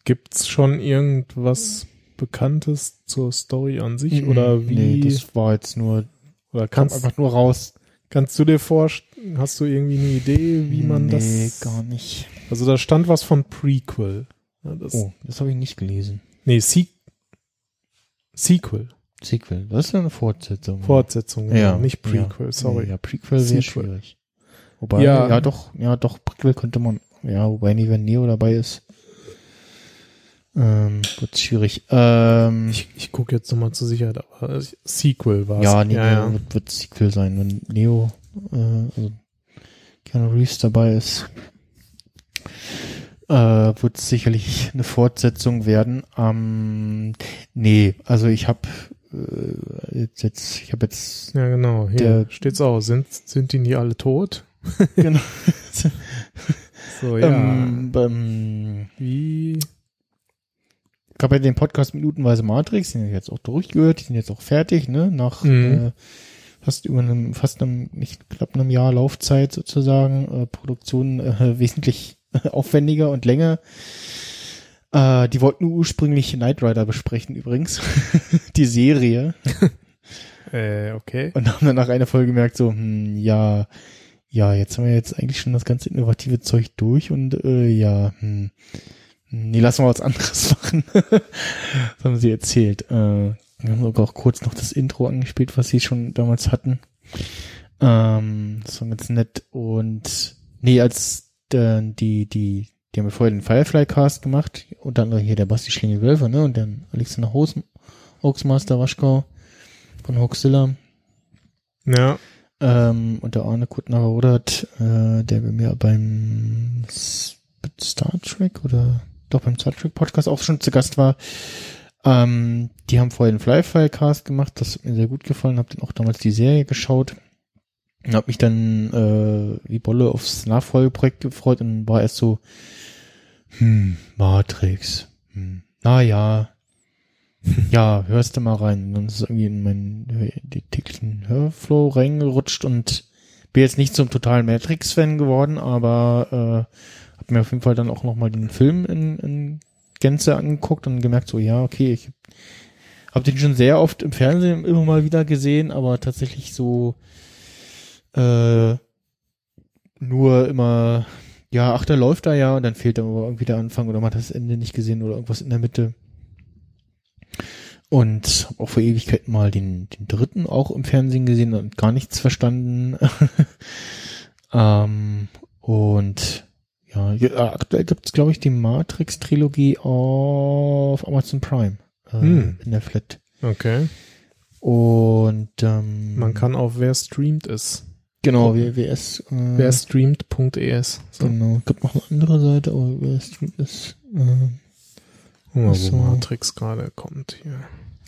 B: gibt's schon irgendwas Bekanntes zur Story an sich oder wie
A: Nee, das war jetzt nur,
B: oder
A: kam
B: kannst
A: einfach nur raus.
B: kannst du dir vorstellen, hast du irgendwie eine Idee, wie man
A: nee,
B: das
A: gar nicht.
B: Also da stand was von Prequel. Ja, das,
A: Oh, das habe ich nicht gelesen.
B: Nee, Se Sequel,
A: Sequel, das ist ja eine Fortsetzung.
B: Fortsetzung,
A: ja,
B: genau, nicht Prequel,
A: ja,
B: sorry.
A: Ja, Prequel wäre schwierig. Wobei,
B: Ja.
A: ja. doch, ja doch, Prequel könnte man, ja, wobei nie, wenn Neo dabei ist, ähm, wird's schwierig. Ähm,
B: Ich, ich gucke jetzt nochmal zur Sicherheit, aber Sequel war
A: ja,
B: es. ja, ja.
A: Wird, wird Sequel sein, wenn Neo, äh, also Keanu Reeves dabei ist. Äh, wird sicherlich eine Fortsetzung werden. Ähm, nee, also ich habe äh, jetzt, ich habe jetzt
B: Ja, genau. Hier
A: Der-
B: steht's auch. Sind, sind die nicht alle tot?
A: genau.
B: So, ja.
A: ähm, beim,
B: Wie?
A: ich habe ja den Podcast Minutenweise Matrix, den ich jetzt auch durchgehört, die sind jetzt auch fertig, ne? Nach
B: Mhm.
A: äh, fast über einem, fast einem, nicht knapp einem Jahr Laufzeit sozusagen, äh, Produktion äh, wesentlich aufwendiger und länger. Äh, die wollten ursprünglich Knight Rider besprechen übrigens, die Serie.
B: Äh, okay.
A: Und haben dann nach einer Folge gemerkt, so, hm, ja, ja, jetzt haben wir jetzt eigentlich schon das ganze innovative Zeug durch und äh, ja, hm, nee, lassen wir was anderes machen. das haben sie erzählt. Äh, wir haben sogar auch kurz noch das Intro angespielt, was sie schon damals hatten. Ähm, das war ganz nett. Und nee, als äh, die, die, die haben ja vorher den Firefly-Cast gemacht, unter anderem hier der Basti Schlingel-Wölfer, ne, und dann Alexander Hoos, Hoaxmaster Waschkau von Hoaxilla,
B: Ja.
A: ähm, und der Arne Kuttner-Rodert, äh, der bei mir beim Star Trek oder doch beim Star Trek Podcast auch schon zu Gast war. Ähm, die haben vorher den Firefly-Cast gemacht, das hat mir sehr gut gefallen, habe dann auch damals die Serie geschaut und habe mich dann äh, wie Bolle aufs Nachfolgeprojekt gefreut und war erst so, hm, Matrix, hm, naja, ja, hörst du mal rein. Dann ist es irgendwie in meinen die täglichen Hörflow reingerutscht und bin jetzt nicht zum totalen Matrix-Fan geworden, aber äh, habe mir auf jeden Fall dann auch nochmal den Film in, in Gänze angeguckt und gemerkt, so ja, okay, ich habe den schon sehr oft im Fernsehen immer mal wieder gesehen, aber tatsächlich so äh, nur immer, ja, ach, da läuft er ja und dann fehlt dann aber irgendwie der Anfang oder man hat das Ende nicht gesehen oder irgendwas in der Mitte. Und habe auch vor Ewigkeiten mal den, den dritten auch im Fernsehen gesehen und gar nichts verstanden. ähm, und ja, ja, aktuell gibt's glaube ich, die Matrix-Trilogie auf Amazon Prime äh,
B: Hm.
A: in der Flat.
B: Okay.
A: Und ähm,
B: Man kann auf wer streamt es.
A: Genau, WWS. Äh,
B: Wer streamt.es. So.
A: Genau, gibt noch eine andere Seite, aber wer streamt ist. Äh,
B: Guck mal, wo. Matrix gerade kommt hier.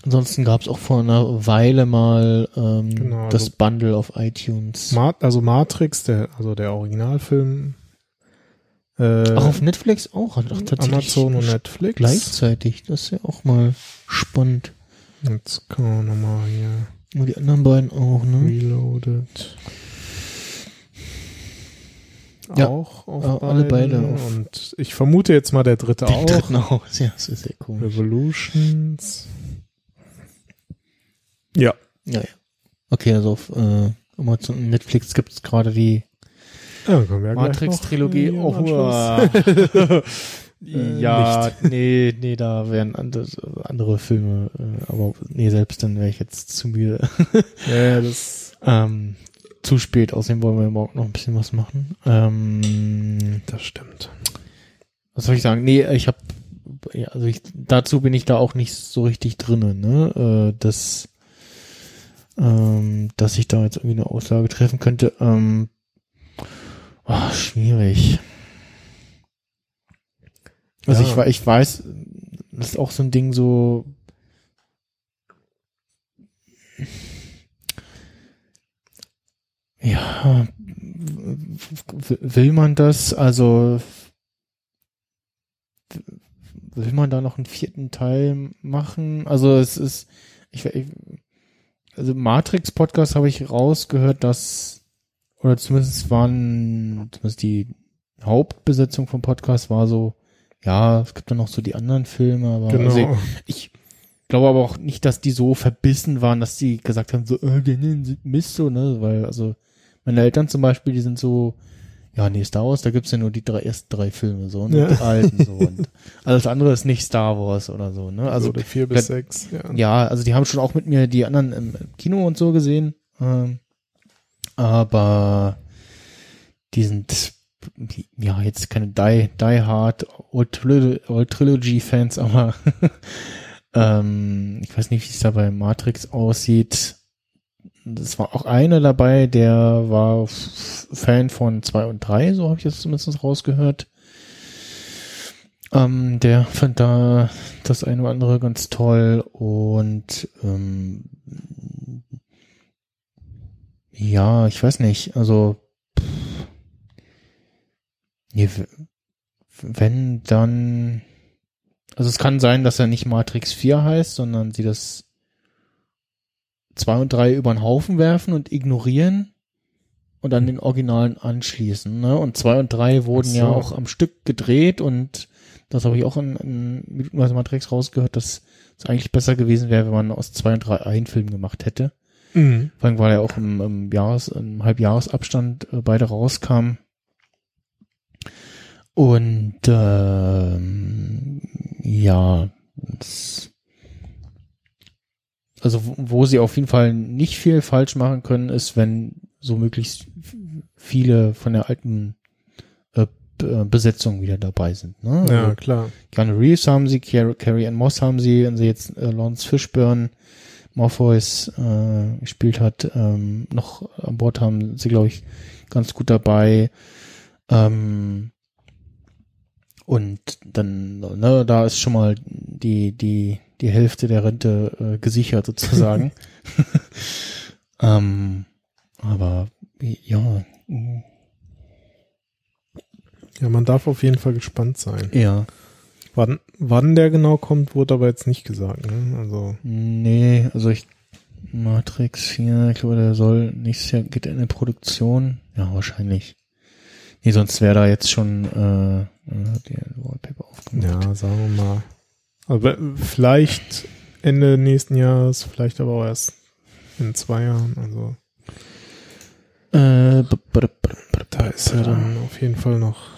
A: ansonsten gab's auch vor einer Weile mal ähm,
B: Genau,
A: das
B: also-
A: Bundle auf iTunes.
B: Ma also Matrix, der, also der Originalfilm. Äh,
A: Auch auf Netflix auch, tatsächlich
B: Amazon und Netflix.
A: gleichzeitig. Das ist ja auch mal spannend.
B: Jetzt können wir nochmal hier
A: Und die anderen beiden auch, ne?
B: Reloaded.
A: Ja,
B: auch auf
A: äh, alle beide auf-
B: Und ich vermute jetzt mal der dritte
A: Den
B: auch.
A: dritten auch. Ja, das ist sehr cool.
B: Revolutions. Ja.
A: Ja, ja. Okay, also auf äh, Amazon und Netflix gibt's gerade die
B: ja ja
A: Matrix-Trilogie. Oh,
B: Anschluss. Äh,
A: ja, nee, nee, da wären andere, andere Filme, äh, aber nee, selbst dann wäre ich jetzt zu müde.
B: ja, ja, das,
A: ähm, zu spät, außerdem wollen wir morgen noch ein bisschen was machen. Ähm,
B: das stimmt.
A: was soll ich sagen? Nee, ich habe ja, also ich, dazu bin ich da auch nicht so richtig drinnen, ne? Äh, dass, ähm, dass ich da jetzt irgendwie eine Aussage treffen könnte. Ähm, oh, schwierig. Also
B: Ja.
A: ich, ich weiß, das ist auch so ein Ding so. Ja, will man das? Also will man da noch einen vierten Teil machen? Also es ist, ich, ich also Matrix Podcast habe ich rausgehört, dass oder zumindest waren zumindest die Hauptbesetzung vom Podcast war so, ja, es gibt dann noch so die anderen Filme, aber
B: Genau.
A: also ich glaube aber auch nicht, dass die so verbissen waren, dass die gesagt haben, so, äh, die sind Mist, so, ne, weil, also, meine Eltern zum Beispiel, die sind so, ja, nee, Star Wars, da gibt's ja nur die drei, ersten drei Filme, so, ne,
B: Ja.
A: die alten, so, und alles andere ist nicht Star Wars oder so, ne, also,
B: oder vier bis sechs. Ja.
A: ja, also die haben schon auch mit mir die anderen im Kino und so gesehen. Ähm, aber die sind ja jetzt keine Die, die Hard Old, Old Trilogy Fans, aber ähm, ich weiß nicht, wie es da bei Matrix aussieht. Das war auch einer dabei, der war Fan von zwei und drei, so habe ich das zumindest rausgehört. Ähm, der fand da das eine oder andere ganz toll und ähm, ja, ich weiß nicht, also pff, wenn dann, also es kann sein, dass er nicht Matrix 4 heißt, sondern sie das zwei und drei über den Haufen werfen und ignorieren und an den Originalen anschließen. Ne? Und zwei und drei wurden
B: so.
A: ja auch am Stück gedreht und das habe ich auch in, in Minutenweise Matrix rausgehört, dass es eigentlich besser gewesen wäre, wenn man aus zwei und drei einen Film gemacht hätte.
B: Mhm.
A: Vor allem, weil er auch im, im Jahres, im Halbjahresabstand äh, beide rauskamen. Und ähm, ja, das, also wo, sie auf jeden Fall nicht viel falsch machen können, ist, wenn so möglichst viele von der alten äh, äh, Besetzungen wieder dabei sind. Ne?
B: Ja,
A: Also,
B: klar.
A: Keanu Reeves haben sie, Car Carrie Ann Moss haben sie, und sie jetzt äh, Lawrence Fishburne, Morpheus äh, gespielt hat, ähm, noch an Bord haben sie, glaube ich, ganz gut dabei. Ähm, und dann, ne, da ist schon mal die, die, die Hälfte der Rente äh, gesichert sozusagen. ähm, aber ja,
B: Ja, man darf auf jeden Fall gespannt sein.
A: ja.
B: Wann, wann der genau kommt, wurde aber jetzt nicht gesagt. Ne? Also
A: Nee, also ich Matrix 4, ich glaube, der soll nächstes Jahr geht er in eine Produktion. Ja, wahrscheinlich. Nee, sonst wäre da jetzt schon äh, der Wallpaper aufgemacht.
B: ja, sagen wir mal. Aber vielleicht Ende nächsten Jahres, vielleicht aber auch erst in zwei Jahren. Also
A: Äh,
B: da ist ja dann auf jeden Fall noch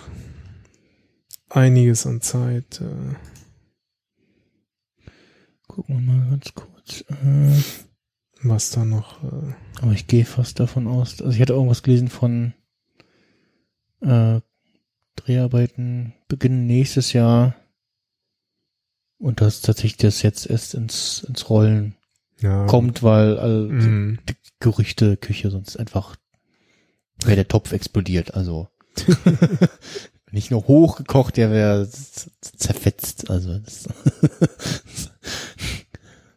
B: einiges an Zeit. Äh,
A: gucken wir mal ganz kurz. Äh,
B: was da noch. Äh,
A: aber ich gehe fast davon aus. Also ich hatte irgendwas gelesen von äh, Dreharbeiten beginnen nächstes Jahr. Und dass tatsächlich das jetzt erst ins, ins Rollen
B: ja,
A: kommt, weil also,
B: Mhm.
A: die Gerüchteküche sonst einfach wäre der Topf explodiert. Also nicht nur hochgekocht, der wäre zerfetzt. Also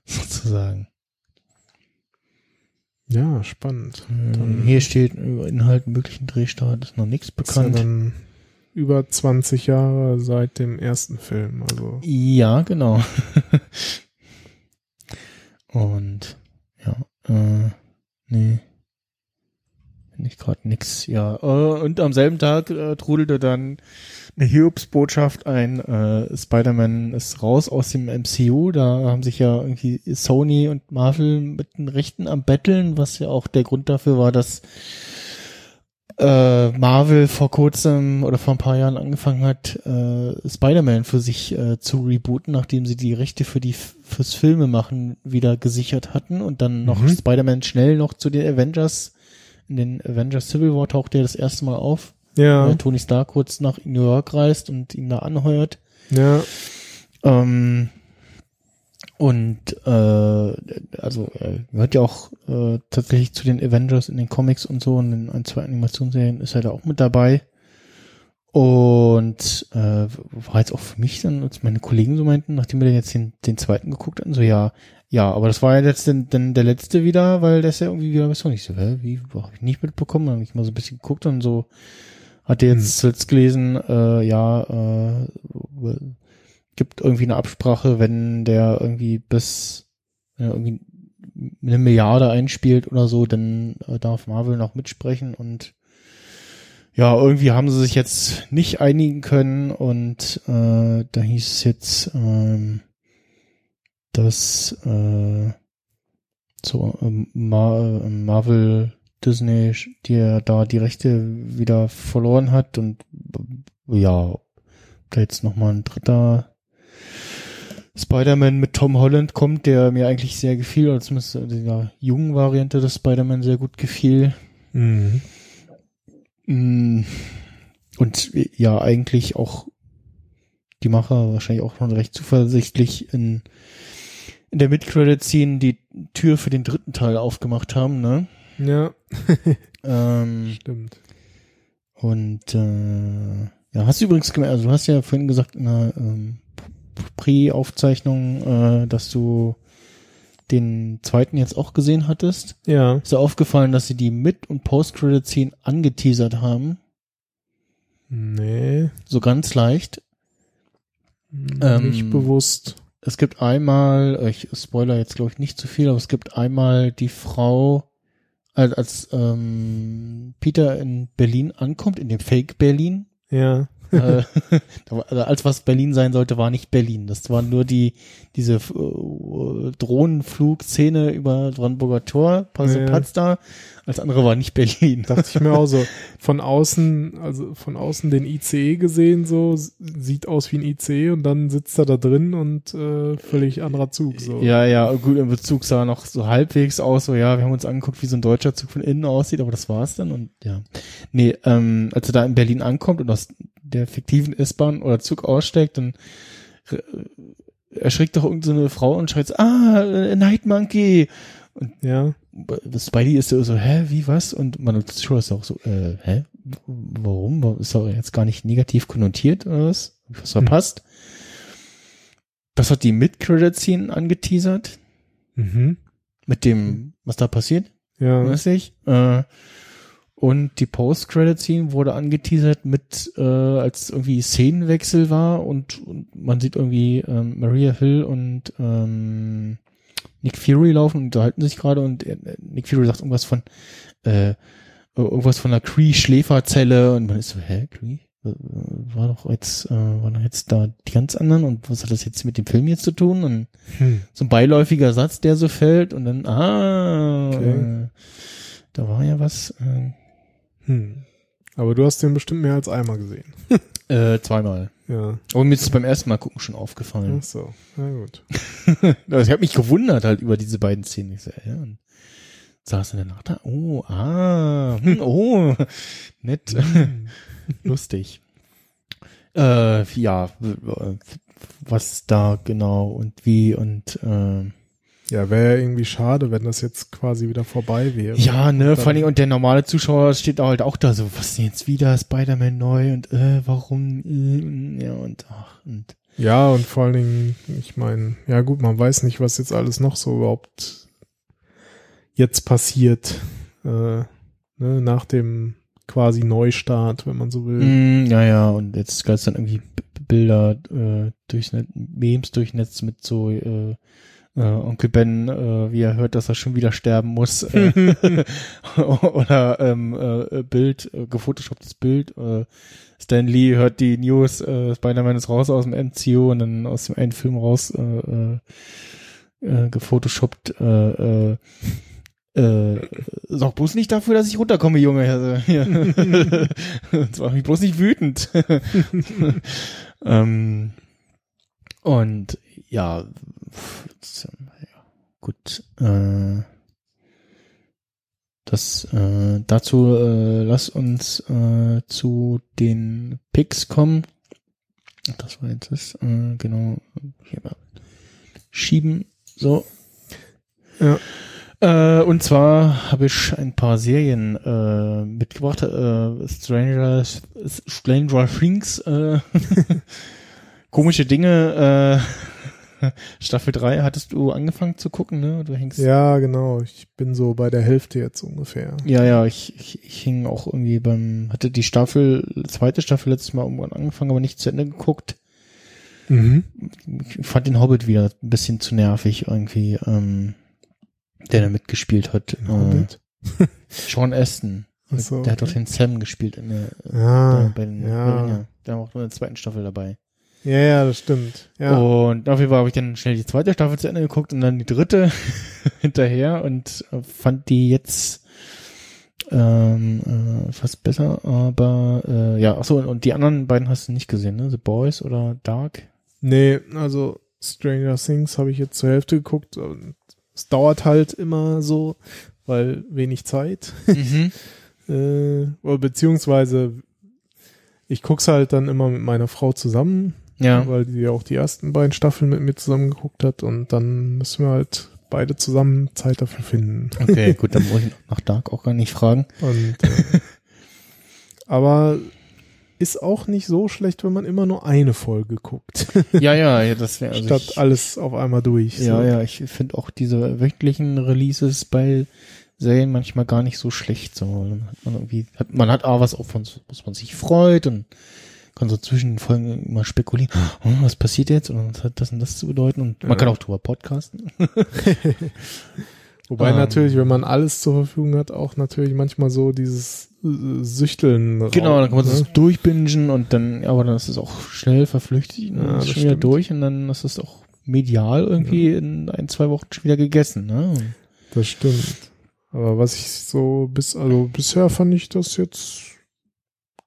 A: sozusagen.
B: Ja, spannend.
A: Ähm, Hier steht über Inhalt möglichen Drehstart ist noch nichts
B: ja
A: bekannt.
B: dann über 20 Jahre seit dem ersten Film. Also
A: Ja, genau. Und ja, äh, nee. Ich gerade nix. Ja, äh, und am selben Tag äh, trudelte dann eine Hiobs-Botschaft ein, äh, Spider-Man ist raus aus dem MCU. Da haben sich ja irgendwie Sony und Marvel mit den Rechten am Betteln, was ja auch der Grund dafür war, dass äh, Marvel vor kurzem oder vor ein paar Jahren angefangen hat, äh, Spider-Man für sich äh, zu rebooten, nachdem sie die Rechte für die fürs Filme machen wieder gesichert hatten und dann noch
B: Mhm.
A: Spider-Man schnell noch zu den Avengers in den Avengers Civil War taucht er das erste Mal auf,
B: ja,
A: weil Tony Stark kurz nach New York reist und ihn da anheuert.
B: ja,
A: Ähm, und äh, also er gehört ja auch äh, tatsächlich zu den Avengers in den Comics und so und in ein, zwei Animationsserien ist er da auch mit dabei. Und äh, war jetzt auch für mich dann, als meine Kollegen so meinten, nachdem wir dann jetzt den, den zweiten geguckt hatten, so ja, ja, aber das war ja jetzt dann, dann der letzte wieder, weil der ist ja irgendwie wieder was nicht so, hä? Wie, habe ich nicht mitbekommen, dann habe ich mal so ein bisschen geguckt und so hatte jetzt zuletzt gelesen, äh, ja, äh, gibt irgendwie eine Absprache, wenn der irgendwie bis er irgendwie eine Milliarde einspielt oder so, dann äh, darf Marvel noch mitsprechen und ja, irgendwie haben sie sich jetzt nicht einigen können und äh, da hieß es jetzt, ähm, dass äh, so ähm, Mar äh, Marvel Disney, die ja da die Rechte wieder verloren hat und äh, ja, da jetzt nochmal ein dritter Spider-Man mit Tom Holland kommt, der mir eigentlich sehr gefiel, oder zumindest der jungen Variante des Spider-Man sehr gut gefiel.
B: mhm.
A: Mm, Und ja, eigentlich auch die Macher wahrscheinlich auch schon recht zuversichtlich in, in der Mid-Credit-Scene die Tür für den dritten Teil aufgemacht haben, ne?
B: ja,
A: Ähm,
B: stimmt.
A: und äh, ja, hast du übrigens gemerkt, also du hast ja vorhin gesagt der ähm, Pre-Aufzeichnung, äh, dass du den zweiten jetzt auch gesehen hattest.
B: Ja,
A: Ist dir aufgefallen, dass sie die Mid- und Post-Credit-Scene angeteasert haben?
B: nee,
A: So ganz leicht. Ähm,
B: nicht bewusst.
A: Es gibt einmal, ich spoiler jetzt glaube ich nicht zu viel, aber es gibt einmal die Frau, als, als ähm, Peter in Berlin ankommt, in dem Fake Berlin,
B: Ja,
A: äh, also als was Berlin sein sollte, war nicht Berlin. Das war nur die diese äh, Drohnenflugszene über Brandenburger Tor,
B: Ja.
A: Platz da. Als andere war nicht Berlin.
B: dachte ich mir auch so. Von außen, also von außen den ICE gesehen, so sieht aus wie ein ICE und dann sitzt er da drin und äh, völlig anderer Zug. So.
A: Ja, ja, gut, im Bezug sah noch so halbwegs aus, so ja, wir haben uns angeguckt, wie so ein deutscher Zug von innen aussieht, aber das war's dann und ja. Nee, ähm, als er da in Berlin ankommt und aus der fiktiven S-Bahn oder Zug aussteigt, dann äh, erschrickt doch irgendeine so Frau und schreit, ah, äh, Night Monkey.
B: Ja.
A: Spidey ist so, so, hä, wie, was? Und man Zuschauer ist auch so, äh, hä, warum? Ist doch jetzt gar nicht negativ konnotiert oder was? Was verpasst? Das hat die Mid-Credit-Scene angeteasert,
B: Mhm.
A: mit dem, was da passiert,
B: Ja.
A: weiß ich. Äh, und die Post-Credit-Scene wurde angeteasert mit, äh, als irgendwie Szenenwechsel war und, und man sieht irgendwie ähm, Maria Hill und ähm, Nick Fury laufen und unterhalten sich gerade und äh, Nick Fury sagt irgendwas von äh, irgendwas von einer Cree-Schläferzelle und man ist so, hä, Cree? War doch jetzt, äh, waren doch jetzt da die ganz anderen und was hat das jetzt mit dem Film jetzt zu tun? Und
B: Hm.
A: so ein beiläufiger Satz, der so fällt und dann, ah,
B: Okay.
A: äh, da war ja was, äh,
B: Hm. Aber du hast den bestimmt mehr als einmal gesehen.
A: äh, zweimal.
B: Ja.
A: Aber mir ist es beim ersten Mal gucken schon aufgefallen.
B: Ach so. Na gut.
A: Also ich habe mich gewundert halt über diese beiden Szenen. Ich so, ja, und saß dann danach da, oh, ah, hm, oh, nett, lustig. Äh, ja, was da genau und wie und äh,
B: Ja, wäre ja irgendwie schade, wenn das jetzt quasi wieder vorbei wäre.
A: ja, ne, vor allem und der normale Zuschauer steht da halt auch da so, was denn jetzt wieder Spider-Man neu und äh, warum, äh, ja und ach und
B: Ja, und vor allen Dingen, ich meine, ja gut, man weiß nicht, was jetzt alles noch so überhaupt jetzt passiert, äh, ne, nach dem quasi Neustart, wenn man so will.
A: Mm, ja, ja, und jetzt gab es dann irgendwie Bilder äh, durchs Memes durch Netz mit so äh, äh, Onkel Ben, äh, wie er hört, dass er schon wieder sterben muss. Äh, oder ähm, äh, Bild, äh, gefotoshopptes Bild. Äh, Stan Lee hört die News, äh, Spider-Man ist raus aus dem MCU und dann aus dem einen Film raus äh, äh, äh, gefotoshoppt. Äh, äh, äh, sorg bloß nicht dafür, dass ich runterkomme, Junge. Also, hier. Das macht mich bloß nicht wütend. ähm, und ja, ja gut. Äh, das äh, dazu äh, lass uns äh, zu den Picks kommen. Das war jetzt das, äh, genau. Hier mal schieben. So.
B: Ja.
A: Äh, und zwar habe ich ein paar Serien äh, mitgebracht. Äh, Stranger, Stranger Things, äh, komische Dinge. Äh, Staffel 3 hattest du angefangen zu gucken, ne? Du hängst.
B: Ja, genau. Ich bin so bei der Hälfte jetzt ungefähr.
A: Ja, ja, ich, ich, ich hing auch irgendwie beim, hatte die Staffel, zweite Staffel letztes Mal irgendwann angefangen, aber nicht zu Ende geguckt.
B: Mhm.
A: Ich fand den Hobbit wieder ein bisschen zu nervig irgendwie, ähm, der da mitgespielt hat.
B: Hobbit?
A: Äh, Sean Aston.
B: So,
A: der hat doch den Sam gespielt in der,
B: Ah,
A: bei, bei den
B: ja.
A: Ringer. Der war auch nur in der zweiten Staffel dabei.
B: Ja, ja, das stimmt. Ja.
A: Und auf jeden Fall habe ich dann schnell die zweite Staffel zu Ende geguckt und dann die dritte hinterher und fand die jetzt ähm, äh, fast besser, aber äh, ja, achso, und, und die anderen beiden hast du nicht gesehen, ne? The Boys oder Dark?
B: Nee, also Stranger Things habe ich jetzt zur Hälfte geguckt. Es dauert halt immer so, weil wenig Zeit.
A: mhm.
B: äh, beziehungsweise ich guck's halt dann immer mit meiner Frau zusammen,
A: Ja.
B: weil die ja auch die ersten beiden Staffeln mit mir zusammen geguckt hat und dann müssen wir halt beide zusammen Zeit dafür finden.
A: Okay, gut, dann muss ich nach Dark auch gar nicht fragen.
B: Und, äh, aber ist auch nicht so schlecht, wenn man immer nur eine Folge guckt,
A: Ja, ja, ja das wäre also
B: statt
A: ich,
B: alles auf einmal durch.
A: Ja,
B: so.
A: ja, ich finde auch diese wöchentlichen Releases bei Serien manchmal gar nicht so schlecht. So, man hat, man hat A, was auf uns, was man sich freut und kann so zwischen den Folgen immer spekulieren, oh, was passiert jetzt und was hat das und das zu bedeuten und man
B: Ja.
A: kann auch drüber podcasten.
B: Wobei
A: Ähm.
B: natürlich, wenn man alles zur Verfügung hat, auch natürlich manchmal so dieses äh, Süchteln.
A: Genau, dann kann man
B: ne?
A: das durchbingen und dann, ja, aber dann ist es auch schnell verflüchtigt und
B: Ja,
A: dann ist schon wieder durch und dann ist es auch medial irgendwie in ein, zwei Wochen schon wieder gegessen. Ne?
B: Das stimmt. Aber was ich so bis, also bisher fand ich das jetzt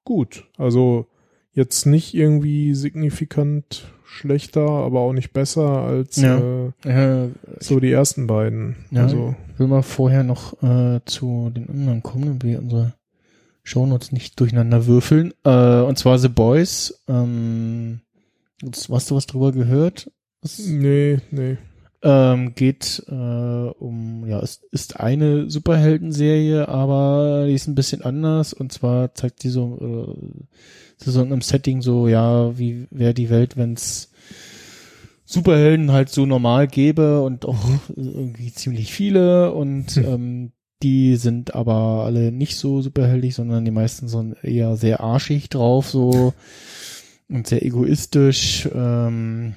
B: gut. Also jetzt nicht irgendwie signifikant schlechter, aber auch nicht besser als
A: Ja.
B: äh, so die ersten beiden.
A: Ja,
B: Also
A: ich will mal vorher noch äh, zu den anderen kommen, wie unsere Shownotes nicht durcheinander würfeln. Äh, und zwar The Boys. Ähm, jetzt, hast du was drüber gehört? Was,
B: Nee, nee.
A: ähm, geht äh, um, ja, es ist eine Superhelden-Serie, aber die ist ein bisschen anders. Und zwar zeigt die so, äh, so in einem Setting so, ja, wie wäre die Welt, wenn's Superhelden halt so normal gäbe und auch irgendwie ziemlich viele und ähm, die sind aber alle nicht so superheldig, sondern die meisten sind eher sehr arschig drauf, so und sehr egoistisch. Ähm,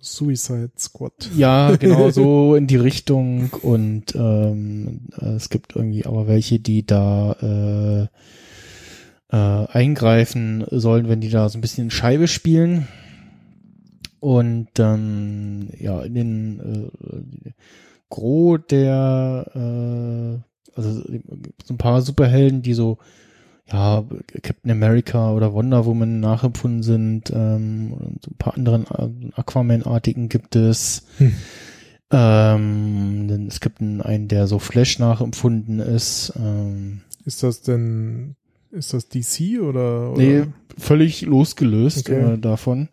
B: Suicide Squad.
A: ja, genau so in die Richtung und ähm, äh, es gibt irgendwie aber welche, die da äh, äh, eingreifen sollen, wenn die da so ein bisschen Scheibe spielen. Und dann, ja, in den äh, Gros der, äh, also so ein paar Superhelden, die so, ja, Captain America oder Wonder Woman nachempfunden sind, ähm, und so ein paar anderen äh, Aquaman-artigen gibt es.
B: Hm.
A: Ähm, denn es gibt einen, einen, der so Flash nachempfunden ist. Ähm,
B: Ist das denn, ist das DC oder? oder?
A: nee, völlig losgelöst
B: Okay.
A: äh, davon.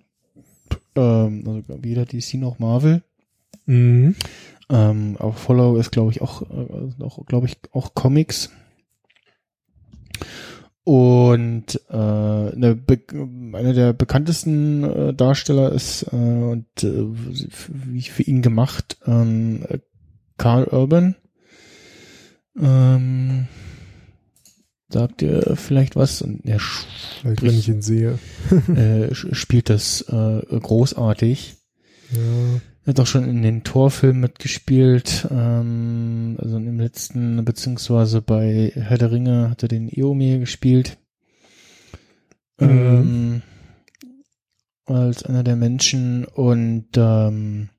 A: Ähm, also weder DC noch Marvel.
B: Mhm.
A: Ähm, auch Follow ist, glaube ich, auch, äh, auch glaube ich, auch Comics. Und äh, eine einer der bekanntesten äh, Darsteller ist äh, und äh, wie für ihn gemacht ähm, äh, Carl Urban. Ähm, sagt ihr vielleicht was? Und er
B: Vielleicht, wenn ich ihn sehe.
A: äh, spielt das äh, großartig.
B: Ja.
A: Er hat auch schon in den Torfilmen mitgespielt, ähm, also im letzten, beziehungsweise bei Herr der Ringe hat er den Eomir gespielt. Ähm, als einer der Menschen und ähm,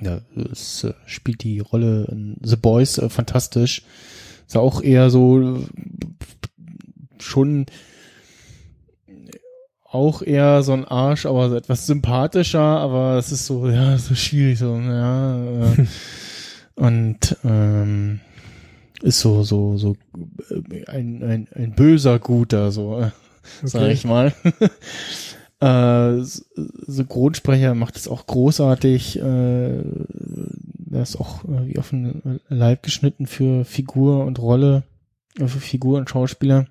A: ja, es äh, spielt die Rolle in The Boys äh, fantastisch. Ist ja auch eher so schon auch eher so ein Arsch, aber so etwas sympathischer, aber es ist so, ja, so schwierig, so, ja, äh, und ähm, ist so, so, so äh, ein, ein, ein böser Guter, so, äh, sag
B: Okay.
A: ich mal. äh, Synchronsprecher macht es auch großartig, äh, der ist auch äh, wie auf den Leib geschnitten für Figur und Rolle, äh, für Figur und Schauspieler.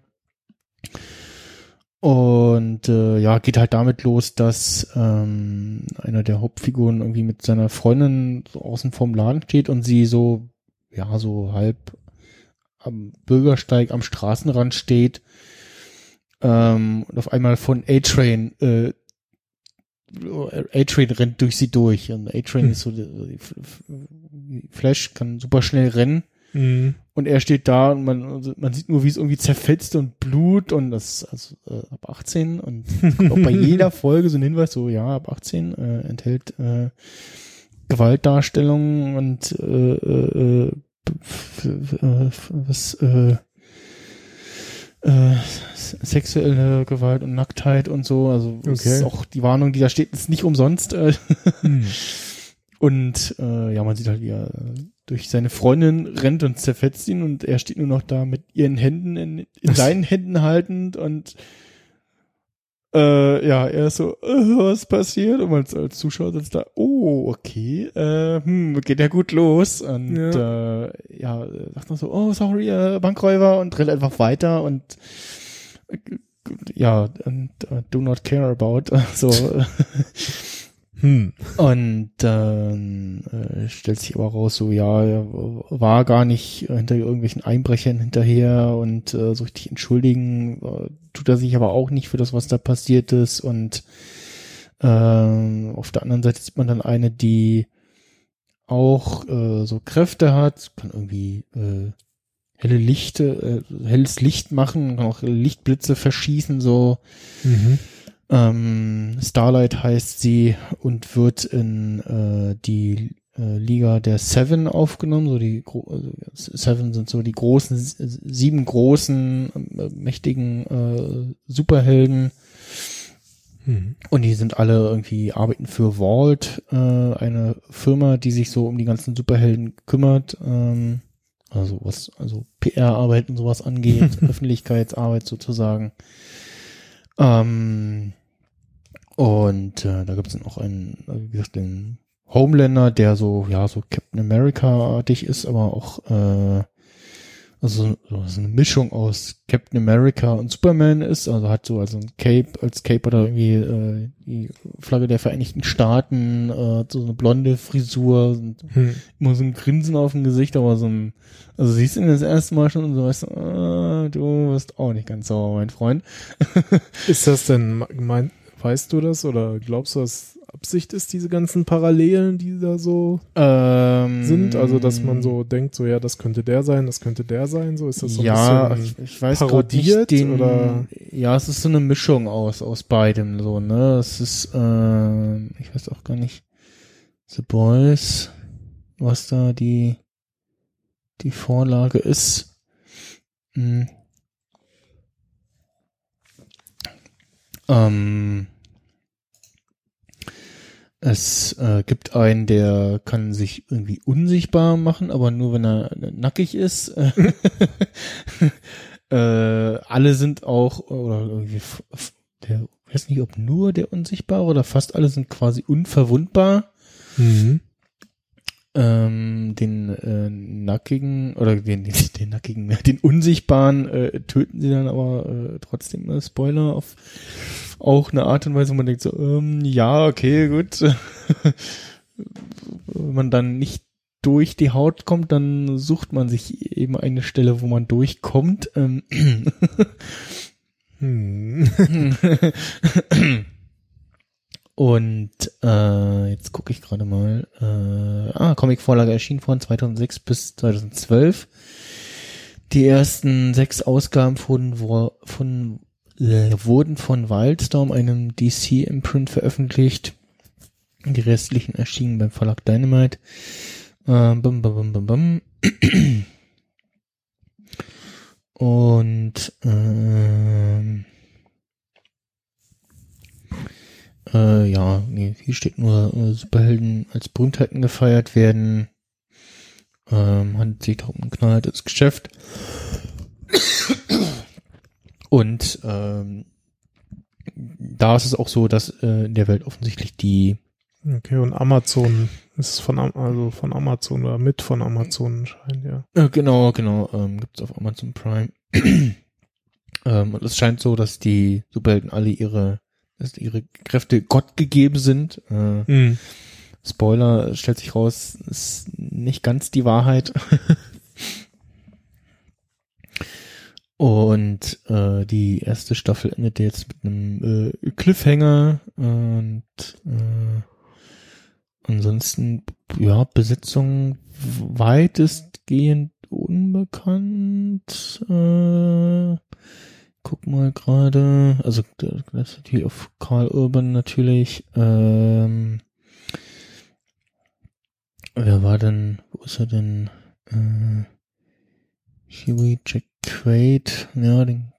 A: Und äh, ja, geht halt damit los, dass ähm, einer der Hauptfiguren irgendwie mit seiner Freundin so außen vorm Laden steht und sie so, ja, so halb am Bürgersteig am Straßenrand steht ähm, und auf einmal von A-Train äh, A-Train rennt durch sie durch und A-Train
B: Hm.
A: ist so Flash kann super schnell rennen
B: Mhm.
A: und er steht da und man, also man sieht nur, wie es irgendwie zerfetzt und Blut und das also, äh, ab 18 und auch bei jeder Folge so ein Hinweis, so ja, ab 18 äh, enthält äh, Gewaltdarstellungen und äh, äh, äh, äh, was äh, äh, sexuelle Gewalt und Nacktheit und so. Also
B: Okay.
A: ist auch die Warnung, die da steht, ist nicht umsonst. Äh,
B: Hm.
A: und äh, ja, man sieht halt, wie er durch seine Freundin rennt und zerfetzt ihn und er steht nur noch da mit ihren Händen in, in seinen Händen haltend und äh, ja, er ist so, äh, was passiert? Und als, als Zuschauer sitzt da, oh, okay, äh, hm, geht ja gut los. Und ja, äh, ja sagt noch so, oh, sorry, äh, Bankräuber und rennt einfach weiter und äh, ja, und äh, do not care about. So,
B: Hm.
A: und dann äh, stellt sich aber raus, so ja, er war gar nicht hinter irgendwelchen Einbrechern hinterher und äh, so richtig entschuldigen äh, tut er sich aber auch nicht für das, was da passiert ist. Und ähm, auf der anderen Seite sieht man dann eine, die auch äh, so Kräfte hat, kann irgendwie äh, helle Lichte, äh, helles Licht machen, kann auch Lichtblitze verschießen, so.
B: Mhm.
A: Ähm, Starlight heißt sie und wird in äh, die äh, Liga der Seven aufgenommen. So die gro also Seven sind so die großen sieben großen äh, mächtigen äh, Superhelden
B: Mhm.
A: und die sind alle irgendwie arbeiten für Vault, äh, eine Firma, die sich so um die ganzen Superhelden kümmert. Ähm, Also was, also PR-Arbeit und sowas angeht, Öffentlichkeitsarbeit sozusagen. Ähm, und äh, da gibt es dann auch einen, wie gesagt, den Homelander, der so, ja, so Captain America-artig ist, aber auch äh, also so eine Mischung aus Captain America und Superman ist, also hat so also ein Cape, als Cape oder irgendwie äh, die Flagge der Vereinigten Staaten, äh, hat so eine blonde Frisur,
B: Hm.
A: immer so ein Grinsen auf dem Gesicht, aber so ein, also siehst du ihn das erste Mal schon und so weißt du, ah, du bist auch nicht ganz sauer, mein Freund.
B: Ist das denn, mein, weißt du das oder glaubst du, dass Absicht ist, diese ganzen Parallelen, die da so
A: Ähm,
B: sind? Also, dass man so denkt, so, ja, das könnte der sein, das könnte der sein, so ist das so
A: ja,
B: ein bisschen,
A: ich, ich weiß gerade nicht
B: parodiert,
A: den,
B: oder?
A: ja, es ist so eine Mischung aus aus beidem so, ne? Es ist, äh, ich weiß auch gar nicht, The Boys, was da die die Vorlage ist. Hm. Ähm, es äh, gibt einen, der kann sich irgendwie unsichtbar machen, aber nur wenn er nackig ist. äh, alle sind auch, oder irgendwie, der, weiß nicht, ob nur der Unsichtbare oder fast alle sind quasi unverwundbar.
B: Mhm.
A: Ähm, den äh, nackigen oder den, den, den nackigen, den unsichtbaren äh, töten sie dann aber äh, trotzdem äh, Spoiler auf auch eine Art und Weise, wo man denkt so, ähm, ja, okay, gut. Wenn man dann nicht durch die Haut kommt, dann sucht man sich eben eine Stelle, wo man durchkommt. Ähm,
B: Hm.
A: Und äh, jetzt gucke ich gerade mal. Äh, ah, Comicvorlage erschien von 2006 bis 2012. Die ersten sechs Ausgaben wurden, wo- von, äh, wurden von Wildstorm, einem DC-Imprint, veröffentlicht. Die restlichen erschienen beim Verlag Dynamite. Äh, bum, bum, bum, bum. Und ähm, Äh, ja, nee, hier steht nur äh, Superhelden als Berühmtheiten gefeiert werden. Ähm, handelt sich darum ein knallhartes Geschäft. Und ähm, da ist es auch so, dass äh, in der Welt offensichtlich die
B: Okay, und Amazon ist von, also von Amazon oder mit von Amazon scheint, ja.
A: Äh, genau, genau, ähm, gibt's auf Amazon Prime. ähm, und es scheint so, dass die Superhelden alle ihre, dass ihre Kräfte Gott gegeben sind. Äh,
B: Mhm.
A: Spoiler, stellt sich raus, ist nicht ganz die Wahrheit. Und äh, die erste Staffel endet jetzt mit einem äh, Cliffhanger und äh, ansonsten ja Besetzung weitestgehend unbekannt. Äh, guck mal gerade, also das natürlich auf Karl Urban natürlich. Ähm, Wer war denn, wo ist er denn? Äh, Huey Jack Quaid, ja, den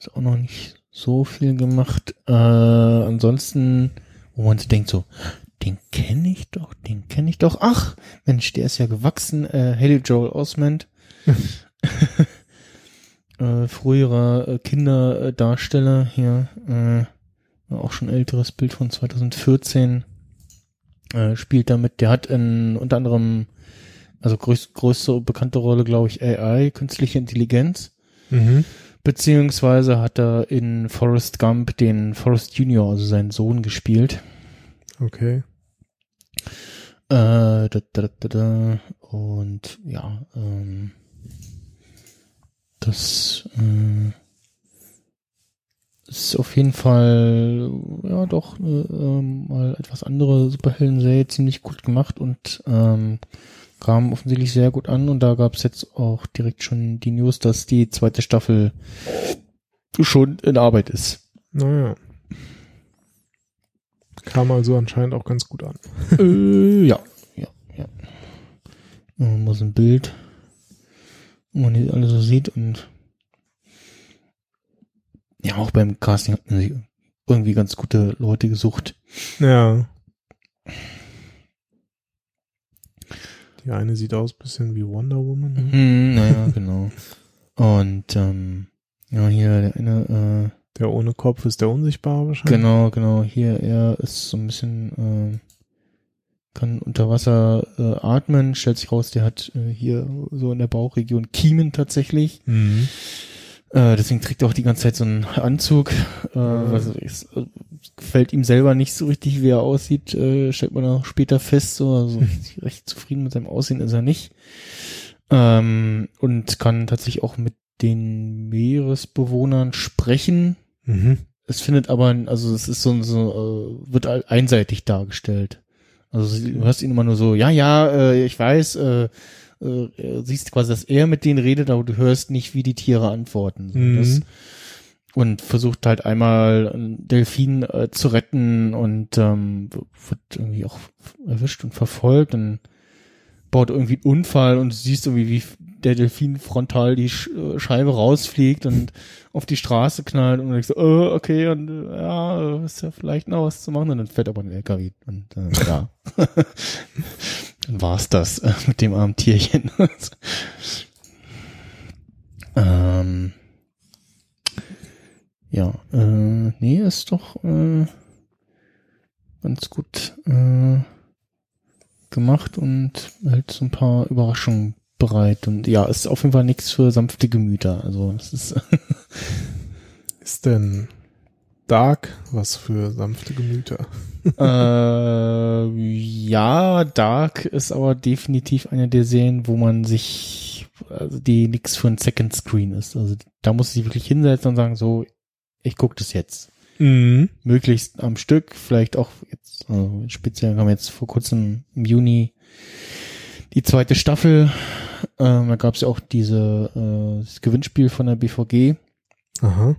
A: ist auch noch nicht so viel gemacht. Äh, ansonsten, wo man sich denkt so, den kenne ich doch, den kenne ich doch. Ach, Mensch, der ist ja gewachsen. Äh, Haley Joel Osment. äh, früherer äh, Kinderdarsteller hier. Äh, auch schon älteres Bild von 2014 äh, spielt damit. Der hat in unter anderem, also größ, größte bekannte Rolle, glaube ich, AI, künstliche Intelligenz.
B: Mhm.
A: Beziehungsweise hat er in Forrest Gump den Forrest Junior, also seinen Sohn, gespielt.
B: Okay.
A: Äh, da, da, da, da. Und ja, ähm, das äh, ist auf jeden Fall ja doch äh, ähm, mal etwas andere Superhelden-Serie ziemlich gut gemacht und ähm, kam offensichtlich sehr gut an und da gab es jetzt auch direkt schon die News, dass die zweite Staffel schon in Arbeit ist.
B: Naja. Kam also anscheinend auch ganz gut an.
A: äh, ja, ja, ja. Äh, mal so ein Bild, man die alle so sieht und ja, auch beim Casting hat man sich irgendwie ganz gute Leute gesucht.
B: Ja. Die eine sieht aus ein bisschen wie Wonder Woman.
A: Hm, naja, genau. Und ähm, ja, hier der eine,
B: Der ohne Kopf ist der Unsichtbare
A: äh,
B: wahrscheinlich.
A: genau, genau, hier er ist so ein bisschen, äh, kann unter Wasser äh, atmen, stellt sich raus, der hat äh, hier so in der Bauchregion Kiemen tatsächlich.
B: Mhm.
A: Äh, deswegen trägt er auch die ganze Zeit so einen Anzug. Äh, also es äh, gefällt ihm selber nicht so richtig, wie er aussieht, äh, stellt man auch später fest. So, also richtig- recht zufrieden mit seinem Aussehen ist er nicht. Ähm, und kann tatsächlich auch mit den Meeresbewohnern sprechen.
B: Mhm.
A: Es findet aber, also es ist so, so äh, wird einseitig dargestellt. Also du hörst ihn immer nur so, ja, ja, äh, ich weiß, äh, äh, siehst quasi, dass er mit denen redet, aber du hörst nicht, wie die Tiere antworten. So,
B: Mhm.
A: das, und versucht halt einmal einen Delfin äh, zu retten und ähm, wird irgendwie auch erwischt und verfolgt und baut irgendwie einen Unfall und du siehst irgendwie, wie der Delfin frontal die äh, Scheibe rausfliegt und auf die Straße knallt und denkst, so, äh, okay, und äh, ja, ist ja vielleicht noch was zu machen und dann fährt aber ein LKW und äh, ja. dann war's das äh, mit dem armen Tierchen. ähm, ja, äh, nee, ist doch äh, ganz gut äh, gemacht und halt so ein paar Überraschungen bereit. Und ja, ist auf jeden Fall nichts für sanfte Gemüter. Also es ist
B: Ist denn Dark was für sanfte Gemüter?
A: äh, ja, Dark ist aber definitiv eine der Serien, wo man sich, also die nix für ein Second Screen ist. Also da muss ich wirklich hinsetzen und sagen, so, ich gucke das jetzt.
B: Mhm.
A: möglichst am Stück, vielleicht auch jetzt, also speziell haben wir jetzt vor kurzem im Juni die zweite Staffel. Ähm, da gab es ja auch diese äh, das Gewinnspiel von der BVG,
B: Aha.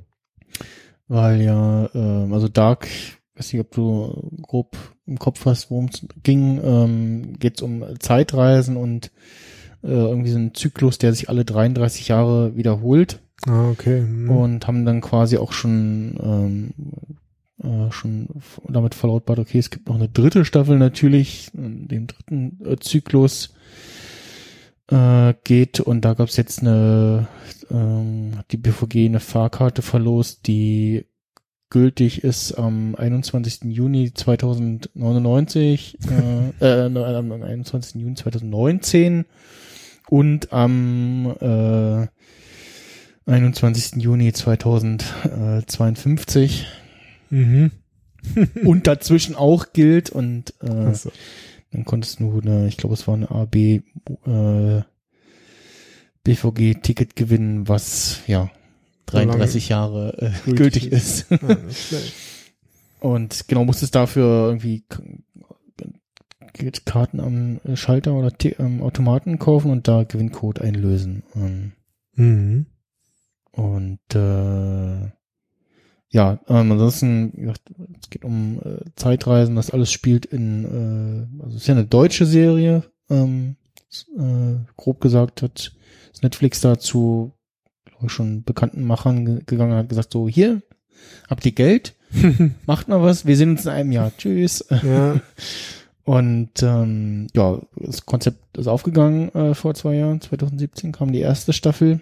A: weil ja, ähm, also Dark, weiß nicht, ob du grob im Kopf hast, worum es ging, ähm, geht es um Zeitreisen und äh, irgendwie so ein Zyklus, der sich alle 33 Jahre wiederholt.
B: Ah, okay. Mhm.
A: und haben dann quasi auch schon ähm, äh, schon damit verlautbart, okay, es gibt noch eine dritte Staffel natürlich, in dem dritten äh, Zyklus äh, geht und da gab es jetzt eine, ähm, die BVG eine Fahrkarte verlost, die gültig ist am 21. Juni 2099, äh, äh, ne, am 21. Juni 2019 und am äh, 21. Juni 2052
B: Mhm.
A: und dazwischen auch gilt und äh. Dann konntest du eine, ich glaube es war eine AB äh, BVG Ticket gewinnen, was ja 33 Jahre äh,
B: gültig
A: gültig
B: ist.
A: ist.
B: Ah.
A: Und genau, musstest dafür irgendwie K- Karten am Schalter oder am Automaten kaufen und da Gewinncode einlösen. Ähm,
B: Mhm.
A: Und äh, ja, ähm, ansonsten, wie gesagt, es geht um äh, Zeitreisen, das alles spielt in, äh, also es ist ja eine deutsche Serie, ähm, äh, grob gesagt hat Netflix dazu glaub ich, schon bekannten Machern ge gegangen und hat gesagt, so hier, habt ihr Geld, macht mal was, wir sehen uns in einem Jahr, tschüss.
B: Ja.
A: Und ähm, ja, das Konzept ist aufgegangen äh, vor zwei Jahren. 2017 kam die erste Staffel.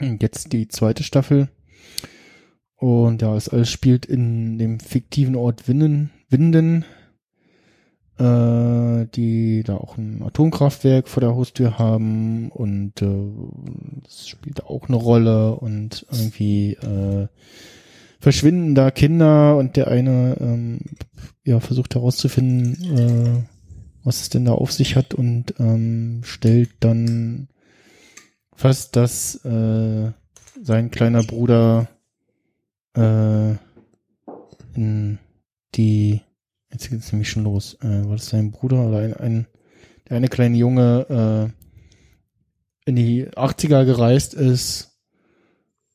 A: Und jetzt die zweite Staffel. Und ja, es alles spielt in dem fiktiven Ort Winden, Winden. Äh, die da auch ein Atomkraftwerk vor der Haustür haben und äh, das spielt auch eine Rolle und irgendwie äh, verschwinden da Kinder und der eine ähm, ja versucht herauszufinden, äh, was es denn da auf sich hat und ähm, stellt dann fest, dass äh, sein kleiner Bruder äh, in die jetzt geht es nämlich schon los. Äh, war das sein Bruder oder ein, ein der eine kleine Junge äh, in die 80er gereist ist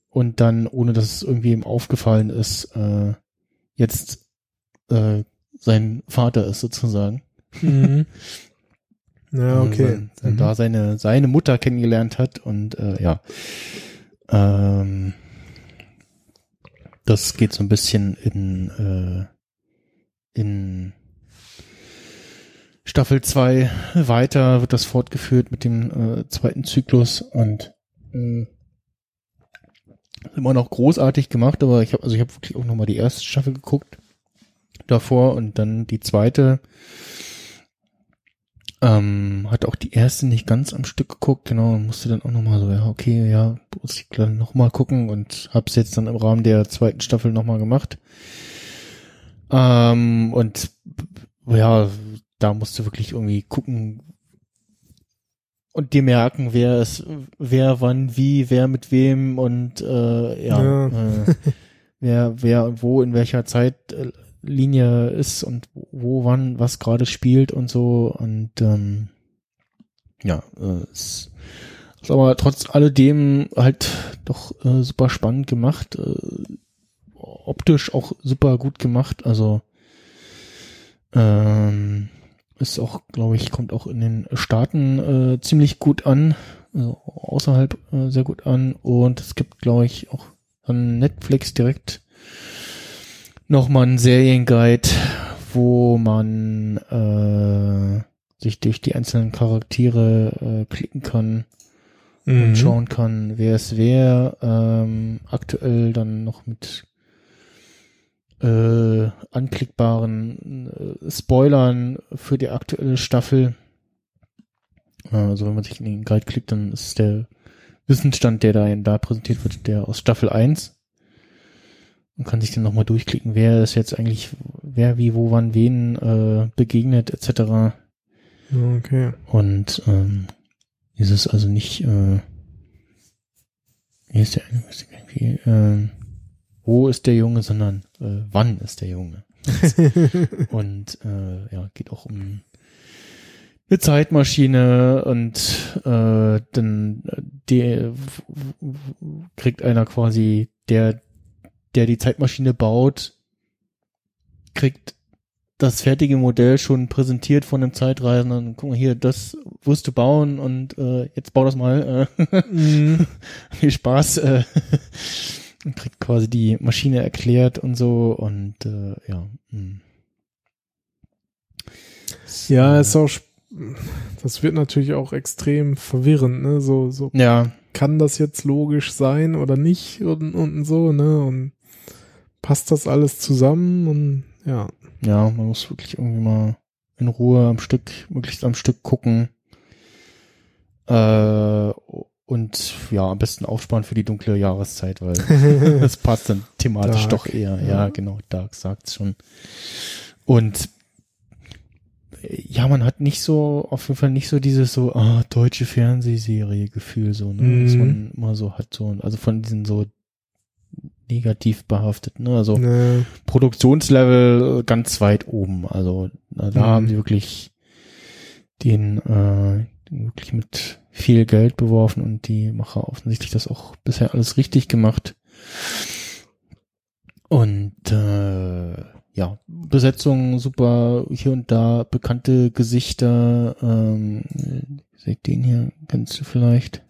A: und dann, ohne dass es irgendwie ihm aufgefallen ist, äh, jetzt äh, sein Vater ist sozusagen.
B: Mhm. Ja,
A: Also
B: okay.
A: Sein,
B: Mhm.
A: Da seine, seine Mutter kennengelernt hat und äh, ja. Ähm, das geht so ein bisschen in, äh, in Staffel 2 weiter, wird das fortgeführt mit dem äh, zweiten Zyklus und äh, immer noch großartig gemacht, aber ich habe also ich habe wirklich auch noch mal die erste Staffel geguckt davor und dann die zweite. Ähm, hat auch die erste nicht ganz am Stück geguckt, genau, und musste dann auch noch mal so, ja, okay, ja, muss ich dann noch mal gucken und hab's jetzt dann im Rahmen der zweiten Staffel noch mal gemacht. Ähm, und ja, da musst du wirklich irgendwie gucken und dir merken, wer es, wer wann, wie, wer mit wem und äh, ja,
B: Ja.
A: Äh, wer, wer und wo in welcher Zeitlinie ist und wo wann was gerade spielt und so. Und ähm, ja, äh, es ist aber trotz alledem halt doch äh, super spannend gemacht, äh, optisch auch super gut gemacht, also ähm, ist auch, glaube ich, kommt auch in den Staaten äh, ziemlich gut an, also außerhalb äh, sehr gut an. Und es gibt, glaube ich, auch an Netflix direkt nochmal einen Serienguide, wo man äh, sich durch die einzelnen Charaktere äh, klicken kann
B: Mhm.
A: und schauen kann, wer es wer. Ähm, aktuell dann noch mit äh, anklickbaren äh, Spoilern für die aktuelle Staffel. Also wenn man sich in den Guide klickt, dann ist der Wissensstand, der da, da präsentiert wird, der aus Staffel 1. Man kann sich dann nochmal durchklicken, wer ist jetzt eigentlich, wer wie, wo, wann, wen äh, begegnet, etc.
B: Okay.
A: Und ähm, ist es also nicht, äh, hier ist der irgendwie, ähm, wo ist der Junge, sondern äh, wann ist der Junge. und äh, ja, geht auch um eine Zeitmaschine und äh, dann äh, der kriegt einer quasi, der, der die Zeitmaschine baut, kriegt das fertige Modell schon präsentiert von einem Zeitreisenden. Guck mal hier, das wirst du bauen und äh, jetzt bau das mal. Äh,
B: Mhm.
A: viel Spaß. Äh, und kriegt quasi die Maschine erklärt und so und äh, ja. Mh.
B: Ja, ist auch, das wird natürlich auch extrem verwirrend, ne? So, so
A: Ja,
B: kann das jetzt logisch sein oder nicht und, und so, ne? Und passt das alles zusammen und ja.
A: ja, man muss wirklich irgendwie mal in Ruhe am Stück, möglichst am Stück gucken. Äh, und ja, am besten aufsparen für die dunkle Jahreszeit, weil das passt dann thematisch
B: Dark,
A: doch eher. Ja,
B: ja.
A: genau, Dark sagt's schon. Und ja, man hat nicht so, auf jeden Fall nicht so dieses so, ah, deutsche Fernsehserie-Gefühl, so, ne, was
B: Mhm.
A: man immer so hat, so, also von diesen so negativ behaftet, ne, also
B: Ne,
A: Produktionslevel äh, ganz weit oben, also da
B: Mhm.
A: haben sie wirklich den, äh, wirklich mit viel Geld beworfen und die Macher offensichtlich das auch bisher alles richtig gemacht. Und äh, ja, Besetzung super, hier und da bekannte Gesichter. Ähm, seht den hier, kennst du vielleicht?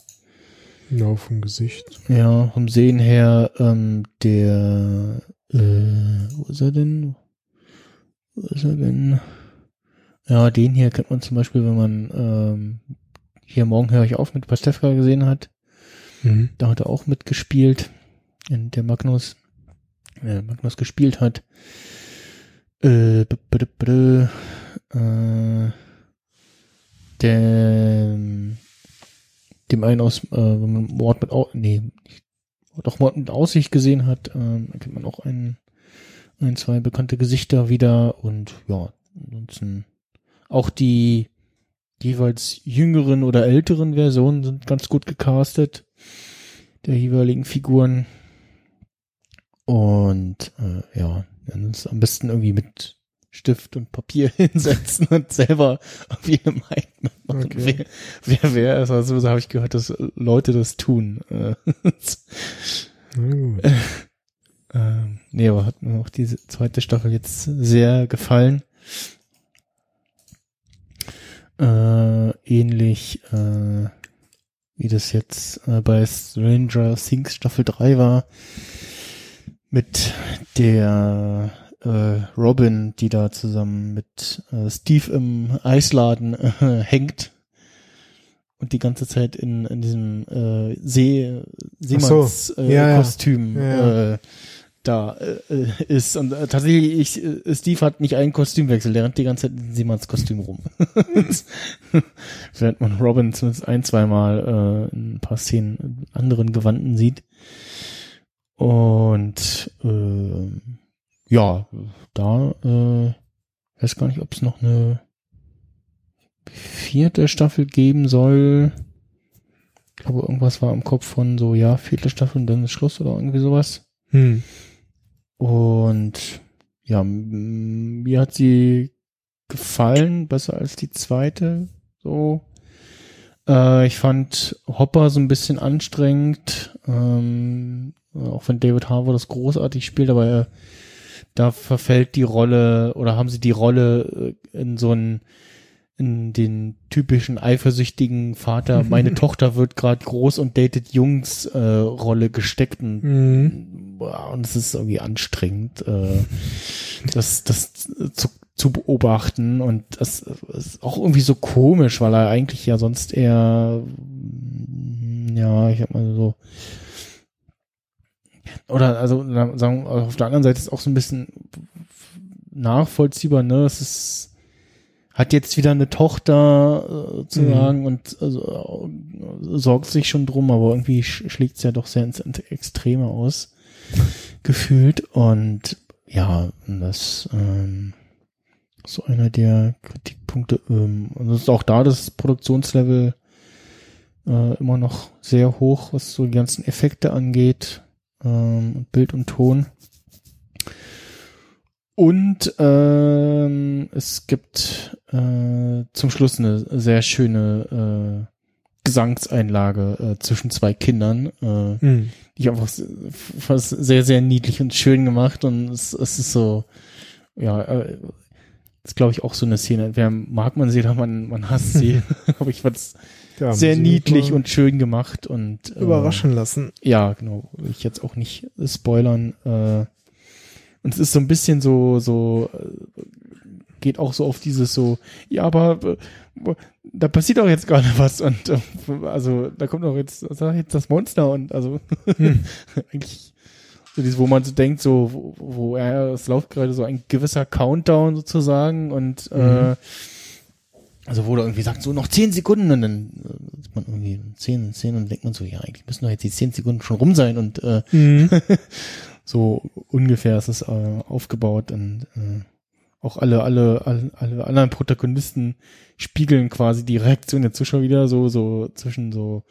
B: Ja, vom Gesicht.
A: Ja, vom Sehen her, ähm, der, äh, wo ist er denn? Wo ist er denn? Ja, den hier kennt man zum Beispiel, wenn man ähm, hier morgen höre ich auf mit Pastewka gesehen hat.
B: Mhm.
A: Da hat er auch mitgespielt, in der Magnus, äh, Magnus gespielt hat. Äh, b -b -b äh, dem, dem einen aus, äh, wenn man Mord mit, Au nee, doch Mord mit Aussicht gesehen hat, ähm, erkennt man auch ein, ein, zwei bekannte Gesichter wieder und ja, ansonsten auch die jeweils jüngeren oder älteren Versionen sind ganz gut gecastet der jeweiligen Figuren. Und äh, ja, dann ist am besten irgendwie mit Stift und Papier hinsetzen und selber auf ihrem eigenen machen.
B: Okay.
A: Wer, wer, wer ist, also so habe ich gehört, dass Leute das tun. Äh,
B: Na gut.
A: ähm, nee, aber hat mir auch diese zweite Staffel jetzt sehr gefallen. Äh, ähnlich äh, wie das jetzt äh, bei Stranger Things Staffel 3 war, mit der äh, Robin, die da zusammen mit äh, Steve im Eisladen äh, hängt und die ganze Zeit in, in diesem äh, See, Seemanns
B: so.
A: äh,
B: Ja.
A: Kostüm
B: Ja.
A: Äh, da äh, ist. Und äh, tatsächlich, ich, äh, Steve hat nicht einen Kostümwechsel, der rennt die ganze Zeit in Seemanns Kostüm rum. Während man Robin zumindest ein, zweimal äh, in ein paar Szenen anderen Gewanden sieht. Und äh, ja, da äh, weiß gar nicht, ob es noch eine vierte Staffel geben soll. Ich glaube, irgendwas war im Kopf von so, ja, vierte Staffel und dann ist Schluss oder irgendwie sowas.
B: Hm.
A: Und ja, mir hat sie gefallen, besser als die zweite. So. Äh, ich fand Hopper so ein bisschen anstrengend, ähm, auch wenn David Harbour das großartig spielt, aber er, da verfällt die Rolle oder haben sie die Rolle äh, in so einen in den typischen eifersüchtigen Vater, meine Tochter wird gerade groß und datet Jungs äh, Rolle gesteckt und
B: Mhm.
A: Und es ist irgendwie anstrengend, äh, das, das zu, zu beobachten und das ist auch irgendwie so komisch, weil er eigentlich ja sonst eher, ja, ich hab mal so, oder also sagen, auf der anderen Seite ist auch so ein bisschen nachvollziehbar, ne, es ist, hat jetzt wieder eine Tochter äh, sozusagen und also, äh, sorgt sich schon drum, aber irgendwie sch schlägt es ja doch sehr ins Extreme aus gefühlt. Und ja, das ähm, ist so einer der Kritikpunkte. Ähm, und es ist auch da das Produktionslevel äh, immer noch sehr hoch, was so die ganzen Effekte angeht, ähm, Bild und Ton. Und ähm, es gibt äh, zum Schluss eine sehr schöne äh, Gesangseinlage äh, zwischen zwei Kindern. Äh,
B: Hm.
A: die ich einfach fast sehr, sehr niedlich und schön gemacht und es, es ist so, ja, äh, ist glaube ich auch so eine Szene. Entweder mag man sie oder man, man hasst sie. Aber ich fand's
B: Ja,
A: sehr niedlich und schön gemacht und äh,
B: überraschen lassen.
A: ja, genau. Will ich jetzt auch nicht spoilern. Äh, und es ist so ein bisschen so, so, äh, geht auch so auf dieses so, ja, aber äh, da passiert auch jetzt gerade was und äh, also da kommt auch jetzt, jetzt das Monster und also eigentlich so dieses, wo man so denkt, so, wo, wo er, es läuft gerade so ein gewisser Countdown sozusagen und äh, also wo er irgendwie sagt, so noch zehn Sekunden und dann äh, sieht man irgendwie zehn, zehn und denkt man so, ja, eigentlich müssen doch jetzt die zehn Sekunden schon rum sein und äh,
B: Mhm.
A: so ungefähr ist es äh, aufgebaut und äh, auch alle, alle, alle, alle anderen Protagonisten spiegeln quasi die Reaktion der Zuschauer wieder so, so zwischen so,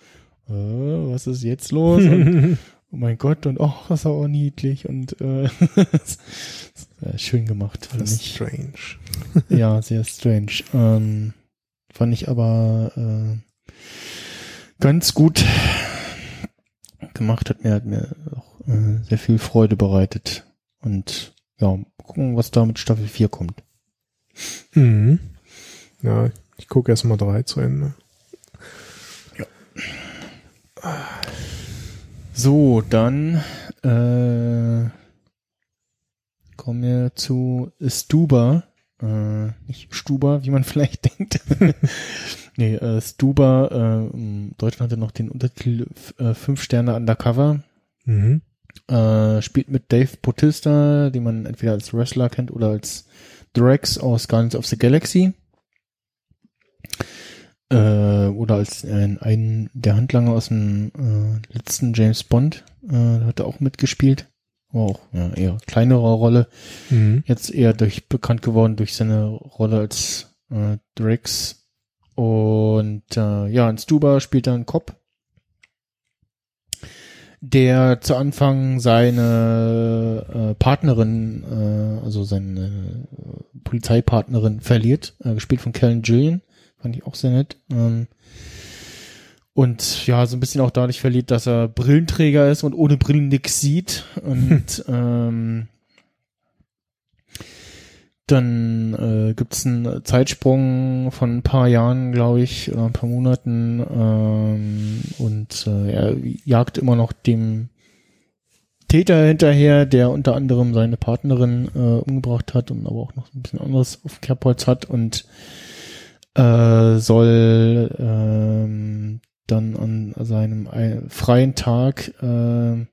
A: äh, was ist jetzt los? Und, oh mein Gott, und oh, das ist aber niedlich und äh, äh, schön gemacht, finde
B: Das ist
A: ich.
B: strange.
A: Ja, sehr strange. Ähm, fand ich aber äh, ganz gut gemacht, hat mir, hat mir auch äh, sehr viel Freude bereitet. Und ja, gucken, was da mit Staffel 4 kommt.
B: Mhm. Ja, ich gucke erst mal drei zu Ende.
A: So, dann äh, kommen wir zu Stuba. Äh, nicht Stuba, wie man vielleicht denkt. nee, äh, Stuba, äh, Deutschland hat er noch den Untertitel äh, Fünf Sterne Undercover.
B: Mhm.
A: Äh, spielt mit Dave Bautista, den man entweder als Wrestler kennt oder als Drax aus Guardians of the Galaxy. Äh, oder als äh, einen der Handlanger aus dem äh, letzten James Bond. Äh, da hat er auch mitgespielt. Auch ja, eher kleinere Rolle.
B: Mhm.
A: Jetzt eher durch bekannt geworden durch seine Rolle als äh, Drax. Und äh, ja, in Stuba spielt er einen Cop, der zu Anfang seine äh, Partnerin, äh, also seine äh, Polizeipartnerin verliert, äh, gespielt von Kellen Gillian. Fand ich auch sehr nett. Ähm, und ja, so ein bisschen auch dadurch verliert, dass er Brillenträger ist und ohne Brillen nix sieht. Und ähm, dann äh, gibt's einen Zeitsprung von ein paar Jahren, glaube ich, oder ein paar Monaten. Ähm, und äh, er jagt immer noch dem Täter hinterher, der unter anderem seine Partnerin äh, umgebracht hat und aber auch noch ein bisschen anderes auf Kerbholz hat und äh, soll ähm, dann an seinem ein, freien Tag äh,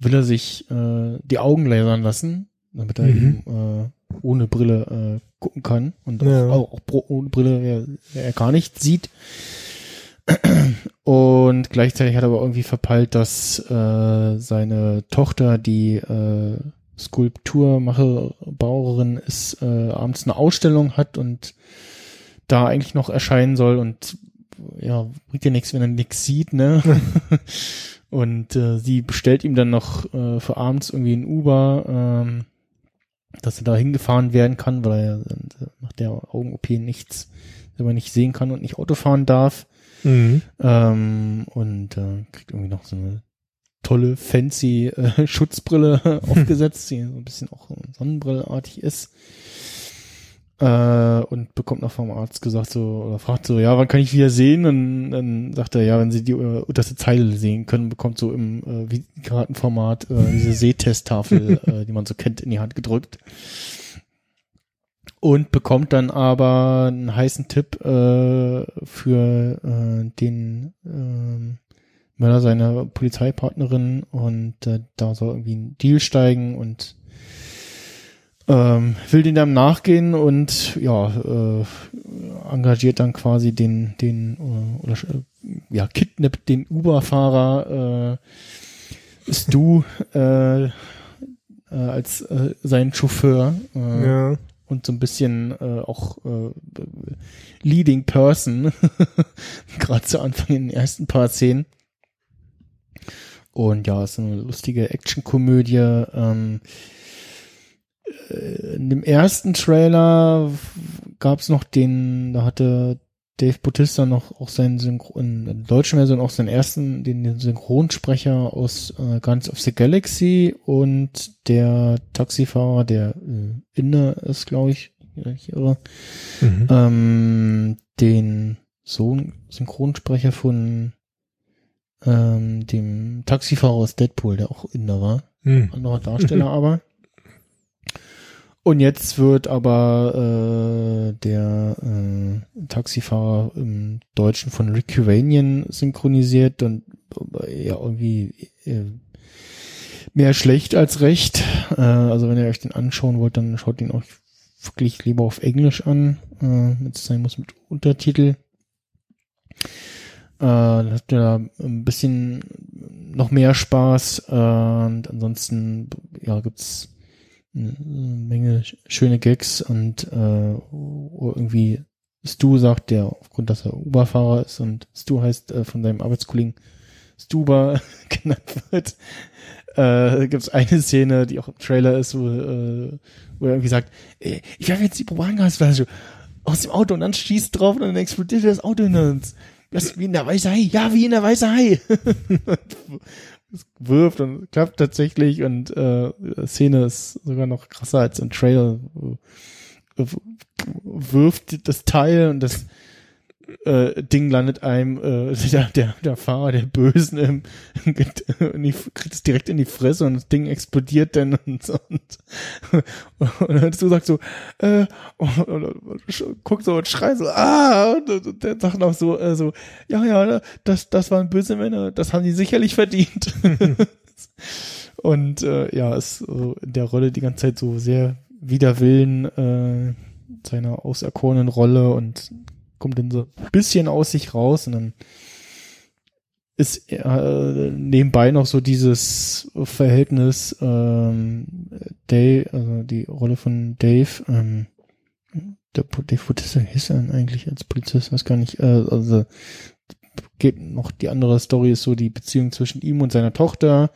A: will er sich äh, die Augen lasern lassen, damit er
B: Mhm.
A: eben äh, ohne Brille äh, gucken kann und
B: Ja.
A: auch, auch ohne Brille er, er gar nicht sieht. Und gleichzeitig hat er aber irgendwie verpeilt, dass äh, seine Tochter, die äh, Skulpturmacherin ist, äh, abends eine Ausstellung hat und da eigentlich noch erscheinen soll und ja, bringt ja nichts, wenn er nichts sieht, ne? und äh, sie bestellt ihm dann noch äh, für abends irgendwie ein Uber, ähm, dass er da hingefahren werden kann, weil er äh, nach der Augen-OP nichts selber nicht sehen kann und nicht Auto fahren darf.
B: Mhm.
A: Ähm, und äh, kriegt irgendwie noch so eine tolle, fancy äh, Schutzbrille aufgesetzt, die so ein bisschen auch Sonnenbrillartig ist. Äh, und bekommt noch vom Arzt gesagt so, oder fragt so, ja, wann kann ich wieder sehen? Und dann sagt er, ja, wenn Sie die äh, unterste Zeile sehen können, bekommt so im äh, Visitenkartenformat äh, diese Sehtesttafel, äh, die man so kennt, in die Hand gedrückt. Und bekommt dann aber einen heißen Tipp äh, für äh, den ähm, Mörder seiner Polizeipartnerin und äh, da soll irgendwie ein Deal steigen und ähm, will den dann nachgehen und ja, äh, engagiert dann quasi den, den äh, oder äh, ja, kidnappt den Uber-Fahrer äh, Stu äh, äh, als äh, sein Chauffeur. Äh,
B: Ja.
A: und so ein bisschen äh, auch äh, Leading Person, gerade zu Anfang in den ersten paar Szenen. Und ja, es ist eine lustige Actionkomödie. Ähm, äh, in dem ersten Trailer gab es noch den, da hatte Dave Bautista noch auch seinen Synchron, in der deutschen Version auch seinen ersten, den, Synchronsprecher aus äh, Guns of the Galaxy und der Taxifahrer, der äh, Inder ist, glaube ich, ich irre,
B: Mhm.
A: ähm, den Sohn, Synchronsprecher von ähm, dem Taxifahrer aus Deadpool, der auch Inder war
B: Mhm.
A: anderer Darsteller aber. Und jetzt wird aber äh, der äh, Taxifahrer im Deutschen von Rick Uranian synchronisiert und äh, ja irgendwie äh, mehr schlecht als recht. Äh, also wenn ihr euch den anschauen wollt, dann schaut ihn euch wirklich lieber auf Englisch an, äh, es sein muss mit Untertitel. Äh, dann habt ihr da ein bisschen noch mehr Spaß. Äh, und ansonsten ja, gibt's Menge sch- schöne Gags und äh, irgendwie Stu sagt, der aufgrund, dass er Uber-Fahrer ist und Stu heißt äh, von seinem Arbeitskollegen Stuber genannt wird, äh, gibt es eine Szene, die auch im Trailer ist, wo, äh, wo er irgendwie sagt, "Ey, ich werfe jetzt die Propangasflasche aus dem Auto und dann schießt drauf und dann explodiert das Auto in uns. Das wie in der Weiße Hai. Ja, wie in der Weiße Hai. Wirft und klappt tatsächlich und äh, Szene ist sogar noch krasser als im Trailer. Wirft das Teil und das äh, Ding landet einem, äh, der, der, der Fahrer der Bösen im, die, kriegt es direkt in die Fresse und das Ding explodiert dann und, so, und, und dann du sagst so, äh, und, und, und, guckt so und schreit so, ah, und, der sagt auch so, äh, so, ja, ja, das, das waren böse Männer, das haben die sicherlich verdient. und äh, ja, ist so in der Rolle die ganze Zeit so sehr wider Willen äh, seiner auserkorenen Rolle und kommt dann so ein bisschen aus sich raus und dann ist äh, nebenbei noch so dieses Verhältnis ähm, Dave, also die Rolle von Dave, ähm, der Dave Bautista hieß er eigentlich als Polizist, weiß gar nicht, äh, also geht noch die andere Story ist so die Beziehung zwischen ihm und seiner Tochter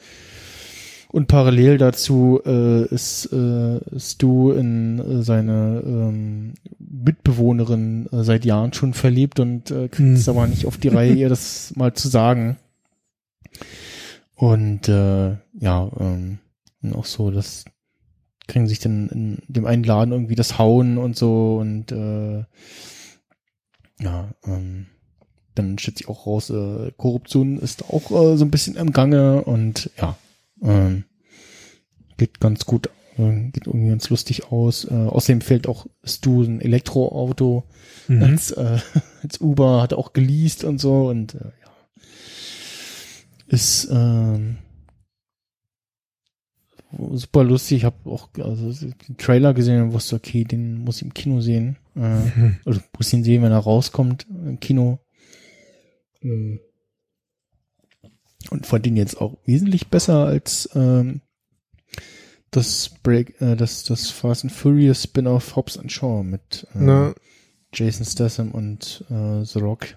A: und parallel dazu äh, ist äh, Stu in äh, seine ähm, Mitbewohnerin äh, seit Jahren schon verliebt und äh, kriegt
B: Hm.
A: es aber nicht auf die Reihe, ihr das mal zu sagen. Und äh, ja, ähm, und auch so, das kriegen sich dann in dem einen Laden irgendwie das Hauen und so und äh, ja, ähm, dann stellt sich auch raus, äh, Korruption ist auch äh, so ein bisschen im Gange und ja, Ähm, geht ganz gut, äh, geht irgendwie ganz lustig aus. Äh, außerdem fällt auch Stu ein Elektroauto
B: Mhm.
A: als, äh, als Uber, hat er auch geleast und so und äh, ja. Ist ähm, super lustig. Ich habe auch also den Trailer gesehen und wusste, okay, den muss ich im Kino sehen. Äh,
B: Mhm.
A: also muss ihn sehen, wenn er rauskommt im Kino. Äh, Und fand ihn jetzt auch wesentlich besser als ähm, das Break, äh, das, das Fast and Furious Spin-off Hobbs and Shaw mit äh, Jason Statham und äh, The Rock.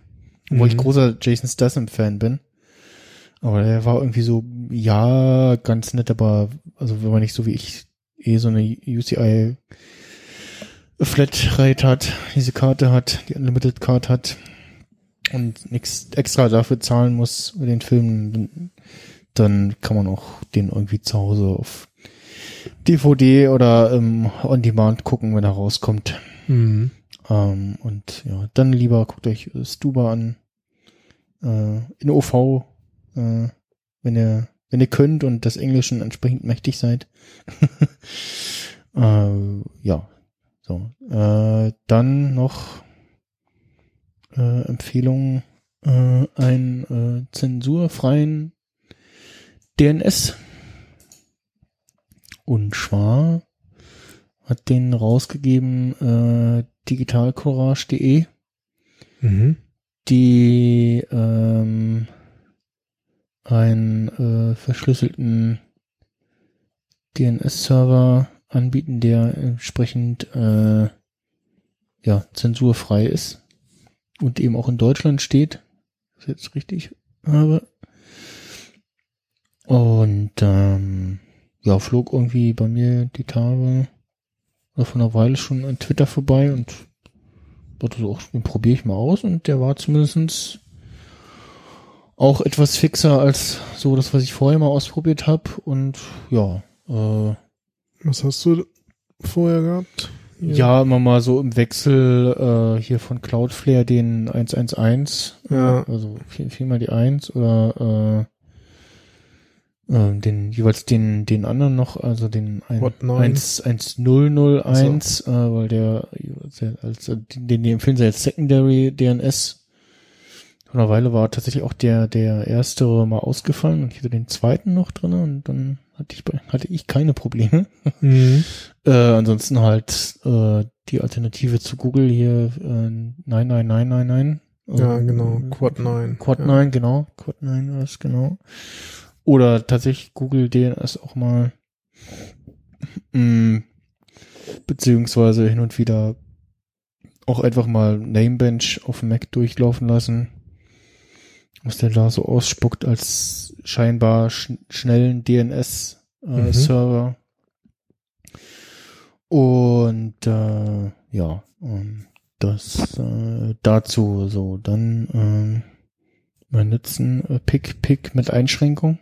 A: Obwohl ich
B: Mhm.
A: großer Jason Statham-Fan bin. Aber der war irgendwie so, ja, ganz nett, aber also wenn man nicht so wie ich eh so eine UCI Flat Rate hat, diese Karte hat, die Unlimited Card hat und nichts extra dafür zahlen muss für den Film, dann, kann man auch den irgendwie zu Hause auf DVD oder ähm, On Demand gucken, wenn er rauskommt.
B: mhm.
A: Ähm, und ja, dann lieber guckt euch äh, Stuba an. Äh, in OV, äh, wenn ihr, wenn ihr könnt und des Englischen entsprechend mächtig seid. äh, ja, so. Äh, dann noch äh, Empfehlung, äh, einen äh, zensurfreien DNS. Und zwar hat den rausgegeben äh, digitalcourage.de,
B: Mhm.
A: die ähm, einen äh, verschlüsselten DNS-Server anbieten, der entsprechend äh, ja zensurfrei ist und eben auch in Deutschland steht, ich jetzt richtig habe. Und ähm, ja, flog irgendwie bei mir die Tage oder vor einer Weile schon an Twitter vorbei und dachte so, den probiere ich mal aus und der war zumindestens auch etwas fixer als so das, was ich vorher mal ausprobiert habe und ja, äh,
B: Was hast du vorher gehabt?
A: Ja, immer mal so im Wechsel äh, hier von Cloudflare den 111,
B: Ja.
A: also vier, viermal die 1 oder äh, äh, den jeweils den den anderen noch, also den ein,
B: What, neun?
A: 1 1001, äh, weil der als den die empfehlen sie als Secondary DNS. Vor einer Weile war tatsächlich auch der der erste mal ausgefallen und ich hatte den zweiten noch drin und dann hatte ich hatte ich keine Probleme.
B: Mhm.
A: Äh, ansonsten halt äh, die Alternative zu Google hier äh, 99999.
B: Ja,
A: Äh,
B: genau. Quad 9.
A: Quad
B: ja.
A: 9, genau. Quad 9 ist genau. Oder tatsächlich Google DNS auch mal. Mm, beziehungsweise hin und wieder auch einfach mal Namebench auf dem Mac durchlaufen lassen. Was der da so ausspuckt als scheinbar sch schnellen DNS-Server. Und äh, ja, ähm, das äh, dazu so. Dann ähm, mein letzten äh, Pick, Pick mit Einschränkung.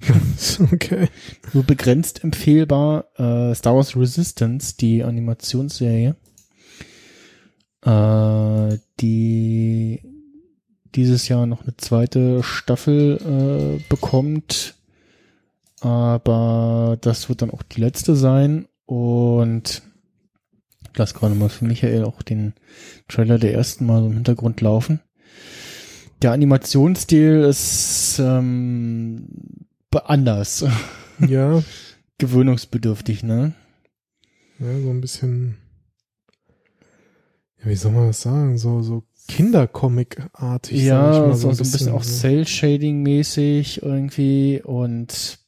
B: okay.
A: Nur begrenzt empfehlbar. Äh, Star Wars Resistance, die Animationsserie, äh, die dieses Jahr noch eine zweite Staffel äh, bekommt. Aber das wird dann auch die letzte sein. Und ich lasse gerade mal für Michael auch den Trailer der ersten Mal so im Hintergrund laufen. Der Animationsstil ist ähm, anders.
B: Ja.
A: Gewöhnungsbedürftig, ne?
B: Ja, so ein bisschen. Ja, wie soll man das sagen? So, so Kindercomic-artig.
A: Ja, so, so ein bisschen auch
B: so.
A: Cell-Shading-mäßig irgendwie und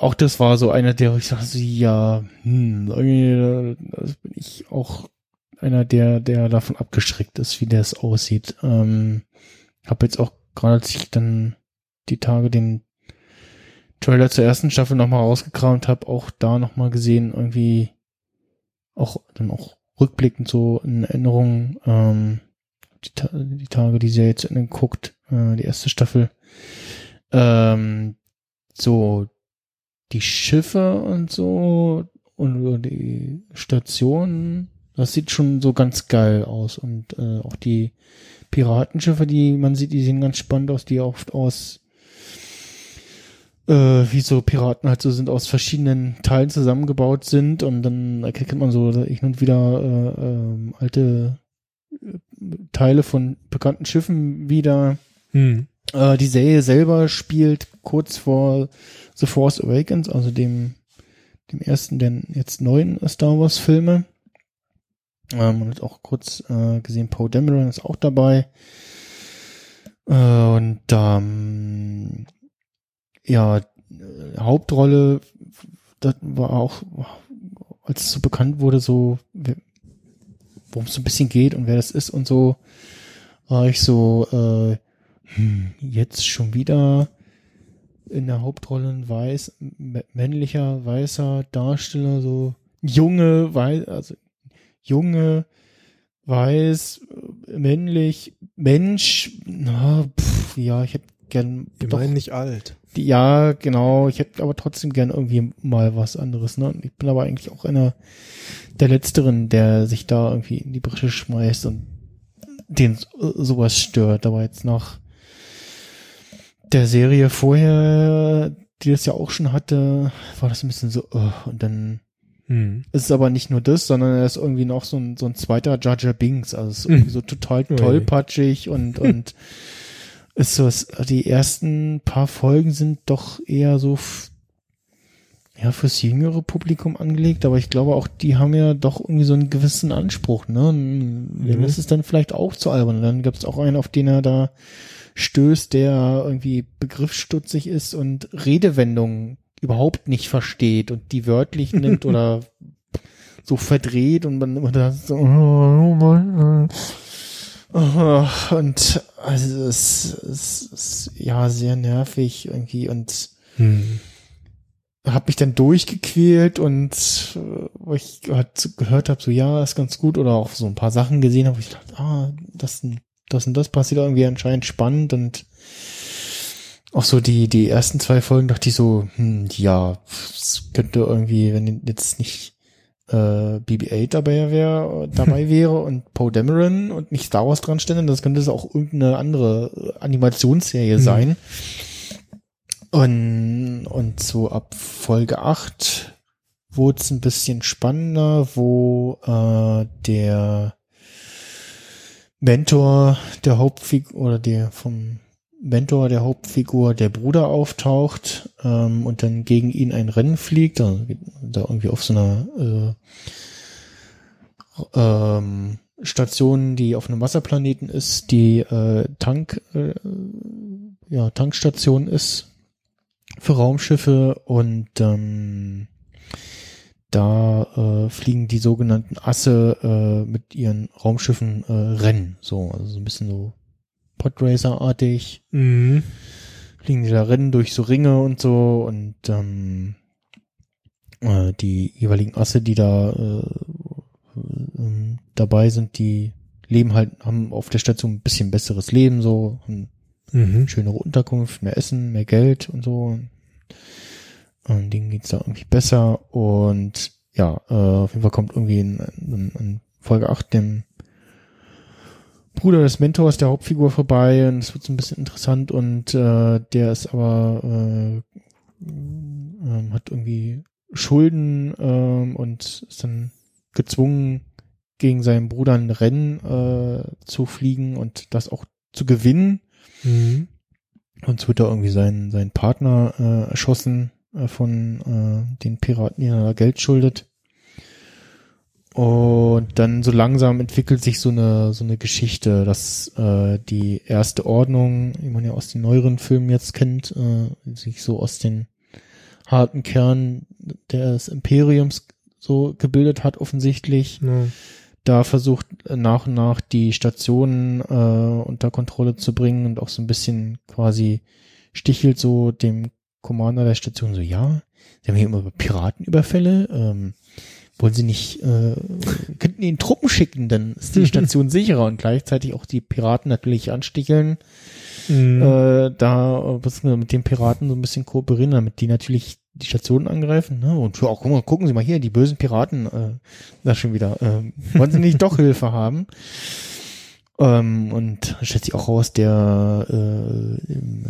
A: auch das war so einer, der ich sagte, ja, hm, irgendwie, das bin ich auch einer, der, der davon abgeschreckt ist, wie das aussieht. Ähm, hab jetzt auch gerade, als ich dann die Tage den Trailer zur ersten Staffel nochmal rausgekramt habe, auch da nochmal gesehen, irgendwie auch dann auch rückblickend so in Erinnerung, ähm, die, Ta die Tage, die zu Ende guckt, äh, die erste Staffel, ähm, so die Schiffe und so und die Stationen, das sieht schon so ganz geil aus. Und äh, auch die Piratenschiffe, die man sieht, die sehen ganz spannend aus, die oft aus äh, wie so Piraten halt so sind, aus verschiedenen Teilen zusammengebaut sind und dann erkennt man so hin und wieder äh, äh, alte Teile von bekannten Schiffen wieder.
B: Hm.
A: Äh, die Serie selber spielt kurz vor The Force Awakens, also dem, dem ersten der jetzt neuen Star Wars Filme. Ähm, man hat auch kurz äh, gesehen, Poe Dameron ist auch dabei. Äh, und ähm, ja, äh, Hauptrolle, das war auch, als es so bekannt wurde, so, worum es so ein bisschen geht und wer das ist und so, war ich so, äh, hm, jetzt schon wieder in der Hauptrolle ein weiß, männlicher, weißer Darsteller, so junge, weiß, also junge, weiß, männlich, Mensch, na, pff, ja, ich hätte gern.
B: Wir
A: doch-
B: nicht alt.
A: Ja, genau. Ich hätte aber trotzdem gern irgendwie mal was anderes. Ne? Ich bin aber eigentlich auch einer der Letzteren, der sich da irgendwie in die Brische schmeißt und den so- sowas stört. Aber jetzt nach der Serie vorher, die das ja auch schon hatte, war das ein bisschen so, oh, und dann
B: Hm.
A: ist es aber nicht nur das, sondern er ist irgendwie noch so ein, so ein zweiter Jar Binks. Also es ist irgendwie so total tollpatschig und, und ist so, die ersten paar Folgen sind doch eher so, ja, fürs jüngere Publikum angelegt, aber ich glaube auch, die haben ja doch irgendwie so einen gewissen Anspruch, ne? Dem
B: Mhm.
A: ist es dann vielleicht auch zu albern. Dann gibt es auch einen, auf den er da stößt, der irgendwie begriffsstutzig ist und Redewendungen überhaupt nicht versteht und die wörtlich nimmt oder so verdreht und man immer da so oh, Mann, äh. Oh, und also es, es ist ja sehr nervig irgendwie und
B: Hm.
A: habe mich dann durchgequält und wo ich halt gehört habe, so ja, ist ganz gut oder auch so ein paar Sachen gesehen habe, wo ich dachte, ah, das, das und das passiert irgendwie anscheinend spannend und auch so die, die ersten zwei Folgen dachte ich so, hm, ja, es könnte irgendwie, wenn jetzt nicht äh, BB-8 dabei wäre, dabei wäre und Poe Dameron und nicht Star Wars dran stände, das könnte es auch irgendeine andere Animationsserie
B: Mhm.
A: sein. Und, und so ab Folge 8 wurde es ein bisschen spannender, wo äh, der Mentor der Hauptfigur oder der vom Mentor der Hauptfigur der Bruder auftaucht ähm, und dann gegen ihn ein Rennen fliegt, da, da irgendwie auf so einer äh, ähm, Station, die auf einem Wasserplaneten ist, die äh, Tank, äh, ja, Tankstation ist für Raumschiffe. Und ähm, da äh, fliegen die sogenannten Asse äh, mit ihren Raumschiffen äh, Rennen, so also so ein bisschen so Podracer-artig
B: Mhm.
A: fliegen die da Rennen durch so Ringe und so und ähm, äh, die jeweiligen Asse, die da äh, ähm, dabei sind, die leben halt, haben auf der Station ein bisschen besseres Leben, so,
B: Mhm.
A: schönere Unterkunft, mehr Essen, mehr Geld und so. Und denen geht's da irgendwie besser. Und ja, äh, auf jeden Fall kommt irgendwie in, in, in Folge 8 dem Bruder des Mentors der Hauptfigur vorbei und es wird so ein bisschen interessant und äh, der ist aber äh, ähm, hat irgendwie Schulden ähm, und ist dann gezwungen, gegen seinen Bruder ein Rennen äh, zu fliegen und das auch zu gewinnen.
B: Mhm.
A: Und so wird da irgendwie sein, sein Partner äh, erschossen äh, von äh, den Piraten, die er Geld schuldet. Und dann so langsam entwickelt sich so eine so eine Geschichte, dass äh, die erste Ordnung, die man ja aus den neueren Filmen jetzt kennt, äh, sich so aus den harten Kern des Imperiums so gebildet hat offensichtlich
B: Ja.
A: da versucht äh, nach und nach die Stationen äh, unter Kontrolle zu bringen und auch so ein bisschen quasi stichelt so dem Commander der Station so, ja, sie haben hier immer Piratenüberfälle, ähm, wollen sie nicht, äh, könnten ihnen Truppen schicken, dann ist die Station sicherer und gleichzeitig auch die Piraten natürlich ansticheln,
B: Mhm.
A: äh, da äh, was mit den Piraten so ein bisschen kooperieren, damit die natürlich die Stationen angreifen. Ne? Und ja, guck mal, gucken Sie mal hier, die bösen Piraten, äh, da schon wieder, äh, wollen Sie nicht doch Hilfe haben? Ähm, und stellt sich auch raus, der äh, im,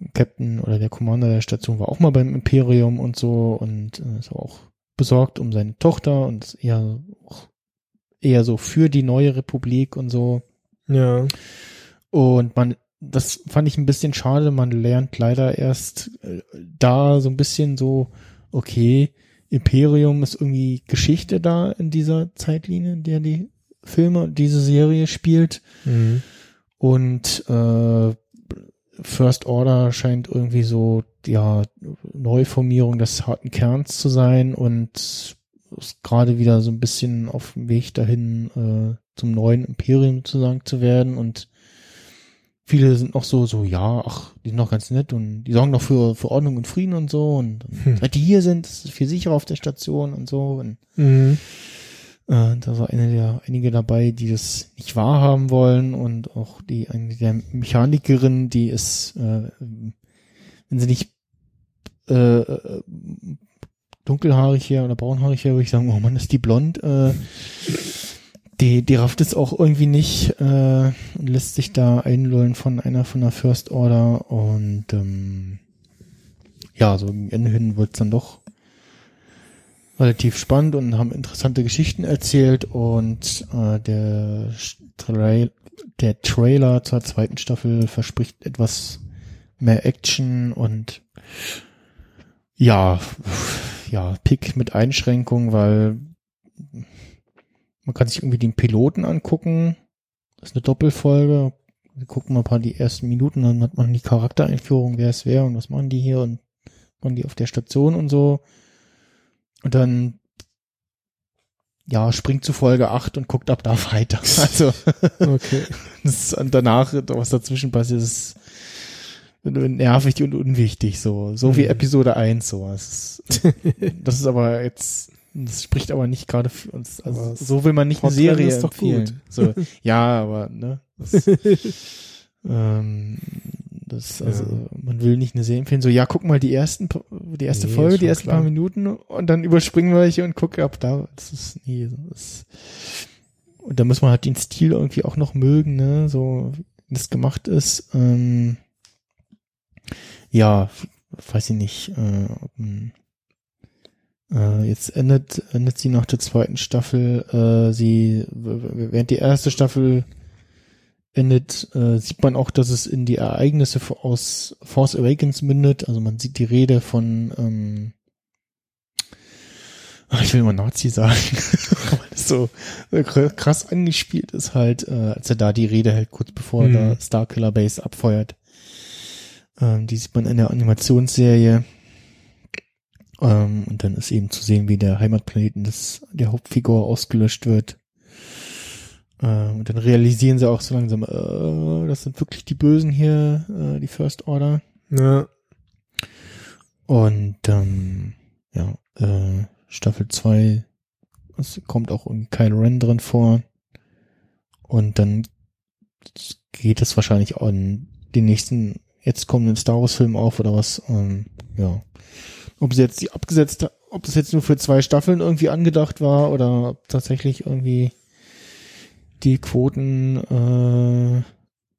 A: im Captain oder der Commander der Station war auch mal beim Imperium und so und äh, ist auch besorgt um seine Tochter und eher eher so für die neue Republik und so.
B: Ja.
A: Und man, das fand ich ein bisschen schade. Man lernt leider erst äh, da so ein bisschen so, okay, Imperium ist irgendwie Geschichte da in dieser Zeitlinie, in der die Filme, diese Serie spielt.
B: Mhm.
A: Und äh, First Order scheint irgendwie so, ja, Neuformierung des harten Kerns zu sein und ist gerade wieder so ein bisschen auf dem Weg dahin, äh, zum neuen Imperium sozusagen zu werden und viele sind noch so, so, ja, ach, die sind noch ganz nett und die sorgen noch für, für Ordnung und Frieden und so und,
B: Hm.
A: seit die hier sind, ist es viel sicherer auf der Station und so und
B: Mhm.
A: Äh, da war eine der, einige dabei, die das nicht wahrhaben wollen und auch die, eine der Mechanikerin, die ist, äh, wenn sie nicht äh, äh, dunkelhaarig her oder braunhaarig her, würde ich sagen, oh Mann, ist die blond. Äh, die, die rafft es auch irgendwie nicht äh, und lässt sich da einlullen von einer von der First Order und ähm, ja, so gegen Ende hin wird es dann doch relativ spannend und haben interessante Geschichten erzählt und äh, der, Trail, der Trailer zur zweiten Staffel verspricht etwas mehr Action und ja, ja, Pick mit Einschränkung, weil man kann sich irgendwie den Piloten angucken. Das ist eine Doppelfolge. Wir gucken mal ein paar die ersten Minuten, dann hat man die Charaktereinführung, wer es wäre und was machen die hier und machen die auf der Station und so. Und dann ja, springt zu Folge 8 und guckt ab da weiter. Also
B: Okay.
A: das und danach, was dazwischen passiert, ist nervig und unwichtig, so. So wie
B: Mhm.
A: Episode 1, so. Das ist, das ist aber jetzt, das spricht aber nicht gerade für uns. Also, so will man nicht eine
B: Portland
A: Serie
B: ist doch
A: empfehlen.
B: gut.
A: So, ja, aber, ne, das, ähm, das, also,
B: Ja.
A: man will nicht eine Serie empfehlen. So, ja, guck mal die ersten, die erste
B: Nee,
A: Folge, die ersten
B: klar.
A: paar Minuten und dann überspringen wir welche und gucke ab da. Das ist, nee, das, und da muss man halt den Stil irgendwie auch noch mögen, ne, so, wie das gemacht ist. Ähm, ja, weiß ich nicht, äh, äh, jetzt endet, endet sie nach der zweiten Staffel, äh, sie, während die erste Staffel endet, äh, sieht man auch, dass es in die Ereignisse aus Force Awakens mündet, also man sieht die Rede von, ähm, ich will immer Nazi sagen, weil es so krass angespielt ist halt, äh, als er da die Rede hält, kurz bevor
B: Hm.
A: da Starkiller Base abfeuert. Ähm, die sieht man in der Animationsserie. Ähm, und dann ist eben zu sehen, wie der Heimatplaneten des, der Hauptfigur ausgelöscht wird. Ähm, und dann realisieren sie auch so langsam, äh, das sind wirklich die Bösen hier, äh, die First Order.
B: Ja.
A: Und ähm, ja, äh, Staffel 2, es kommt auch irgendwie Kylo Ren drin vor. Und dann geht es wahrscheinlich an den nächsten jetzt kommenden Star Wars Film auf oder was. Ähm, ja. Ob sie jetzt die abgesetzt, ob das jetzt nur für zwei Staffeln irgendwie angedacht war oder ob tatsächlich irgendwie die Quoten äh,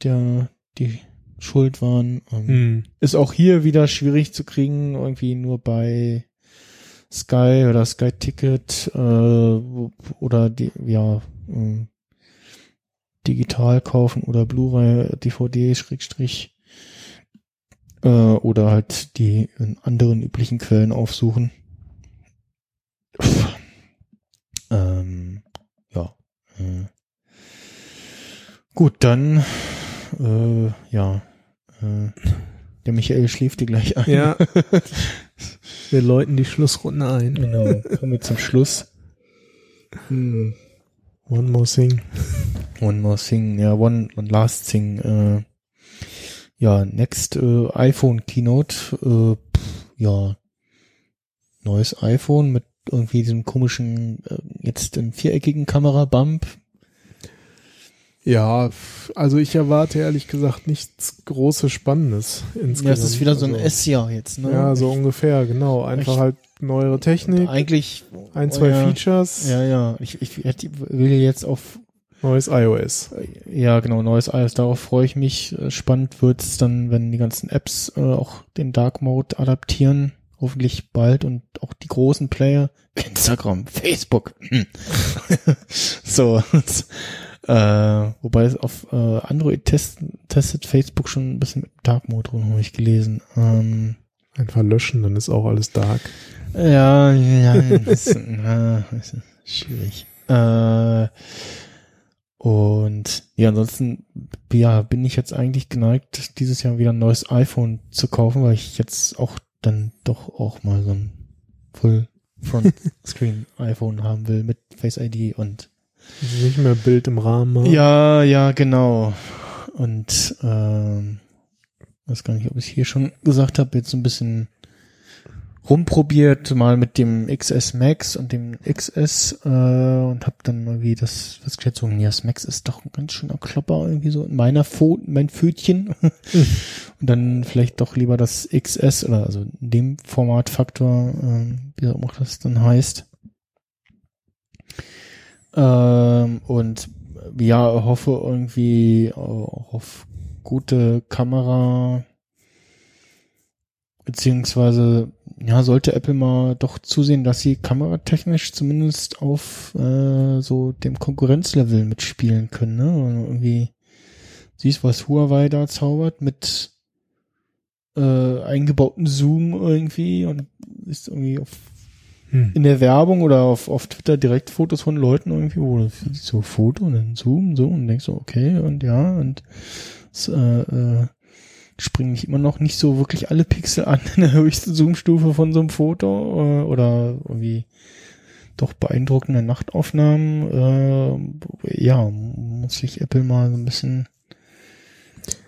A: der die Schuld waren. Ähm,
B: Hm.
A: ist auch hier wieder schwierig zu kriegen, irgendwie nur bei Sky oder Sky Ticket äh, oder die, ja, ähm, digital kaufen oder Blu-ray, DVD, Schrägstrich äh, oder halt die in anderen üblichen Quellen aufsuchen. ähm, ja. Äh. Gut, dann äh, ja. Äh, der Michael schläft dir gleich ein.
B: Ja. Wir läuten die Schlussrunde ein.
A: Genau. Kommen wir zum Schluss.
B: Hm. One more thing.
A: One more thing, ja, one, one last thing. Äh, ja, next äh, iPhone Keynote. Äh, pff, ja, neues iPhone mit irgendwie diesem komischen, äh, jetzt in viereckigen Kamera-Bump.
B: Ja, also ich erwarte ehrlich gesagt nichts großes Spannendes insgesamt.
A: Ja, es ist wieder so ein
B: also,
A: S-Jahr jetzt, ne?
B: Ja, so ungefähr, genau. Einfach
A: Ich-
B: halt neuere Technik,
A: Eigentlich
B: ein, zwei
A: ja,
B: Features.
A: Ja, ja. Ich, ich hätte- will jetzt auf
B: Neues iOS.
A: Ja, genau, neues iOS, darauf freue ich mich. Äh, Spannend wird's dann, wenn die ganzen Apps äh, auch den Dark Mode adaptieren. Hoffentlich bald und auch die großen Player. Instagram, Facebook. Hm. so. Äh, wobei es auf äh, Android test, testet Facebook schon ein bisschen mit Dark Mode rum, habe ich gelesen. Ähm,
B: Einfach löschen, dann ist auch alles dark.
A: ja, ja, das, na, ist schwierig. Äh, und ja, ansonsten ja, bin ich jetzt eigentlich geneigt, dieses Jahr wieder ein neues iPhone zu kaufen, weil ich jetzt auch dann doch auch mal so ein Full Front Screen iPhone haben will mit Face ID und
B: nicht mehr Bild im Rahmen. haben.
A: ja, ja, genau. Und ähm, weiß gar nicht, ob ich hier schon gesagt habe, jetzt so ein bisschen rumprobiert, mal mit dem XS Max und dem XS äh, und habe dann irgendwie das, was geschätzt, so, ja, das Max ist doch ein ganz schöner Klopper irgendwie so in meiner Fo mein Pfötchen und dann vielleicht doch lieber das XS oder also in dem Formatfaktor, ähm, wie auch das dann heißt. Ähm, und ja, hoffe irgendwie auch auf gute Kamera, beziehungsweise ja, sollte Apple mal doch zusehen, dass sie kameratechnisch zumindest auf äh, so dem Konkurrenzlevel mitspielen können, ne? Und irgendwie siehst, was Huawei da zaubert mit äh, eingebauten Zoom irgendwie und ist irgendwie auf
B: Hm.
A: in der Werbung oder auf, auf Twitter direkt Fotos von Leuten irgendwie, wo du so Foto und dann Zoom so und denkst so, okay, und ja, und es, äh, äh, springen nicht immer noch nicht so wirklich alle Pixel an in der höchsten Zoom-Stufe von so einem Foto äh, oder irgendwie doch beeindruckende Nachtaufnahmen. Äh, ja, muss sich Apple mal so ein bisschen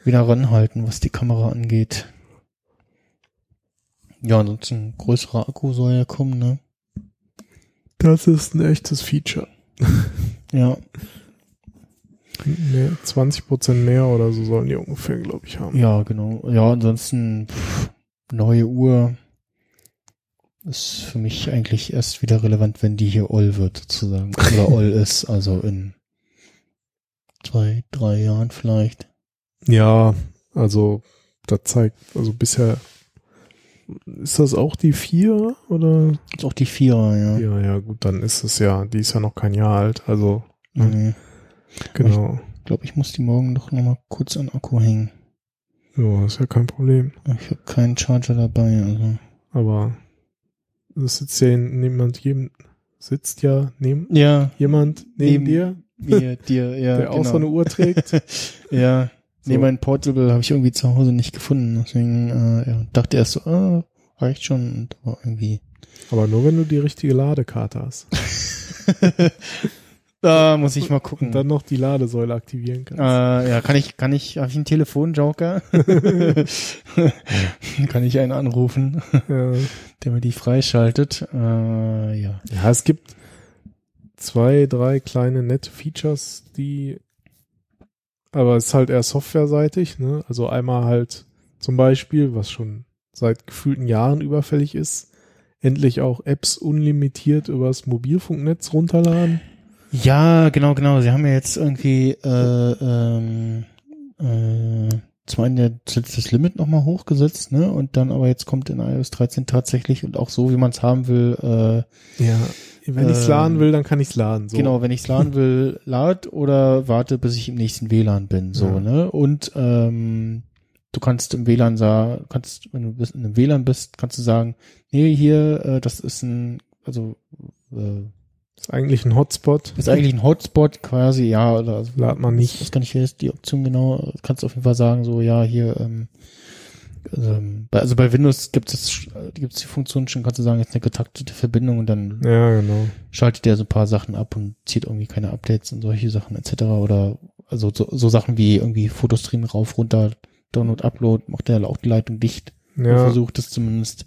A: wieder ranhalten, was die Kamera angeht. Ja, ansonsten größerer Akku soll ja kommen, ne?
B: Das ist ein echtes Feature.
A: Ja,
B: Mehr, 20% mehr oder so sollen die ungefähr, glaube ich, haben.
A: ja, genau. Ja, ansonsten pff, neue Uhr ist für mich eigentlich erst wieder relevant, wenn die hier all wird, sozusagen. Oder all ist, also in zwei, drei Jahren vielleicht.
B: Ja, also da zeigt, also bisher ist das auch die vier oder?
A: Ist auch die Vierer, ja.
B: Ja, ja, gut, dann ist es ja, die ist ja noch kein Jahr alt, also
A: Mhm.
B: genau.
A: Ich glaube, ich muss die morgen doch nochmal kurz an Akku hängen.
B: Ja, ist ja kein Problem.
A: Ich habe keinen Charger dabei, also.
B: Aber es sitzt ja niemand jedem, sitzt ja neben
A: Ja,
B: jemand neben,
A: Neben-
B: dir,
A: mir, dir, ja.
B: der auch
A: genau.
B: so eine Uhr trägt.
A: Ja. Nee,
B: So.
A: mein Portable habe ich irgendwie zu Hause nicht gefunden. Deswegen äh, ja, dachte erst so, ah, reicht schon. Und irgendwie.
B: Aber nur wenn du die richtige Ladekarte hast.
A: Da muss ich mal gucken.
B: Und dann noch die Ladesäule aktivieren kannst.
A: äh, ja, kann ich, kann ich, habe ich einen Telefonjoker? kann ich einen anrufen,
B: Ja.
A: der mir die freischaltet? Äh, ja.
B: Ja, es gibt zwei, drei kleine nette Features, die, aber es ist halt eher softwareseitig, ne? Also einmal halt zum Beispiel, was schon seit gefühlten Jahren überfällig ist, endlich auch Apps unlimitiert übers Mobilfunknetz runterladen.
A: Ja, genau, genau. Sie haben ja jetzt irgendwie äh, ähm, äh, zum einen das Limit nochmal hochgesetzt, ne? Und dann aber jetzt kommt in iOS 13 tatsächlich und auch so, wie man es haben will, äh,
B: Ja. Wenn ich's
A: Ähm,
B: laden will, dann kann ich's laden. So.
A: Genau, wenn ich es laden will, lad oder warte, bis ich im nächsten WLAN bin, so,
B: Ja.
A: ne? Und ähm, du kannst im WLAN sagen, kannst, wenn du bist, in einem WLAN bist, kannst du sagen, nee, hier, äh, das ist ein, also äh,
B: Ist eigentlich ein Hotspot.
A: ist eigentlich ein Hotspot quasi, ja, oder also,
B: Lad man nicht.
A: Ich gar nicht, wer ist die Option genau, kannst du auf jeden Fall sagen, so, ja, hier, ähm, ähm, also bei Windows gibt es gibt's die Funktion schon, kannst du sagen, jetzt eine getaktete Verbindung und dann
B: Ja, genau.
A: schaltet der so ein paar Sachen ab und zieht irgendwie keine Updates und solche Sachen etc. Oder also so, so Sachen wie irgendwie Fotostream rauf, runter, Download, Upload, macht der auch die Leitung dicht. Ja.
B: Ja,
A: Versucht es zumindest.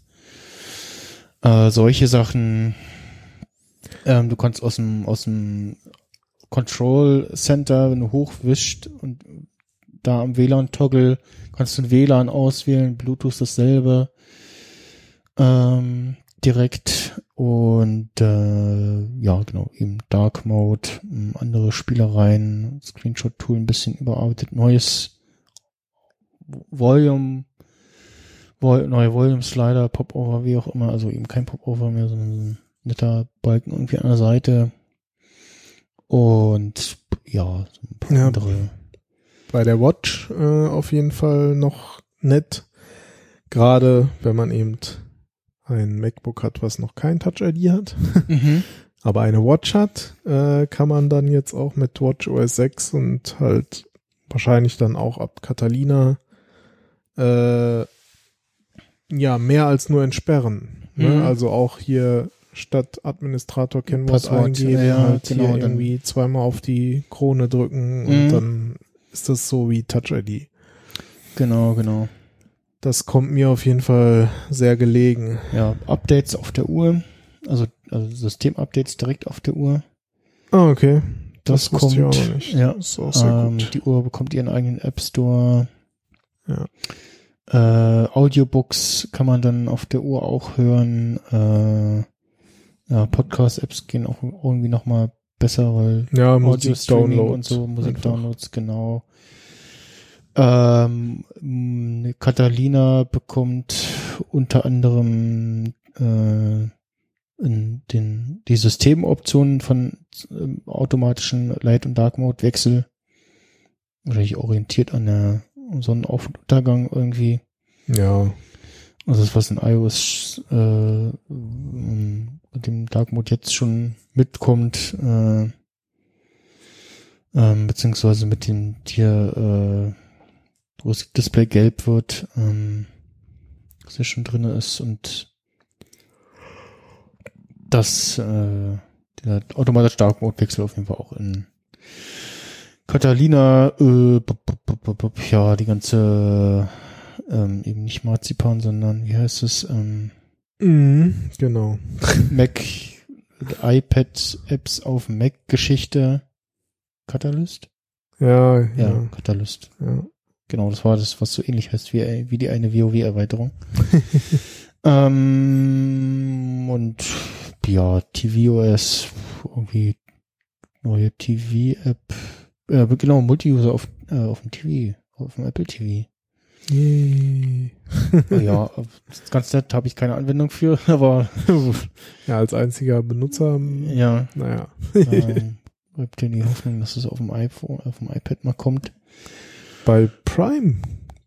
A: Äh, solche Sachen. Ähm, du kannst aus dem aus dem Control Center, wenn du hochwischt und da am WLAN-Toggle kannst du ein WLAN auswählen, Bluetooth dasselbe ähm, direkt und äh, ja, genau, eben Dark Mode, m, andere Spielereien, Screenshot-Tool ein bisschen überarbeitet, neues Volume, Vol neue Volume-Slider, Popover, wie auch immer, also eben kein Popover mehr, sondern so ein netter Balken irgendwie an der Seite. Und ja, so ein paar
B: Ja.
A: andere.
B: Bei der Watch äh, auf jeden Fall noch nett. Gerade wenn man eben ein MacBook hat, was noch kein Touch-ID hat,
A: Mhm.
B: aber eine Watch hat, äh, kann man dann jetzt auch mit Watch OS 6 und halt wahrscheinlich dann auch ab Catalina äh, ja mehr als nur entsperren. Ne?
A: Mhm.
B: Also auch hier statt Administrator Kennwort eingeben,
A: ja,
B: halt
A: genau,
B: hier irgendwie zweimal auf die Krone drücken und
A: Mhm.
B: dann ist das so wie Touch-ID.
A: Genau, genau.
B: Das kommt mir auf jeden Fall sehr gelegen.
A: Ja, Updates auf der Uhr, also, also System-Updates direkt auf der Uhr.
B: Ah, okay.
A: Das,
B: ich
A: kommt.
B: auch noch nicht.
A: Ja,
B: Das ist auch sehr
A: ähm,
B: gut.
A: die Uhr bekommt ihren eigenen App Store.
B: Ja.
A: Äh, Audiobooks kann man dann auf der Uhr auch hören. Äh, ja, Podcast-Apps gehen auch irgendwie noch besser, weil
B: Ja, Musik-Downloads.
A: und so. Musik-Downloads, genau. Ähm, Catalina bekommt unter anderem äh, in den, die Systemoptionen von ähm, automatischen Light- und Dark-Mode-Wechsel. Wahrscheinlich orientiert an der Sonnenauf- und Untergang irgendwie.
B: Ja,
A: Also das, was in iOS äh, mit dem Dark Mode jetzt schon mitkommt, äh, ähm, beziehungsweise mit dem hier, äh, wo das Display gelb wird, ähm, was ja schon drinne ist und das äh, der automatische Dark Mode Wechsel auf jeden Fall auch in Catalina, äh, ja, die ganze ähm, eben nicht Marzipan, sondern wie heißt es? Ähm,
B: mhm, genau.
A: Mac, iPad-Apps auf Mac-Geschichte. Catalyst?
B: Ja,
A: Ja,
B: ja,
A: Catalyst.
B: ja.
A: Genau, das war das, was so ähnlich heißt wie, wie die eine WoW-Erweiterung. ähm, und ja, tvOS, irgendwie neue TV-App. Ja, genau, Multi-User auf, äh, auf dem TV, auf dem Apple TV.
B: Yay.
A: ja, das ganz nett, habe ich keine Anwendung für, aber
B: Ja, als einziger Benutzer, ähm,
A: ja,
B: naja.
A: ähm, habt ihr die Hoffnung, dass es auf dem iPhone, auf dem iPad mal kommt?
B: Bei Prime,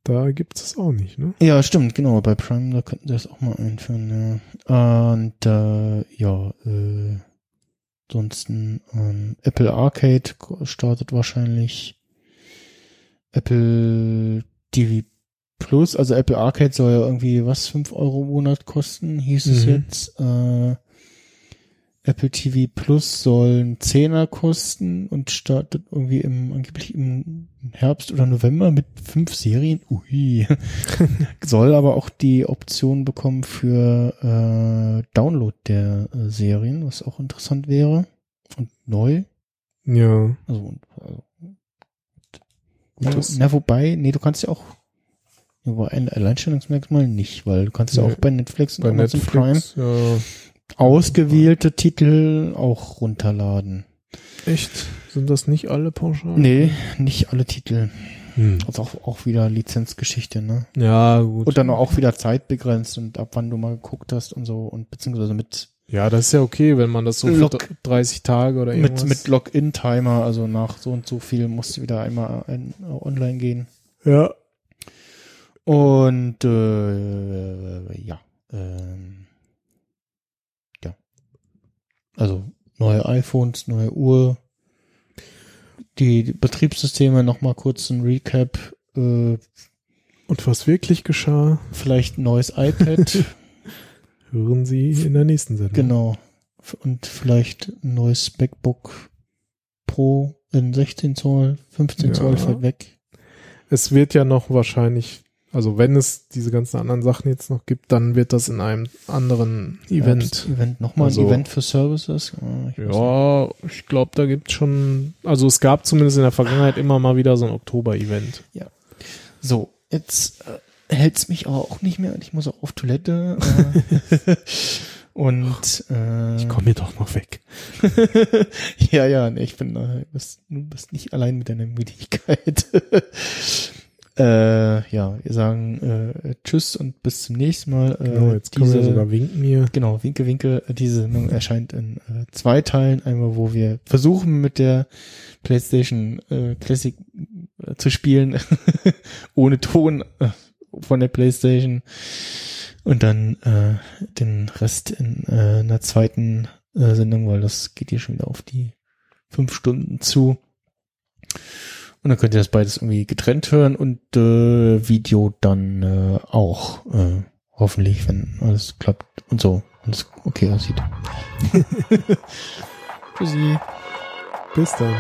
B: da gibt es auch nicht, ne?
A: Ja, stimmt, genau, bei Prime, da könnten sie das auch mal einführen, ja. Und äh, ja, äh, ansonsten ähm, Apple Arcade startet wahrscheinlich Apple TV Plus, also Apple Arcade soll ja irgendwie was, 5 Euro im Monat kosten, hieß es
B: Mhm.
A: jetzt. Äh, Apple TV Plus soll einen Zehner kosten und startet irgendwie im, angeblich im Herbst oder November mit fünf Serien. Ui. soll aber auch die Option bekommen für äh, Download der äh, Serien, was auch interessant wäre. Und neu.
B: Ja.
A: Also, also na, wobei, nee, du kannst ja auch ja, aber ein Alleinstellungsmerkmal nicht, weil du kannst ja
B: Nee.
A: auch bei Netflix und
B: Bei
A: Amazon Prime
B: Netflix, ja.
A: ausgewählte Titel auch runterladen.
B: Echt? Sind das nicht alle pauschal?
A: Nee, nicht alle Titel.
B: Hm.
A: Also auch, auch wieder Lizenzgeschichte, ne?
B: Ja, gut.
A: Und dann auch wieder zeitbegrenzt und ab wann du mal geguckt hast und so und beziehungsweise mit
B: ja, das ist ja okay, wenn man das so für
A: Log-
B: dr- 30 Tage oder
A: mit,
B: irgendwas.
A: mit Login-Timer, also nach so und so viel musst du wieder einmal ein, online gehen.
B: ja.
A: Und äh, ja, ähm, ja. Also neue iPhones, neue Uhr, die Betriebssysteme, nochmal kurz ein Recap, äh,
B: Und was wirklich geschah,
A: vielleicht ein neues iPad,
B: hören Sie in der nächsten Sendung.
A: genau. Und vielleicht ein neues MacBook Pro in 16 Zoll, 15
B: Ja.
A: Zoll fällt weg.
B: Es wird ja noch wahrscheinlich, also wenn es diese ganzen anderen Sachen jetzt noch gibt, dann wird das in einem anderen Event.
A: Ja, Event, nochmal
B: Also-
A: ein Event für Services. Ah, ich.
B: Ja, ich glaube, da gibt's schon, also es gab zumindest in der Vergangenheit immer mal wieder so ein Oktober-Event.
A: So, jetzt äh, hält's mich aber auch nicht mehr und ich muss auch auf Toilette. Äh, Und äh,
B: Ich komme hier doch noch weg.
A: ja, ja, nee, ich bin, äh, du bist nicht allein mit deiner Müdigkeit. äh, ja, wir sagen äh, Tschüss und bis zum nächsten Mal. Äh,
B: Genau, jetzt können wir sogar winken hier.
A: Genau, Winke, Winke. Diese Sendung erscheint in äh, zwei Teilen. Einmal, wo wir versuchen, mit der PlayStation äh, Classic äh, zu spielen, ohne Ton äh, von der PlayStation. Und dann äh, den Rest in äh, einer zweiten äh, Sendung, weil das geht hier schon wieder auf die fünf Stunden zu. Und dann könnt ihr das beides irgendwie getrennt hören und äh, Video dann äh, auch. Äh, hoffentlich, wenn alles klappt und so und es okay aussieht. Tschüssi.
B: Bis dann.